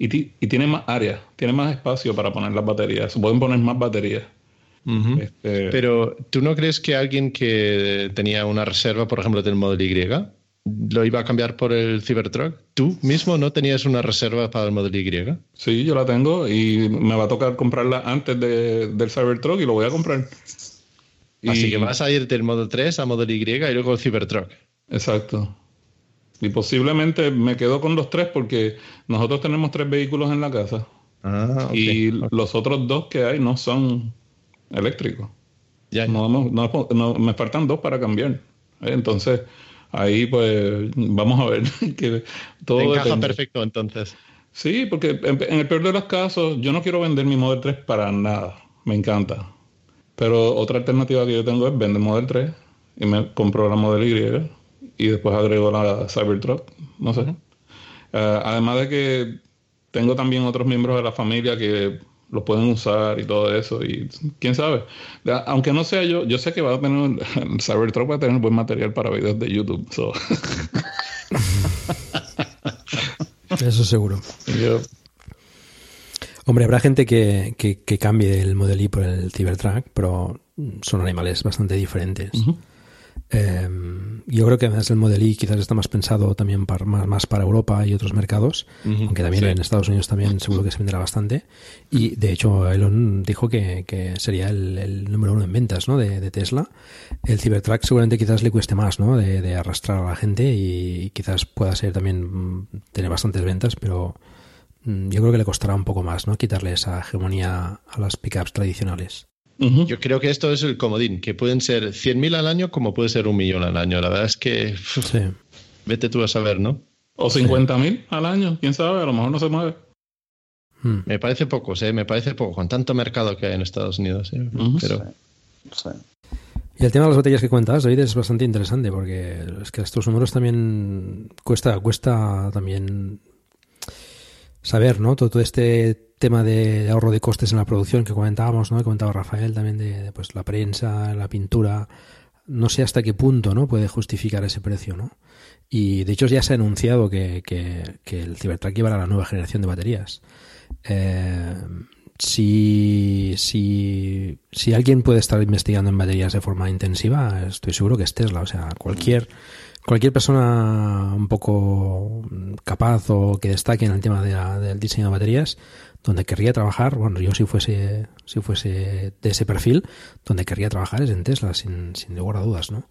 Y, ti- y tiene más área, tiene más espacio para poner las baterías. Se pueden poner más baterías. Este, Pero ¿tú no crees que alguien que tenía una reserva, por ejemplo, del Model Y, lo iba a cambiar por el Cybertruck? ¿Tú mismo no tenías una reserva para el Model Y? Sí, yo la tengo y me va a tocar comprarla antes de- del Cybertruck y lo voy a comprar. Así Y- que vas a ir del Model 3 a Model Y y luego el Cybertruck. Exacto. Y posiblemente me quedo con los tres porque nosotros tenemos tres vehículos en la casa. Ah. Y los otros dos que hay no son eléctricos. No, hemos- no- no- me faltan dos para cambiar. ¿eh? Entonces, ahí pues vamos a ver que todo Te encaja depende. perfecto entonces. Sí, porque en, en el peor de los casos, yo no quiero vender mi Model 3 para nada. Me encanta. Pero otra alternativa que yo tengo es vender Model 3 y me compro la Model Y y después agrego la Cybertruck. No sé. Eh, además de que tengo también otros miembros de la familia que lo pueden usar y todo eso. Y quién sabe. Aunque no sea yo, yo sé que va a tener, el Cybertruck va a tener buen material para videos de YouTube. so. Eso seguro. Yo- Hombre, habrá gente que, que, que cambie el Model Y por el Cybertruck, pero son animales bastante diferentes. Eh, yo creo que además el Model Y quizás está más pensado también para, más, más para Europa y otros mercados, aunque también sí. en Estados Unidos también seguro que se venderá bastante. Y de hecho Elon dijo que, que sería el, el número uno en ventas ¿no? de, de Tesla. El Cybertruck seguramente quizás le cueste más ¿no? de, de arrastrar a la gente y quizás pueda ser también mm, tener bastantes ventas, pero mm, yo creo que le costará un poco más ¿no? quitarle esa hegemonía a las pickups tradicionales. Yo creo que esto es el comodín, que pueden ser 100.000 al año como puede ser un millón al año. La verdad es que uf, vete tú a saber, ¿no? O 50 mil al año, quién sabe, a lo mejor no se mueve. Me parece poco, ¿eh? me parece poco, con tanto mercado que hay en Estados Unidos. ¿eh? Pero Y el tema de las baterías que cuentas, David, es bastante interesante porque es que estos números también cuesta, cuesta también saber, ¿no? Todo, todo este tema de ahorro de costes en la producción que comentábamos, ¿no? Que comentaba Rafael también de, pues la prensa, la pintura. No sé hasta qué punto, ¿no? Puede justificar ese precio, ¿no? Y de hecho ya se ha anunciado que, que, que el Cybertruck llevará la nueva generación de baterías. Eh, si, si, si alguien puede estar investigando en baterías de forma intensiva, estoy seguro que es Tesla. O sea, cualquier cualquier persona un poco capaz o que destaque en el tema de del diseño de baterías, donde querría trabajar, bueno, yo si fuese, si fuese de ese perfil, donde querría trabajar es en Tesla, sin, sin lugar a dudas, ¿no?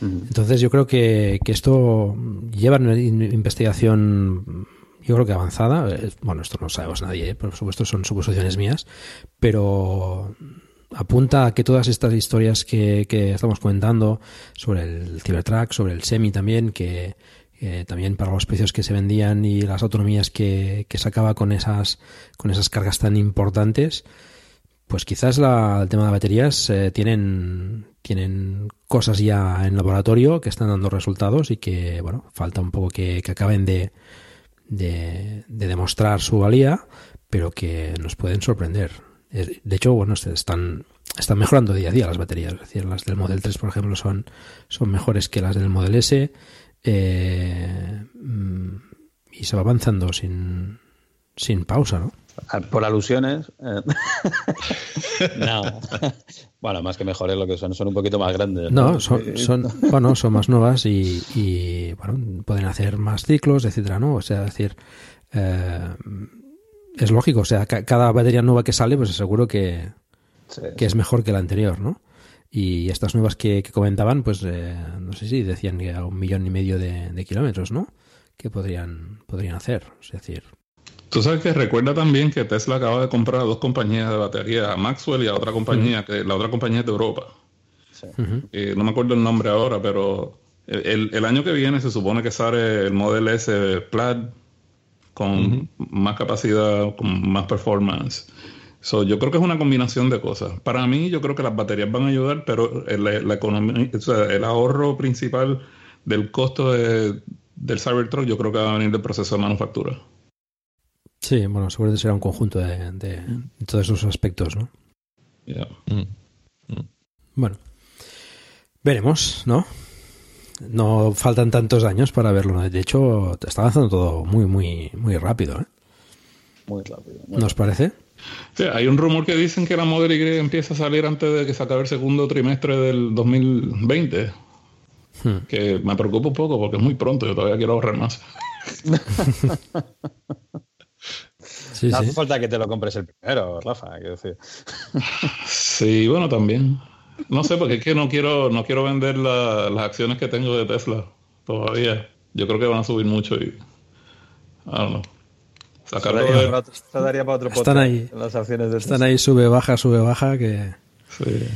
Entonces yo creo que, que esto lleva una investigación yo creo que avanzada. Eh, Bueno, esto no lo sabemos nadie, ¿eh? por supuesto son suposiciones mías, pero apunta a que todas estas historias que, que estamos comentando sobre el Cybertruck, sobre el Semi también, que también para los precios que se vendían y las autonomías que, que sacaba con esas, con esas cargas tan importantes, pues quizás la, el tema de baterías eh, tienen, tienen cosas ya en laboratorio que están dando resultados y que, bueno, falta un poco que, que acaben de, de, demostrar su valía, pero que nos pueden sorprender. De hecho, bueno, están, están mejorando día a día las baterías. Es decir, las del Model 3, por ejemplo, son, son mejores que las del Model S. Eh, y se va avanzando sin, sin pausa, ¿no? Por alusiones. Eh. no. Bueno, más que mejores lo que son, son un poquito más grandes. No, ¿no? son, son, bueno, son más nuevas y, y, bueno, pueden hacer más ciclos, etcétera, ¿no? O sea, es decir, eh, es lógico, o sea, ca cada batería nueva que sale, pues seguro que, sí, que sí. es mejor que la anterior, ¿no? Y estas nuevas que, que comentaban, pues eh, no sé si decían que a un millón y medio de, de kilómetros, ¿no? Que podrían, podrían hacer, es decir, Tú sabes que recuerda también que Tesla acaba de comprar a dos compañías de batería, a Maxwell y a otra compañía, uh -huh. que la otra compañía es de Europa. Sí. Uh -huh. eh, no me acuerdo el nombre ahora, pero el, el, año que viene se supone que sale el Model S Plaid con uh -huh. más capacidad, con más performance. So, yo creo que es una combinación de cosas. Para mí, yo creo que las baterías van a ayudar, pero la, la economía, o sea, el ahorro principal del costo de, del Cybertruck, yo creo que va a venir del proceso de manufactura. Sí, bueno, seguramente será un conjunto de, de, de todos esos aspectos, ¿no? Yeah. Mm. Mm. Bueno, veremos, ¿no? No faltan tantos años para verlo. De hecho, está avanzando todo muy, muy, muy rápido, ¿eh? Muy rápido. Muy ¿Nos parece? Sí, hay un rumor que dicen que la Model Y empieza a salir antes de que se acabe el segundo trimestre del 2020. Hmm. Que me preocupa un poco porque es muy pronto, yo todavía quiero ahorrar más. Sí, no hace sí. falta que te lo compres el primero, Rafa, quiero decir. Sí, bueno, también. No sé, porque es que no quiero, no quiero vender la, las acciones que tengo de Tesla todavía. Yo creo que van a subir mucho y. I don't know. Sacarlo daría, de... para otro, daría para otro están ahí, las acciones de Están ahí, sube, baja, sube, baja, que. Sí.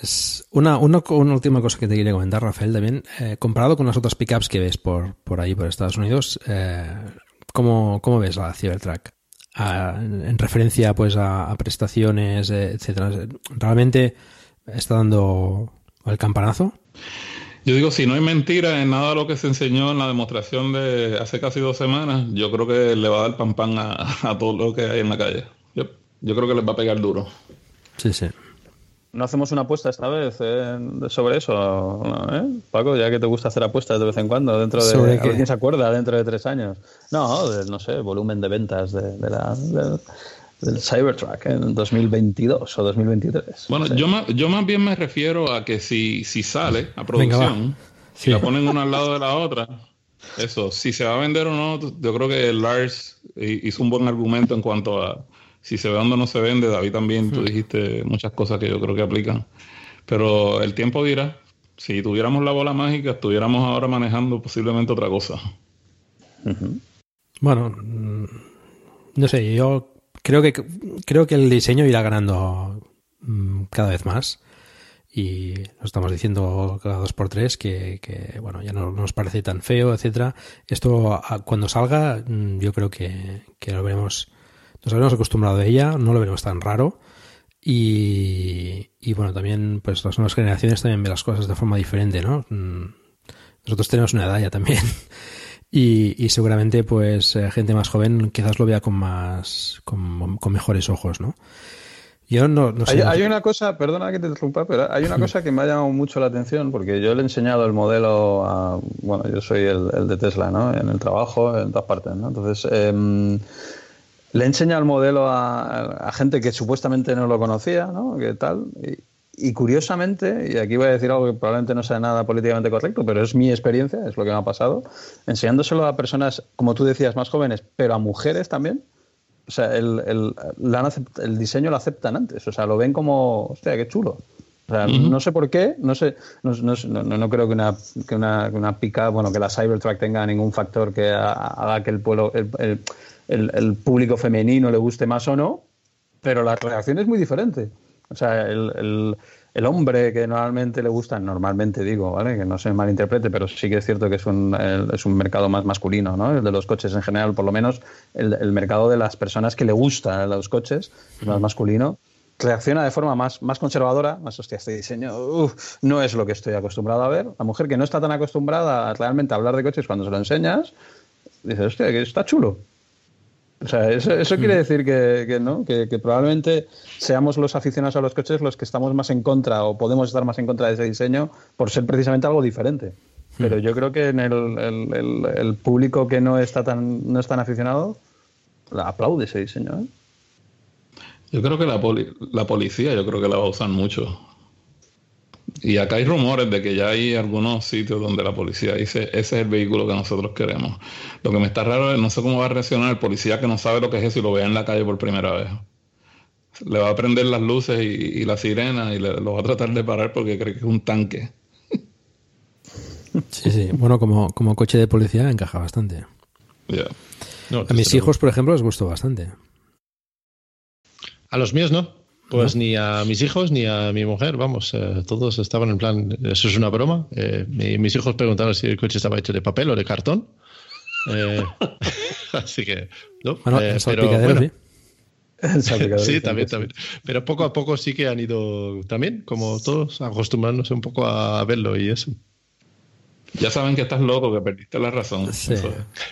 Es una, una, una, última cosa que te quería comentar, Rafael, también. Eh, comparado con las otras pickups que ves por, por ahí, por Estados Unidos, eh, ¿Cómo, ¿Cómo, ves la Cybertruck? A, en referencia pues a, a prestaciones, eh, etcétera. ¿Realmente está dando el campanazo? Yo digo, si no hay mentira en nada de lo que se enseñó en la demostración de hace casi dos semanas, yo creo que le va a dar pan pan a, a todo lo que hay en la calle. Yo, yo creo que les va a pegar duro. Sí, sí. ¿No hacemos una apuesta esta vez eh, sobre eso, ¿eh? Paco? Ya que te gusta hacer apuestas de vez en cuando, dentro de. ¿Sobre qué? ¿Quién se acuerda dentro de tres años? No, de, no sé, volumen de ventas de, de la. De, del Cybertruck en 2022 o 2023. Bueno, sí. yo, más, yo más bien me refiero a que si, si sale a producción, si sí. la ponen una al lado de la otra, eso, si se va a vender o no, yo creo que Lars hizo un buen argumento en cuanto a si se vende o no se vende, David también, tú dijiste muchas cosas que yo creo que aplican. Pero el tiempo dirá, si tuviéramos la bola mágica, estuviéramos ahora manejando posiblemente otra cosa. Uh -huh. Bueno, mm, no sé, yo creo que creo que el diseño irá ganando mm, cada vez más. Y lo estamos diciendo cada dos por tres que, bueno, ya no nos parece tan feo, etcétera. Esto cuando salga, mm, yo creo que, que lo veremos nos habremos acostumbrado a ella, no lo veremos tan raro. Y, y, bueno, también pues las nuevas generaciones también ven las cosas de forma diferente, ¿no? Mm, nosotros tenemos una edad ya también. Y, y seguramente pues eh, gente más joven quizás lo vea con más con, con mejores ojos, ¿no? Yo no, no sé. Hay, hay, una cosa, perdona que te interrumpa, pero hay una cosa que me ha llamado mucho la atención porque yo le he enseñado el modelo a, bueno, yo soy el, el de Tesla, ¿no? En el trabajo, en todas partes, ¿no? Entonces, eh, le enseña el modelo a, a, gente que supuestamente no lo conocía, ¿no? ¿Qué tal? Y, y curiosamente, y aquí voy a decir algo que probablemente no sea nada políticamente correcto, pero es mi experiencia, es lo que me ha pasado, enseñándoselo a personas, como tú decías, más jóvenes, pero a mujeres también, o sea, el, el, el diseño lo aceptan antes, o sea, lo ven como, hostia, qué chulo. O sea, no sé por qué, no sé, no, no, no creo que una, que una, una pica, bueno, que la Cybertruck tenga ningún factor que haga que el, pueblo, el, el, el, público femenino le guste más o no, pero la reacción es muy diferente. O sea, el, el, hombre que normalmente le gusta, normalmente digo, ¿vale? Que no se malinterprete, pero sí que es cierto que es un, es un mercado más masculino, ¿no? El de los coches en general, por lo menos el, mercado de las personas que le gustan los coches, más masculino reacciona de forma más, más conservadora, más hostia, este diseño no es lo que estoy acostumbrado a ver. La mujer que no está tan acostumbrada a realmente hablar de coches cuando se lo enseñas, dice, hostia, que está chulo. O sea, eso, eso quiere mm. decir que, ¿no? Que, probablemente seamos los aficionados a los coches los que estamos más en contra o podemos estar más en contra de ese diseño por ser precisamente algo diferente. Pero mm. yo creo que en el, el, público que no está tan, no es tan aficionado aplaude ese diseño. ¿eh? Yo creo que la, la policía, yo creo que la va a usar mucho. Y acá hay rumores de que ya hay algunos sitios donde la policía dice, ese es el vehículo que nosotros queremos. Lo que me está raro es, no sé cómo va a reaccionar el policía que no sabe lo que es eso y lo vea en la calle por primera vez. Le va a prender las luces y, la sirena y lo va a tratar de parar porque cree que es un tanque. Sí, sí. Bueno, como, como coche de policía encaja bastante. a mis hijos, por ejemplo, les gustó bastante. A los míos no. Pues ni a mis hijos ni a mi mujer, vamos, eh, todos estaban en plan, eso es una broma. Eh, mis hijos preguntaron si el coche estaba hecho de papel o de cartón. Eh, así que, no. Bueno, pero, bueno, sí, también, también. Pero poco a poco sí que han ido también, como todos, acostumbrándose un poco a verlo y eso. Ya saben que estás loco, que perdiste la razón. Sí,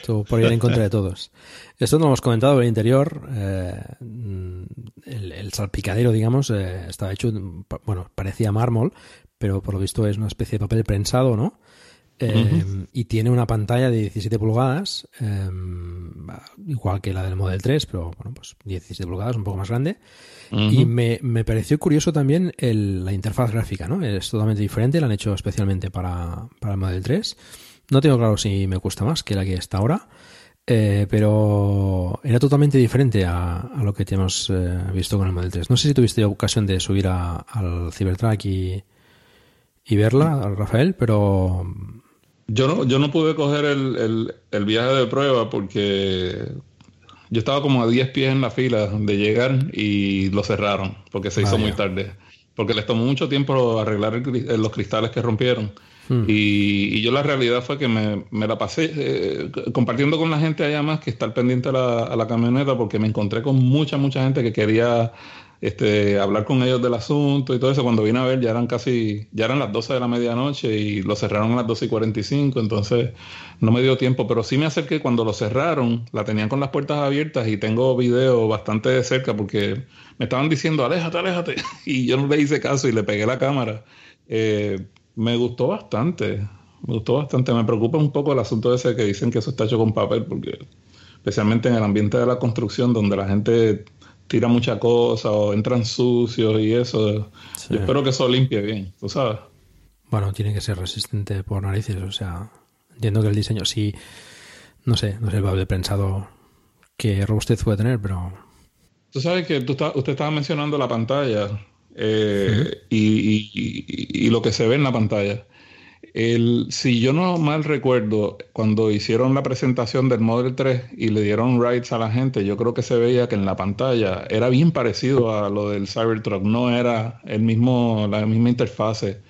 tú por ir en contra de todos. Esto no lo hemos comentado, el interior, eh, el, salpicadero, digamos, eh, estaba hecho, bueno, parecía mármol, pero por lo visto es una especie de papel prensado, ¿no? Eh, y tiene una pantalla de 17 pulgadas, igual que la del Model 3, pero bueno, pues 17 pulgadas, un poco más grande. Y me, me, pareció curioso también el, la interfaz gráfica, ¿no? Es totalmente diferente, la han hecho especialmente para, para el Model 3. No tengo claro si me gusta más que la que está ahora, eh, pero era totalmente diferente a, a lo que hemos eh, visto con el Model 3. No sé si tuviste ocasión de subir a, al Cybertruck y, y verla, Rafael, pero... Yo no, yo no pude coger el, el, el viaje de prueba porque yo estaba como a 10 pies en la fila de llegar y lo cerraron porque se hizo muy tarde. Porque les tomó mucho tiempo arreglar los cristales que rompieron. Hmm. Y, yo la realidad fue que me, la pasé eh, compartiendo con la gente allá más que estar pendiente a la, a la camioneta porque me encontré con mucha, mucha gente que quería este, hablar con ellos del asunto y todo eso. Cuando vine a ver ya eran casi, ya eran las 12 de la medianoche y lo cerraron a las 12 y 45, entonces no me dio tiempo, pero sí me acerqué cuando lo cerraron, la tenían con las puertas abiertas y tengo video bastante de cerca porque me estaban diciendo, aléjate, aléjate, y yo no le hice caso y le pegué la cámara. Eh, me gustó bastante, me gustó bastante, me preocupa un poco el asunto ese que dicen que eso está hecho con papel porque especialmente en el ambiente de la construcción donde la gente tira mucha cosa o entran sucios y eso. Yo espero que eso limpie bien, tú sabes. Bueno, tiene que ser resistente por narices, o sea, entiendo que el diseño sí, no sé, no sé el de prensado que robustez puede tener, pero... Tú sabes que tú usted estaba mencionando la pantalla eh, y, lo que se ve en la pantalla. El, si yo no mal recuerdo, cuando hicieron la presentación del Model 3 y le dieron rights a la gente, yo creo que se veía que en la pantalla era bien parecido a lo del Cybertruck, no era el mismo, la misma interfase.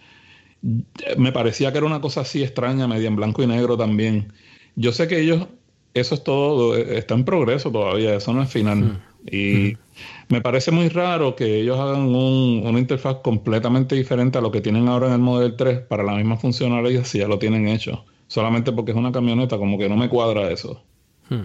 Me parecía que era una cosa así extraña, media en blanco y negro también. Yo sé que ellos, eso es todo, está en progreso todavía, eso no es final. Hmm. Y me parece muy raro que ellos hagan una interfaz completamente diferente a lo que tienen ahora en el Model 3 para la misma funcionalidad si ya lo tienen hecho. Solamente porque es una camioneta, como que no me cuadra eso. Hmm.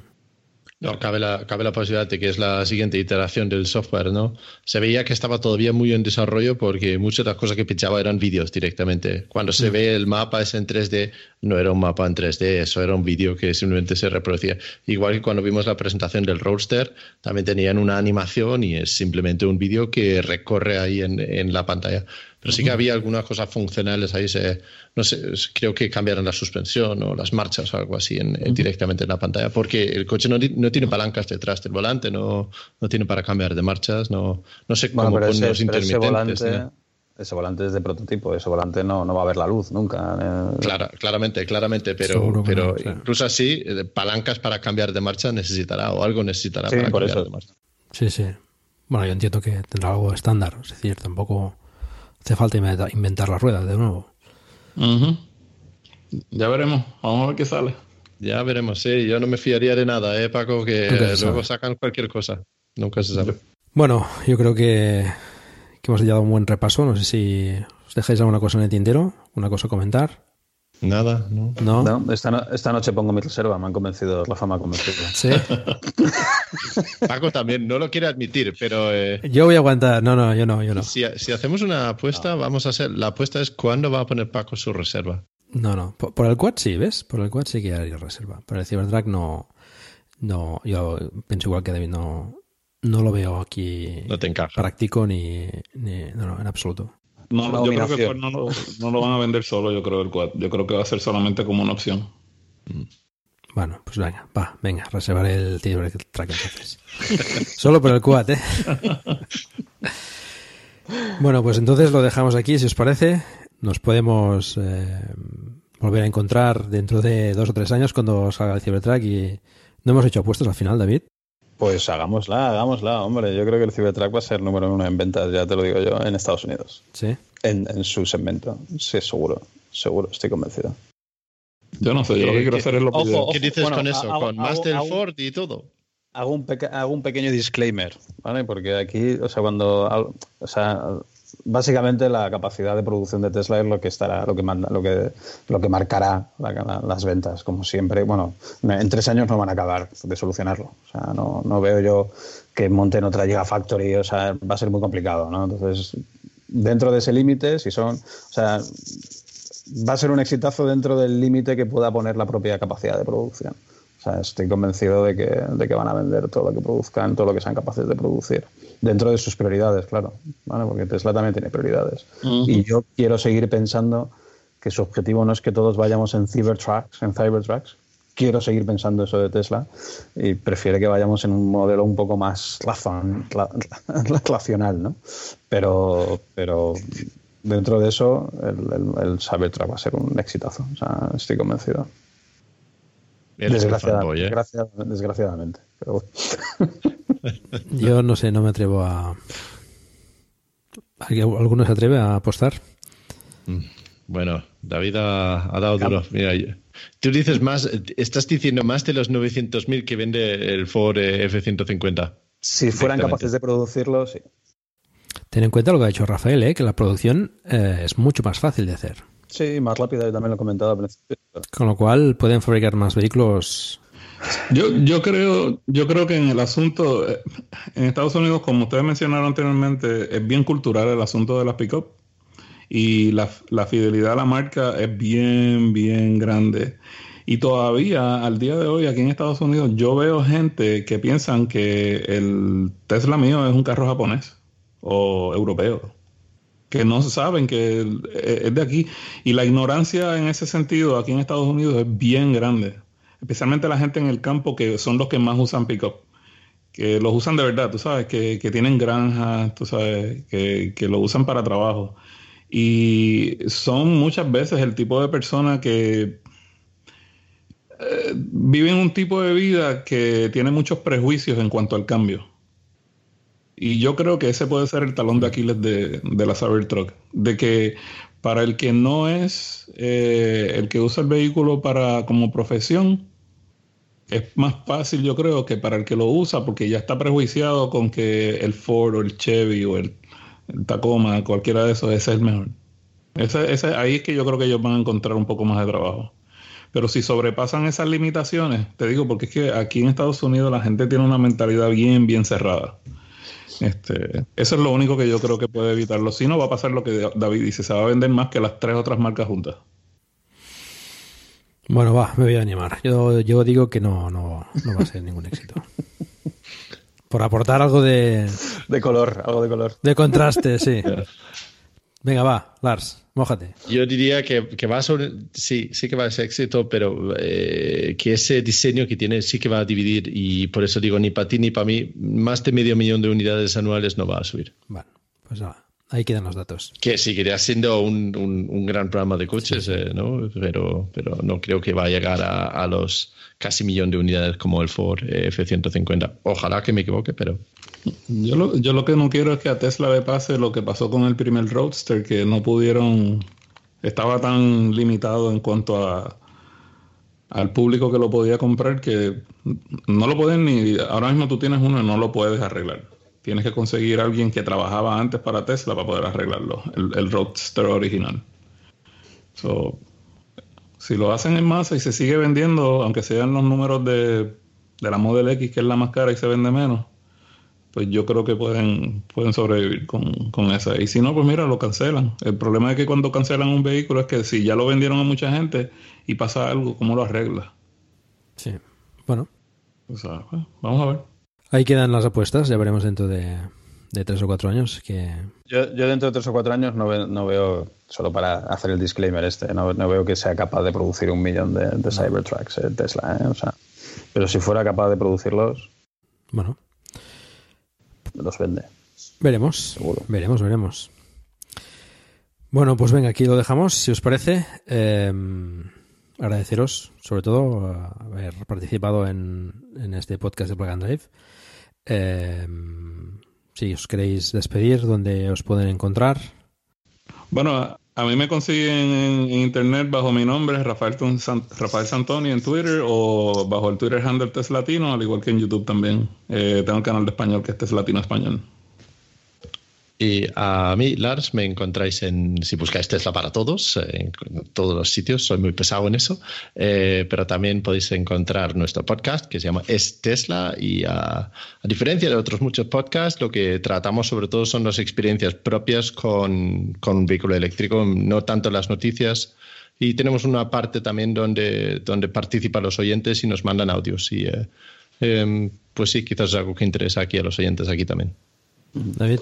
No, cabe la, cabe la posibilidad de que es la siguiente iteración del software, ¿no? Se veía que estaba todavía muy en desarrollo porque muchas de las cosas que pinchaba eran vídeos directamente. Cuando se mm. ve el mapa es en 3D, no era un mapa en 3D, eso era un vídeo que simplemente se reproducía. Igual que cuando vimos la presentación del Roadster, también tenían una animación y es simplemente un vídeo que recorre ahí en, en la pantalla. Pero sí que había algunas cosas funcionales ahí. Se, no sé, creo que cambiaron la suspensión o las marchas o algo así en, directamente en la pantalla, porque el coche no, no, tiene palancas detrás del volante, no, no tiene para cambiar de marchas, no, no sé cómo bueno, ponen los intermitentes. Ese volante, ese volante es de prototipo, ese volante no, no va a ver la luz nunca. eh. Clara, claramente, claramente, pero, pero no, claro. incluso así, eh, palancas para cambiar de marcha necesitará o algo necesitará Sí, para por cambiar eso. de marcha. Sí, sí. Bueno, yo entiendo que tendrá algo estándar. Es decir, tampoco hace falta inventa- inventar la rueda de nuevo. Ya veremos. Vamos a ver qué sale. Ya veremos, sí. Yo no me fiaría de nada, ¿eh, Paco? Que luego sacan cualquier cosa. Nunca se sabe. Bueno, yo creo que, que hemos dado un buen repaso. No sé si os dejáis alguna cosa en el tintero, una cosa a comentar. Nada, ¿no? No. No, esta, no- esta noche pongo mi reserva, me han convencido, Rafa me ha convencido. Sí. Paco también no lo quiere admitir, pero eh, Yo voy a aguantar. No, no, yo no, yo no. si, si hacemos una apuesta, vamos a hacer. La apuesta es cuándo va a poner Paco su reserva. No, no. Por, por el quad sí, ¿ves? Por el quad sí que haría reserva. Pero el Cybertruck no. No, yo pienso igual que David, no, no lo veo aquí No te encaja. práctico ni, ni- no, no, en absoluto. No, yo creo que dominación. no lo, no lo van a vender solo, yo creo, el quad. Yo creo que va a ser solamente como una opción. Bueno, pues venga, va, venga, reservaré el Cybertruck entonces. Solo por el quad, ¿eh? bueno, pues entonces lo dejamos aquí, si os parece. Nos podemos eh, volver a encontrar dentro de dos o tres años cuando salga el Cybertruck y no hemos hecho apuestas al final, David. Pues hagámosla, hagámosla, hombre. Yo creo que el Cybertruck va a ser número uno en ventas, ya te lo digo yo, en Estados Unidos. Sí. En, en su segmento. Sí, seguro, seguro, estoy convencido. Yo no sé, yo lo que ¿Qué- quiero qué- hacer es lo ojo. ¿Qué dices bueno, con eso? hago- con más hago- del hago- Ford y todo. Hago un, hago un pequeño disclaimer, ¿vale? Porque aquí, o sea, cuando, o sea, básicamente la capacidad de producción de Tesla es lo que estará, lo que manda, lo que, lo que marcará la- la- las ventas, como siempre. Bueno, en tres años no van a acabar de solucionarlo. O sea, no, no veo yo que monten otra Gigafactory, o sea, va a ser muy complicado, ¿no? Entonces, dentro de ese límite, si son, o sea, va a ser un exitazo dentro del límite que pueda poner la propia capacidad de producción. O sea, estoy convencido de que, de que van a vender todo lo que produzcan, todo lo que sean capaces de producir. Dentro de sus prioridades, claro. ¿vale? Porque Tesla también tiene prioridades. Y yo quiero seguir pensando que su objetivo no es que todos vayamos en Cybertrucks, en Cybertrucks. Quiero seguir pensando eso de Tesla y prefiere que vayamos en un modelo un poco más razon, ra- racional, ¿no? Pero, pero dentro de eso, el, el, el Cybertruck va a ser un exitazo. O sea, estoy convencido. Fanboy, ¿eh? desgraciadamente. Pero bueno. Yo no sé, no me atrevo a... ¿Alguien- ¿Alguno se atreve a apostar? Bueno, David ha, ha dado duro. Mira, yo- tú dices más, estás diciendo más de los 900.000 que vende el Ford eh, F-150. Si fueran capaces de producirlo, sí. Ten en cuenta lo que ha dicho Rafael, ¿eh? que la producción eh, es mucho más fácil de hacer. Sí, más rápida, yo también lo he comentado al principio. Con lo cual pueden fabricar más vehículos. Yo, yo creo, yo creo que en el asunto, eh, en Estados Unidos, como ustedes mencionaron anteriormente, es bien cultural el asunto de las pick-up. Y la, la fidelidad a la marca es bien, bien grande. Y todavía, al día de hoy, aquí en Estados Unidos, yo veo gente que piensan que el Tesla mío es un carro japonés o europeo. Que no saben que eh, es de aquí. Y la ignorancia en ese sentido aquí en Estados Unidos es bien grande. Especialmente la gente en el campo que son los que más usan pick-up. Que los usan de verdad, tú sabes, que, que tienen granjas, tú sabes, que, que lo usan para trabajo. Y son muchas veces el tipo de persona que eh, viven un tipo de vida que tiene muchos prejuicios en cuanto al cambio. Y yo creo que ese puede ser el talón de Aquiles de, de la Cybertruck. De que para el que no es eh, el que usa el vehículo para como profesión, es más fácil yo creo que para el que lo usa, porque ya está prejuiciado con que el Ford o el Chevy o el, el Tacoma, cualquiera de esos, ese es el mejor. Ese, ese- ahí es que yo creo que ellos van a encontrar un poco más de trabajo. Pero si sobrepasan esas limitaciones, te digo, porque es que aquí en Estados Unidos la gente tiene una mentalidad bien, bien cerrada. Este, eso es lo único que yo creo que puede evitarlo. Si no, va a pasar lo que David dice, se va a vender más que las tres otras marcas juntas. Bueno, va, me voy a animar. Yo, yo digo que no, no, no va a ser ningún éxito. Por aportar algo de, De color, algo de color. de contraste, sí. Venga, va, Lars, mójate. Yo diría que, que va a ser, sí, sí que va a ser éxito, pero eh, que ese diseño que tiene sí que va a dividir y por eso digo, ni para ti ni para mí, más de medio millón de unidades anuales no va a subir. Bueno, pues nada, ahí quedan los datos. Que seguiría siendo un, un, un gran programa de coches, eh, ¿no? Pero, pero no creo que va a llegar a, a los casi millón de unidades como el Ford F-150. Ojalá que me equivoque, pero... Yo lo, yo lo que no quiero es que a Tesla le pase lo que pasó con el primer Roadster, que no pudieron, estaba tan limitado en cuanto a al público que lo podía comprar que no lo pueden ni, ahora mismo tú tienes uno y no lo puedes arreglar. Tienes que conseguir a alguien que trabajaba antes para Tesla para poder arreglarlo, el, el Roadster original. So, si lo hacen en masa y se sigue vendiendo, aunque sean los números de, de la Model X, que es la más cara y se vende menos, pues yo creo que pueden, pueden sobrevivir con, con esa. Y si no, pues mira, lo cancelan. El problema es que cuando cancelan un vehículo es que si ya lo vendieron a mucha gente y pasa algo, ¿cómo lo arregla? Sí, bueno. O sea, pues, vamos a ver. Ahí quedan las apuestas, ya veremos dentro de, de tres o cuatro años que... Yo, yo dentro de tres o cuatro años no, ve, no veo, solo para hacer el disclaimer este, no, no, veo que sea capaz de producir un millón de, de Cybertrucks eh, Tesla, ¿eh? O sea, pero si fuera capaz de producirlos... Bueno. Los vende. Veremos. Seguro. Veremos, veremos. Bueno, pues venga, aquí lo dejamos, si os parece. Eh, agradeceros, sobre todo, haber participado en, en este podcast de Plug and Drive. Eh, si os queréis despedir, ¿dónde os pueden encontrar? Bueno, a mí me consiguen en, internet bajo mi nombre, Rafael, Rafael Santoni en Twitter o bajo el Twitter handle Teslatino, al igual que en YouTube también. Eh, tengo un canal de español que es Teslatino Español. Y a mí, Lars, me encontráis en, si buscáis Tesla para todos, en, todos los sitios, soy muy pesado en eso, eh, pero también podéis encontrar nuestro podcast que se llama Es Tesla y a, a, diferencia de otros muchos podcasts, lo que tratamos sobre todo son las experiencias propias con, con un vehículo eléctrico, no tanto las noticias. Y tenemos una parte también donde, donde participan los oyentes y nos mandan audios. Y eh, eh, pues sí, quizás es algo que interesa aquí a los oyentes aquí también. David.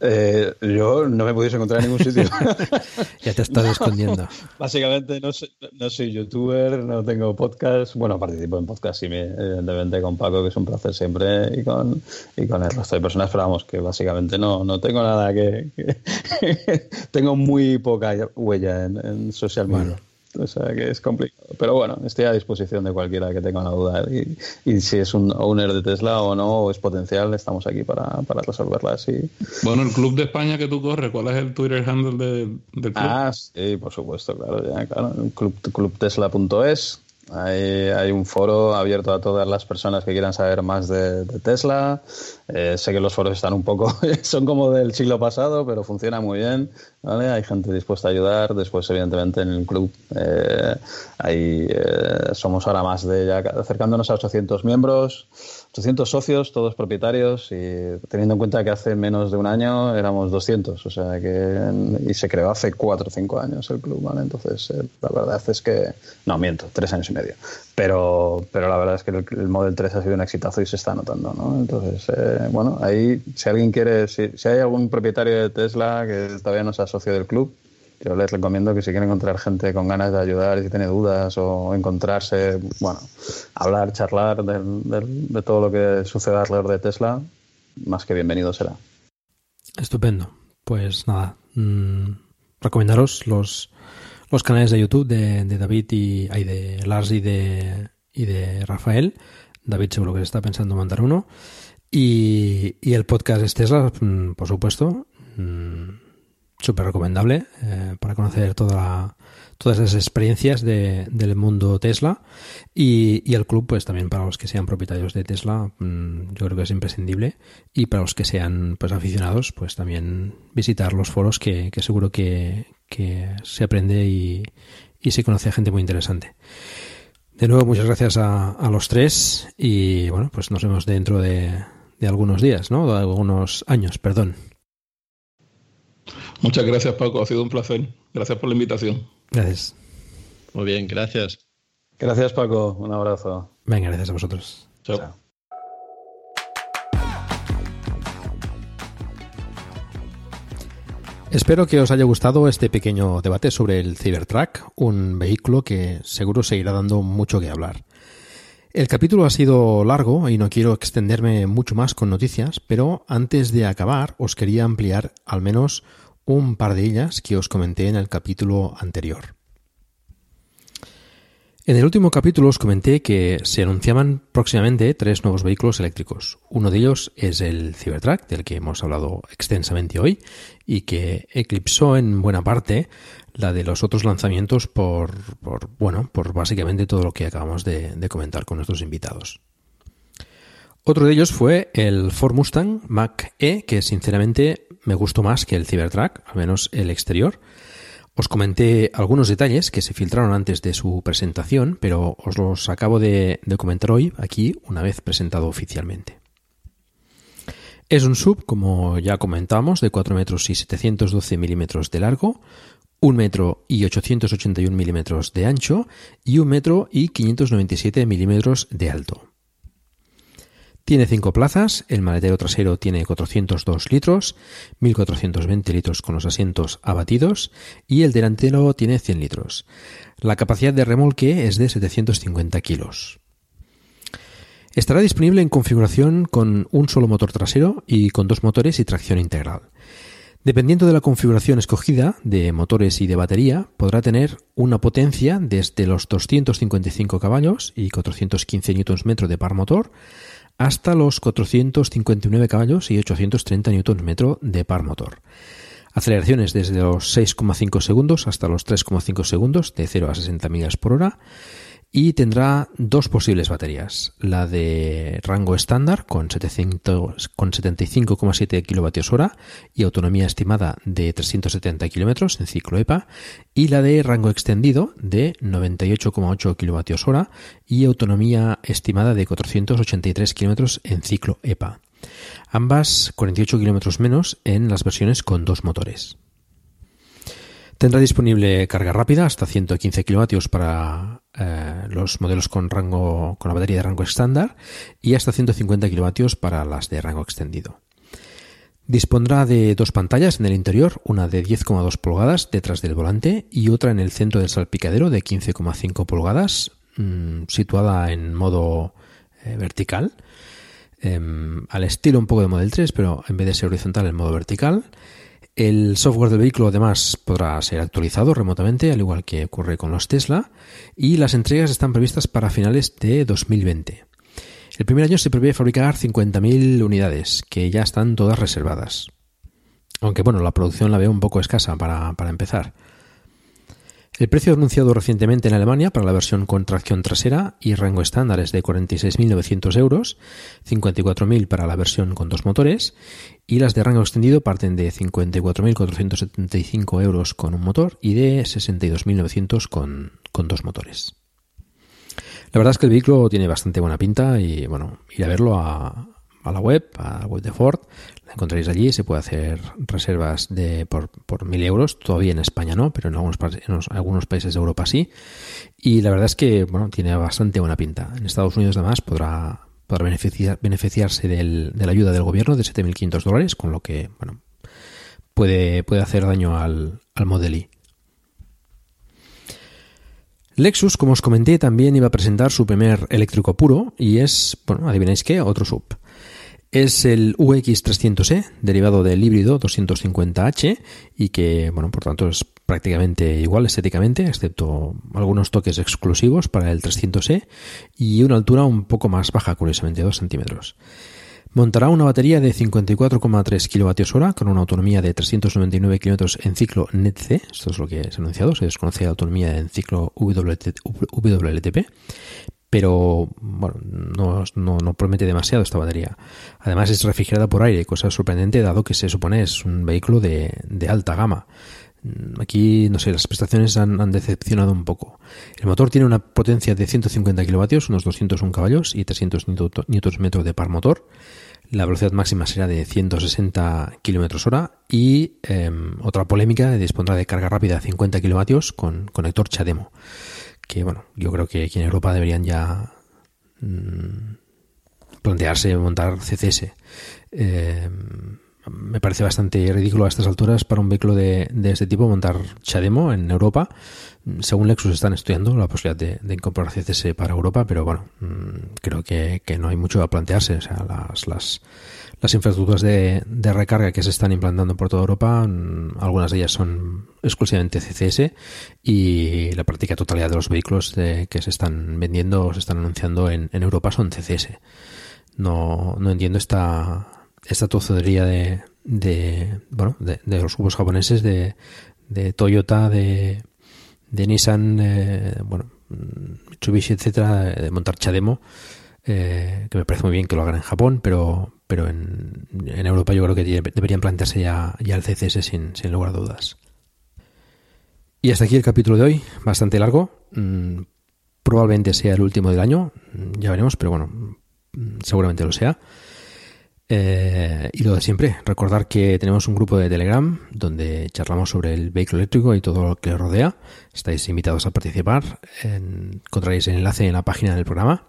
Eh, yo no me podéis encontrar en ningún sitio. ya te estás escondiendo. Básicamente no soy, no soy, youtuber, no tengo podcast. Bueno, participo en podcast y me, evidentemente con Paco, que es un placer siempre, y con, y con el resto de personas, pero vamos, que básicamente no, no tengo nada que... que tengo muy poca huella en, en social media. Bueno. O sea que es complicado. Pero bueno, estoy a disposición de cualquiera que tenga una duda. Y, y, si es un owner de Tesla o no, o es potencial, estamos aquí para, para resolverlas. Y... Bueno, el club de España que tú corres, ¿cuál es el Twitter handle de, del club? Ah, sí, por supuesto, claro. Ya, claro. Club, clubtesla.es. Hay, hay, un foro abierto a todas las personas que quieran saber más de, Tesla. Eh, sé que los foros están un poco, son como del siglo pasado, pero funciona muy bien. ¿vale? Hay gente dispuesta a ayudar. Después, evidentemente, en el club eh, hay, eh, somos ahora más de ya acercándonos a 800 miembros, 800 socios, todos propietarios. Y teniendo en cuenta que hace menos de un año éramos 200, o sea que y se creó hace 4 o 5 años el club, ¿vale? Entonces, la verdad es que no miento, 3 años y medio. Pero, pero la verdad es que el, el Model 3 ha sido un exitazo y se está notando, ¿no? Entonces, eh, bueno, ahí si alguien quiere, si, si, hay algún propietario de Tesla que todavía no sea socio del club, yo les recomiendo que si quieren encontrar gente con ganas de ayudar y si tiene dudas o encontrarse, bueno, hablar, charlar de, todo lo que sucede alrededor de Tesla, más que bienvenido será. Estupendo. Pues nada, mmm, recomendaros los los canales de YouTube de, David y de Lars y de, y de Rafael. David seguro que está pensando mandar uno. Y, y el podcast es Tesla, por supuesto. Súper recomendable eh, para conocer toda, todas esas experiencias de, del mundo Tesla. Y, el club, pues también para los que sean propietarios de Tesla, yo creo que es imprescindible. Y para los que sean pues aficionados, pues también visitar los foros que, seguro que, se aprende y, y, se conoce a gente muy interesante. De nuevo, muchas gracias a, a, los tres y bueno, pues nos vemos dentro de, de algunos días, ¿no? De algunos años, perdón. Muchas gracias, Paco. Ha sido un placer. Gracias por la invitación. Gracias. Muy bien, gracias. Gracias, Paco. Un abrazo. Venga, gracias a vosotros. Chao. Chao. Espero que os haya gustado este pequeño debate sobre el Cybertruck, un vehículo que seguro seguirá dando mucho que hablar. El capítulo ha sido largo y no quiero extenderme mucho más con noticias, pero antes de acabar os quería ampliar al menos un par de ellas que os comenté en el capítulo anterior. En el último capítulo os comenté que se anunciaban próximamente tres nuevos vehículos eléctricos. Uno de ellos es el Cybertruck, del que hemos hablado extensamente hoy, y que eclipsó en buena parte la de los otros lanzamientos por, bueno, por básicamente todo lo que acabamos de, de comentar con nuestros invitados. Otro de ellos fue el Ford Mustang Mach E, que sinceramente me gustó más que el Cybertruck, al menos el exterior. Os comenté algunos detalles que se filtraron antes de su presentación, pero os los acabo de, comentar hoy aquí una vez presentado oficialmente. Es un sub, como ya comentamos, de 4 metros y 712 milímetros de largo, 1 metro y 881 milímetros de ancho y 1 metro y 597 milímetros de alto. Tiene cinco plazas, el maletero trasero tiene 402 litros, 1420 litros con los asientos abatidos y el delantero tiene 100 litros. La capacidad de remolque es de 750 kilos. Estará disponible en configuración con un solo motor trasero y con dos motores y tracción integral. Dependiendo de la configuración escogida de motores y de batería, podrá tener una potencia desde los 255 caballos y 415 Nm de par motor hasta los 459 caballos y 830 Nm de par motor. Aceleraciones desde los 6,5 segundos hasta los 3,5 segundos de 0 a 60 millas por hora y tendrá dos posibles baterías, la de rango estándar con, 75,7 kWh y autonomía estimada de 370 km en ciclo EPA y la de rango extendido de 98,8 kWh y autonomía estimada de 483 km en ciclo EPA. Ambas 48 km menos en las versiones con dos motores. Tendrá disponible carga rápida hasta 115 kilovatios para eh, los modelos con rango con la batería de rango estándar y hasta 150 kilovatios para las de rango extendido. Dispondrá de dos pantallas en el interior, una de 10,2 pulgadas detrás del volante y otra en el centro del salpicadero de 15,5 pulgadas, mm, situada en modo eh, vertical, em, al estilo un poco de Model 3, pero en vez de ser horizontal en modo vertical. El software del vehículo además podrá ser actualizado remotamente, al igual que ocurre con los Tesla, y las entregas están previstas para finales de 2020. El primer año se prevé fabricar 50.000 unidades, que ya están todas reservadas. Aunque bueno, la producción la veo un poco escasa para, para empezar. El precio anunciado recientemente en Alemania para la versión con tracción trasera y rango estándar es de 46.900 euros, 54.000 para la versión con dos motores y las de rango extendido parten de 54.475 euros con un motor y de 62.900 con, con dos motores. La verdad es que el vehículo tiene bastante buena pinta y bueno, ir a verlo a, a la web, a la web de Ford, encontraréis allí, se puede hacer reservas de por, por mil euros, todavía en España no, pero en algunos, algunos países de Europa sí, y la verdad es que bueno, tiene bastante buena pinta. En Estados Unidos además podrá, podrá beneficiar, beneficiarse del, de la ayuda del gobierno de 7.500 dólares, con lo que bueno, puede, puede hacer daño al, al Model. Lexus, como os comenté, también iba a presentar su primer eléctrico puro y es, bueno, adivináis qué, otro sub. Es el UX300E, derivado del híbrido 250H y que, bueno, por tanto es prácticamente igual estéticamente, excepto algunos toques exclusivos para el 300E y una altura un poco más baja, curiosamente, 2 centímetros. Montará una batería de 54,3 kWh con una autonomía de 399 km en ciclo NETC, esto es lo que ha anunciado, se desconoce la autonomía en ciclo WLTP, pero bueno, no, promete demasiado esta batería. Además es refrigerada por aire, cosa sorprendente dado que se supone es un vehículo de, alta gama. Aquí, no sé, las prestaciones han, decepcionado un poco. El motor tiene una potencia de 150 kilovatios, unos 201 caballos y 300 Nm de par motor. La velocidad máxima será de 160 km hora y em, otra polémica dispondrá de carga rápida a 50 kilovatios con conector CHAdeMO que bueno, yo creo que aquí en Europa deberían ya mm, plantearse montar CCS. Eh, me parece bastante ridículo a estas alturas para un vehículo de, de este tipo montar Chademo en Europa. Según Lexus están estudiando la posibilidad de, incorporar CCS para Europa, pero bueno, mm, creo que, no hay mucho a plantearse. O sea, las, las, las infraestructuras de, recarga que se están implantando por toda Europa, mm, algunas de ellas son exclusivamente CCS y la práctica totalidad de los vehículos que se están vendiendo o se están anunciando en, en Europa son CCS. No, no entiendo esta, esta tozodería de, de, bueno, de, los grupos japoneses, de, de Toyota, de, de Nissan, eh, bueno, Mitsubishi, etcétera, de montar Chademo, eh, que me parece muy bien que lo hagan en Japón, pero, pero en, en Europa yo creo que deberían plantearse ya, el CCS sin, sin lugar a dudas. Y hasta aquí el capítulo de hoy, bastante largo. Mm, probablemente sea el último del año, ya veremos, pero bueno, seguramente lo sea. Eh, y lo de siempre, recordar que tenemos un grupo de Telegram donde charlamos sobre el vehículo eléctrico y todo lo que rodea. Estáis invitados a participar. encontraréis el enlace en la página del programa.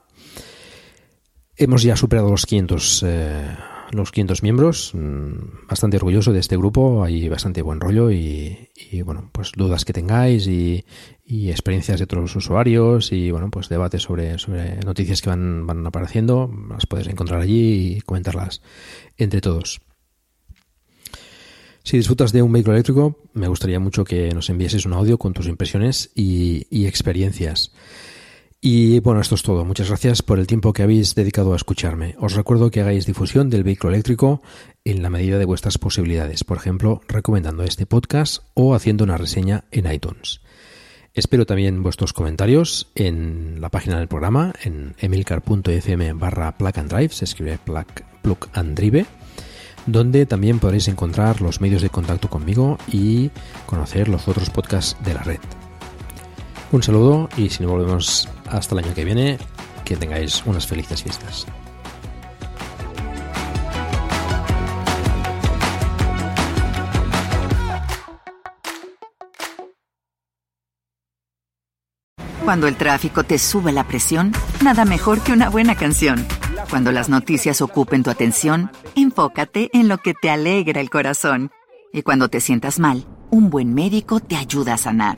Hemos ya superado los 500 los 500 miembros. Mm, bastante orgulloso de este grupo, hay bastante buen rollo y, bueno, pues dudas que tengáis y, experiencias de otros usuarios y bueno, pues debates sobre, noticias que van, apareciendo, las puedes encontrar allí y comentarlas entre todos. Si disfrutas de un vehículo eléctrico, me gustaría mucho que nos envieses un audio con tus impresiones y, y experiencias. Y bueno, esto es todo. Muchas gracias por el tiempo que habéis dedicado a escucharme. Os recuerdo que hagáis difusión del vehículo eléctrico en la medida de vuestras posibilidades, por ejemplo, recomendando este podcast o haciendo una reseña en iTunes. Espero también vuestros comentarios en la página del programa, en emilcar.fm barra plug and drive, se escribe plug, plug and drive, donde también podréis encontrar los medios de contacto conmigo y conocer los otros podcasts de la red. Un saludo y si no volvemos hasta el año que viene, que tengáis unas felices fiestas. Cuando el tráfico te sube la presión, nada mejor que una buena canción. Cuando las noticias ocupen tu atención, enfócate en lo que te alegra el corazón. Y cuando te sientas mal, un buen médico te ayuda a sanar.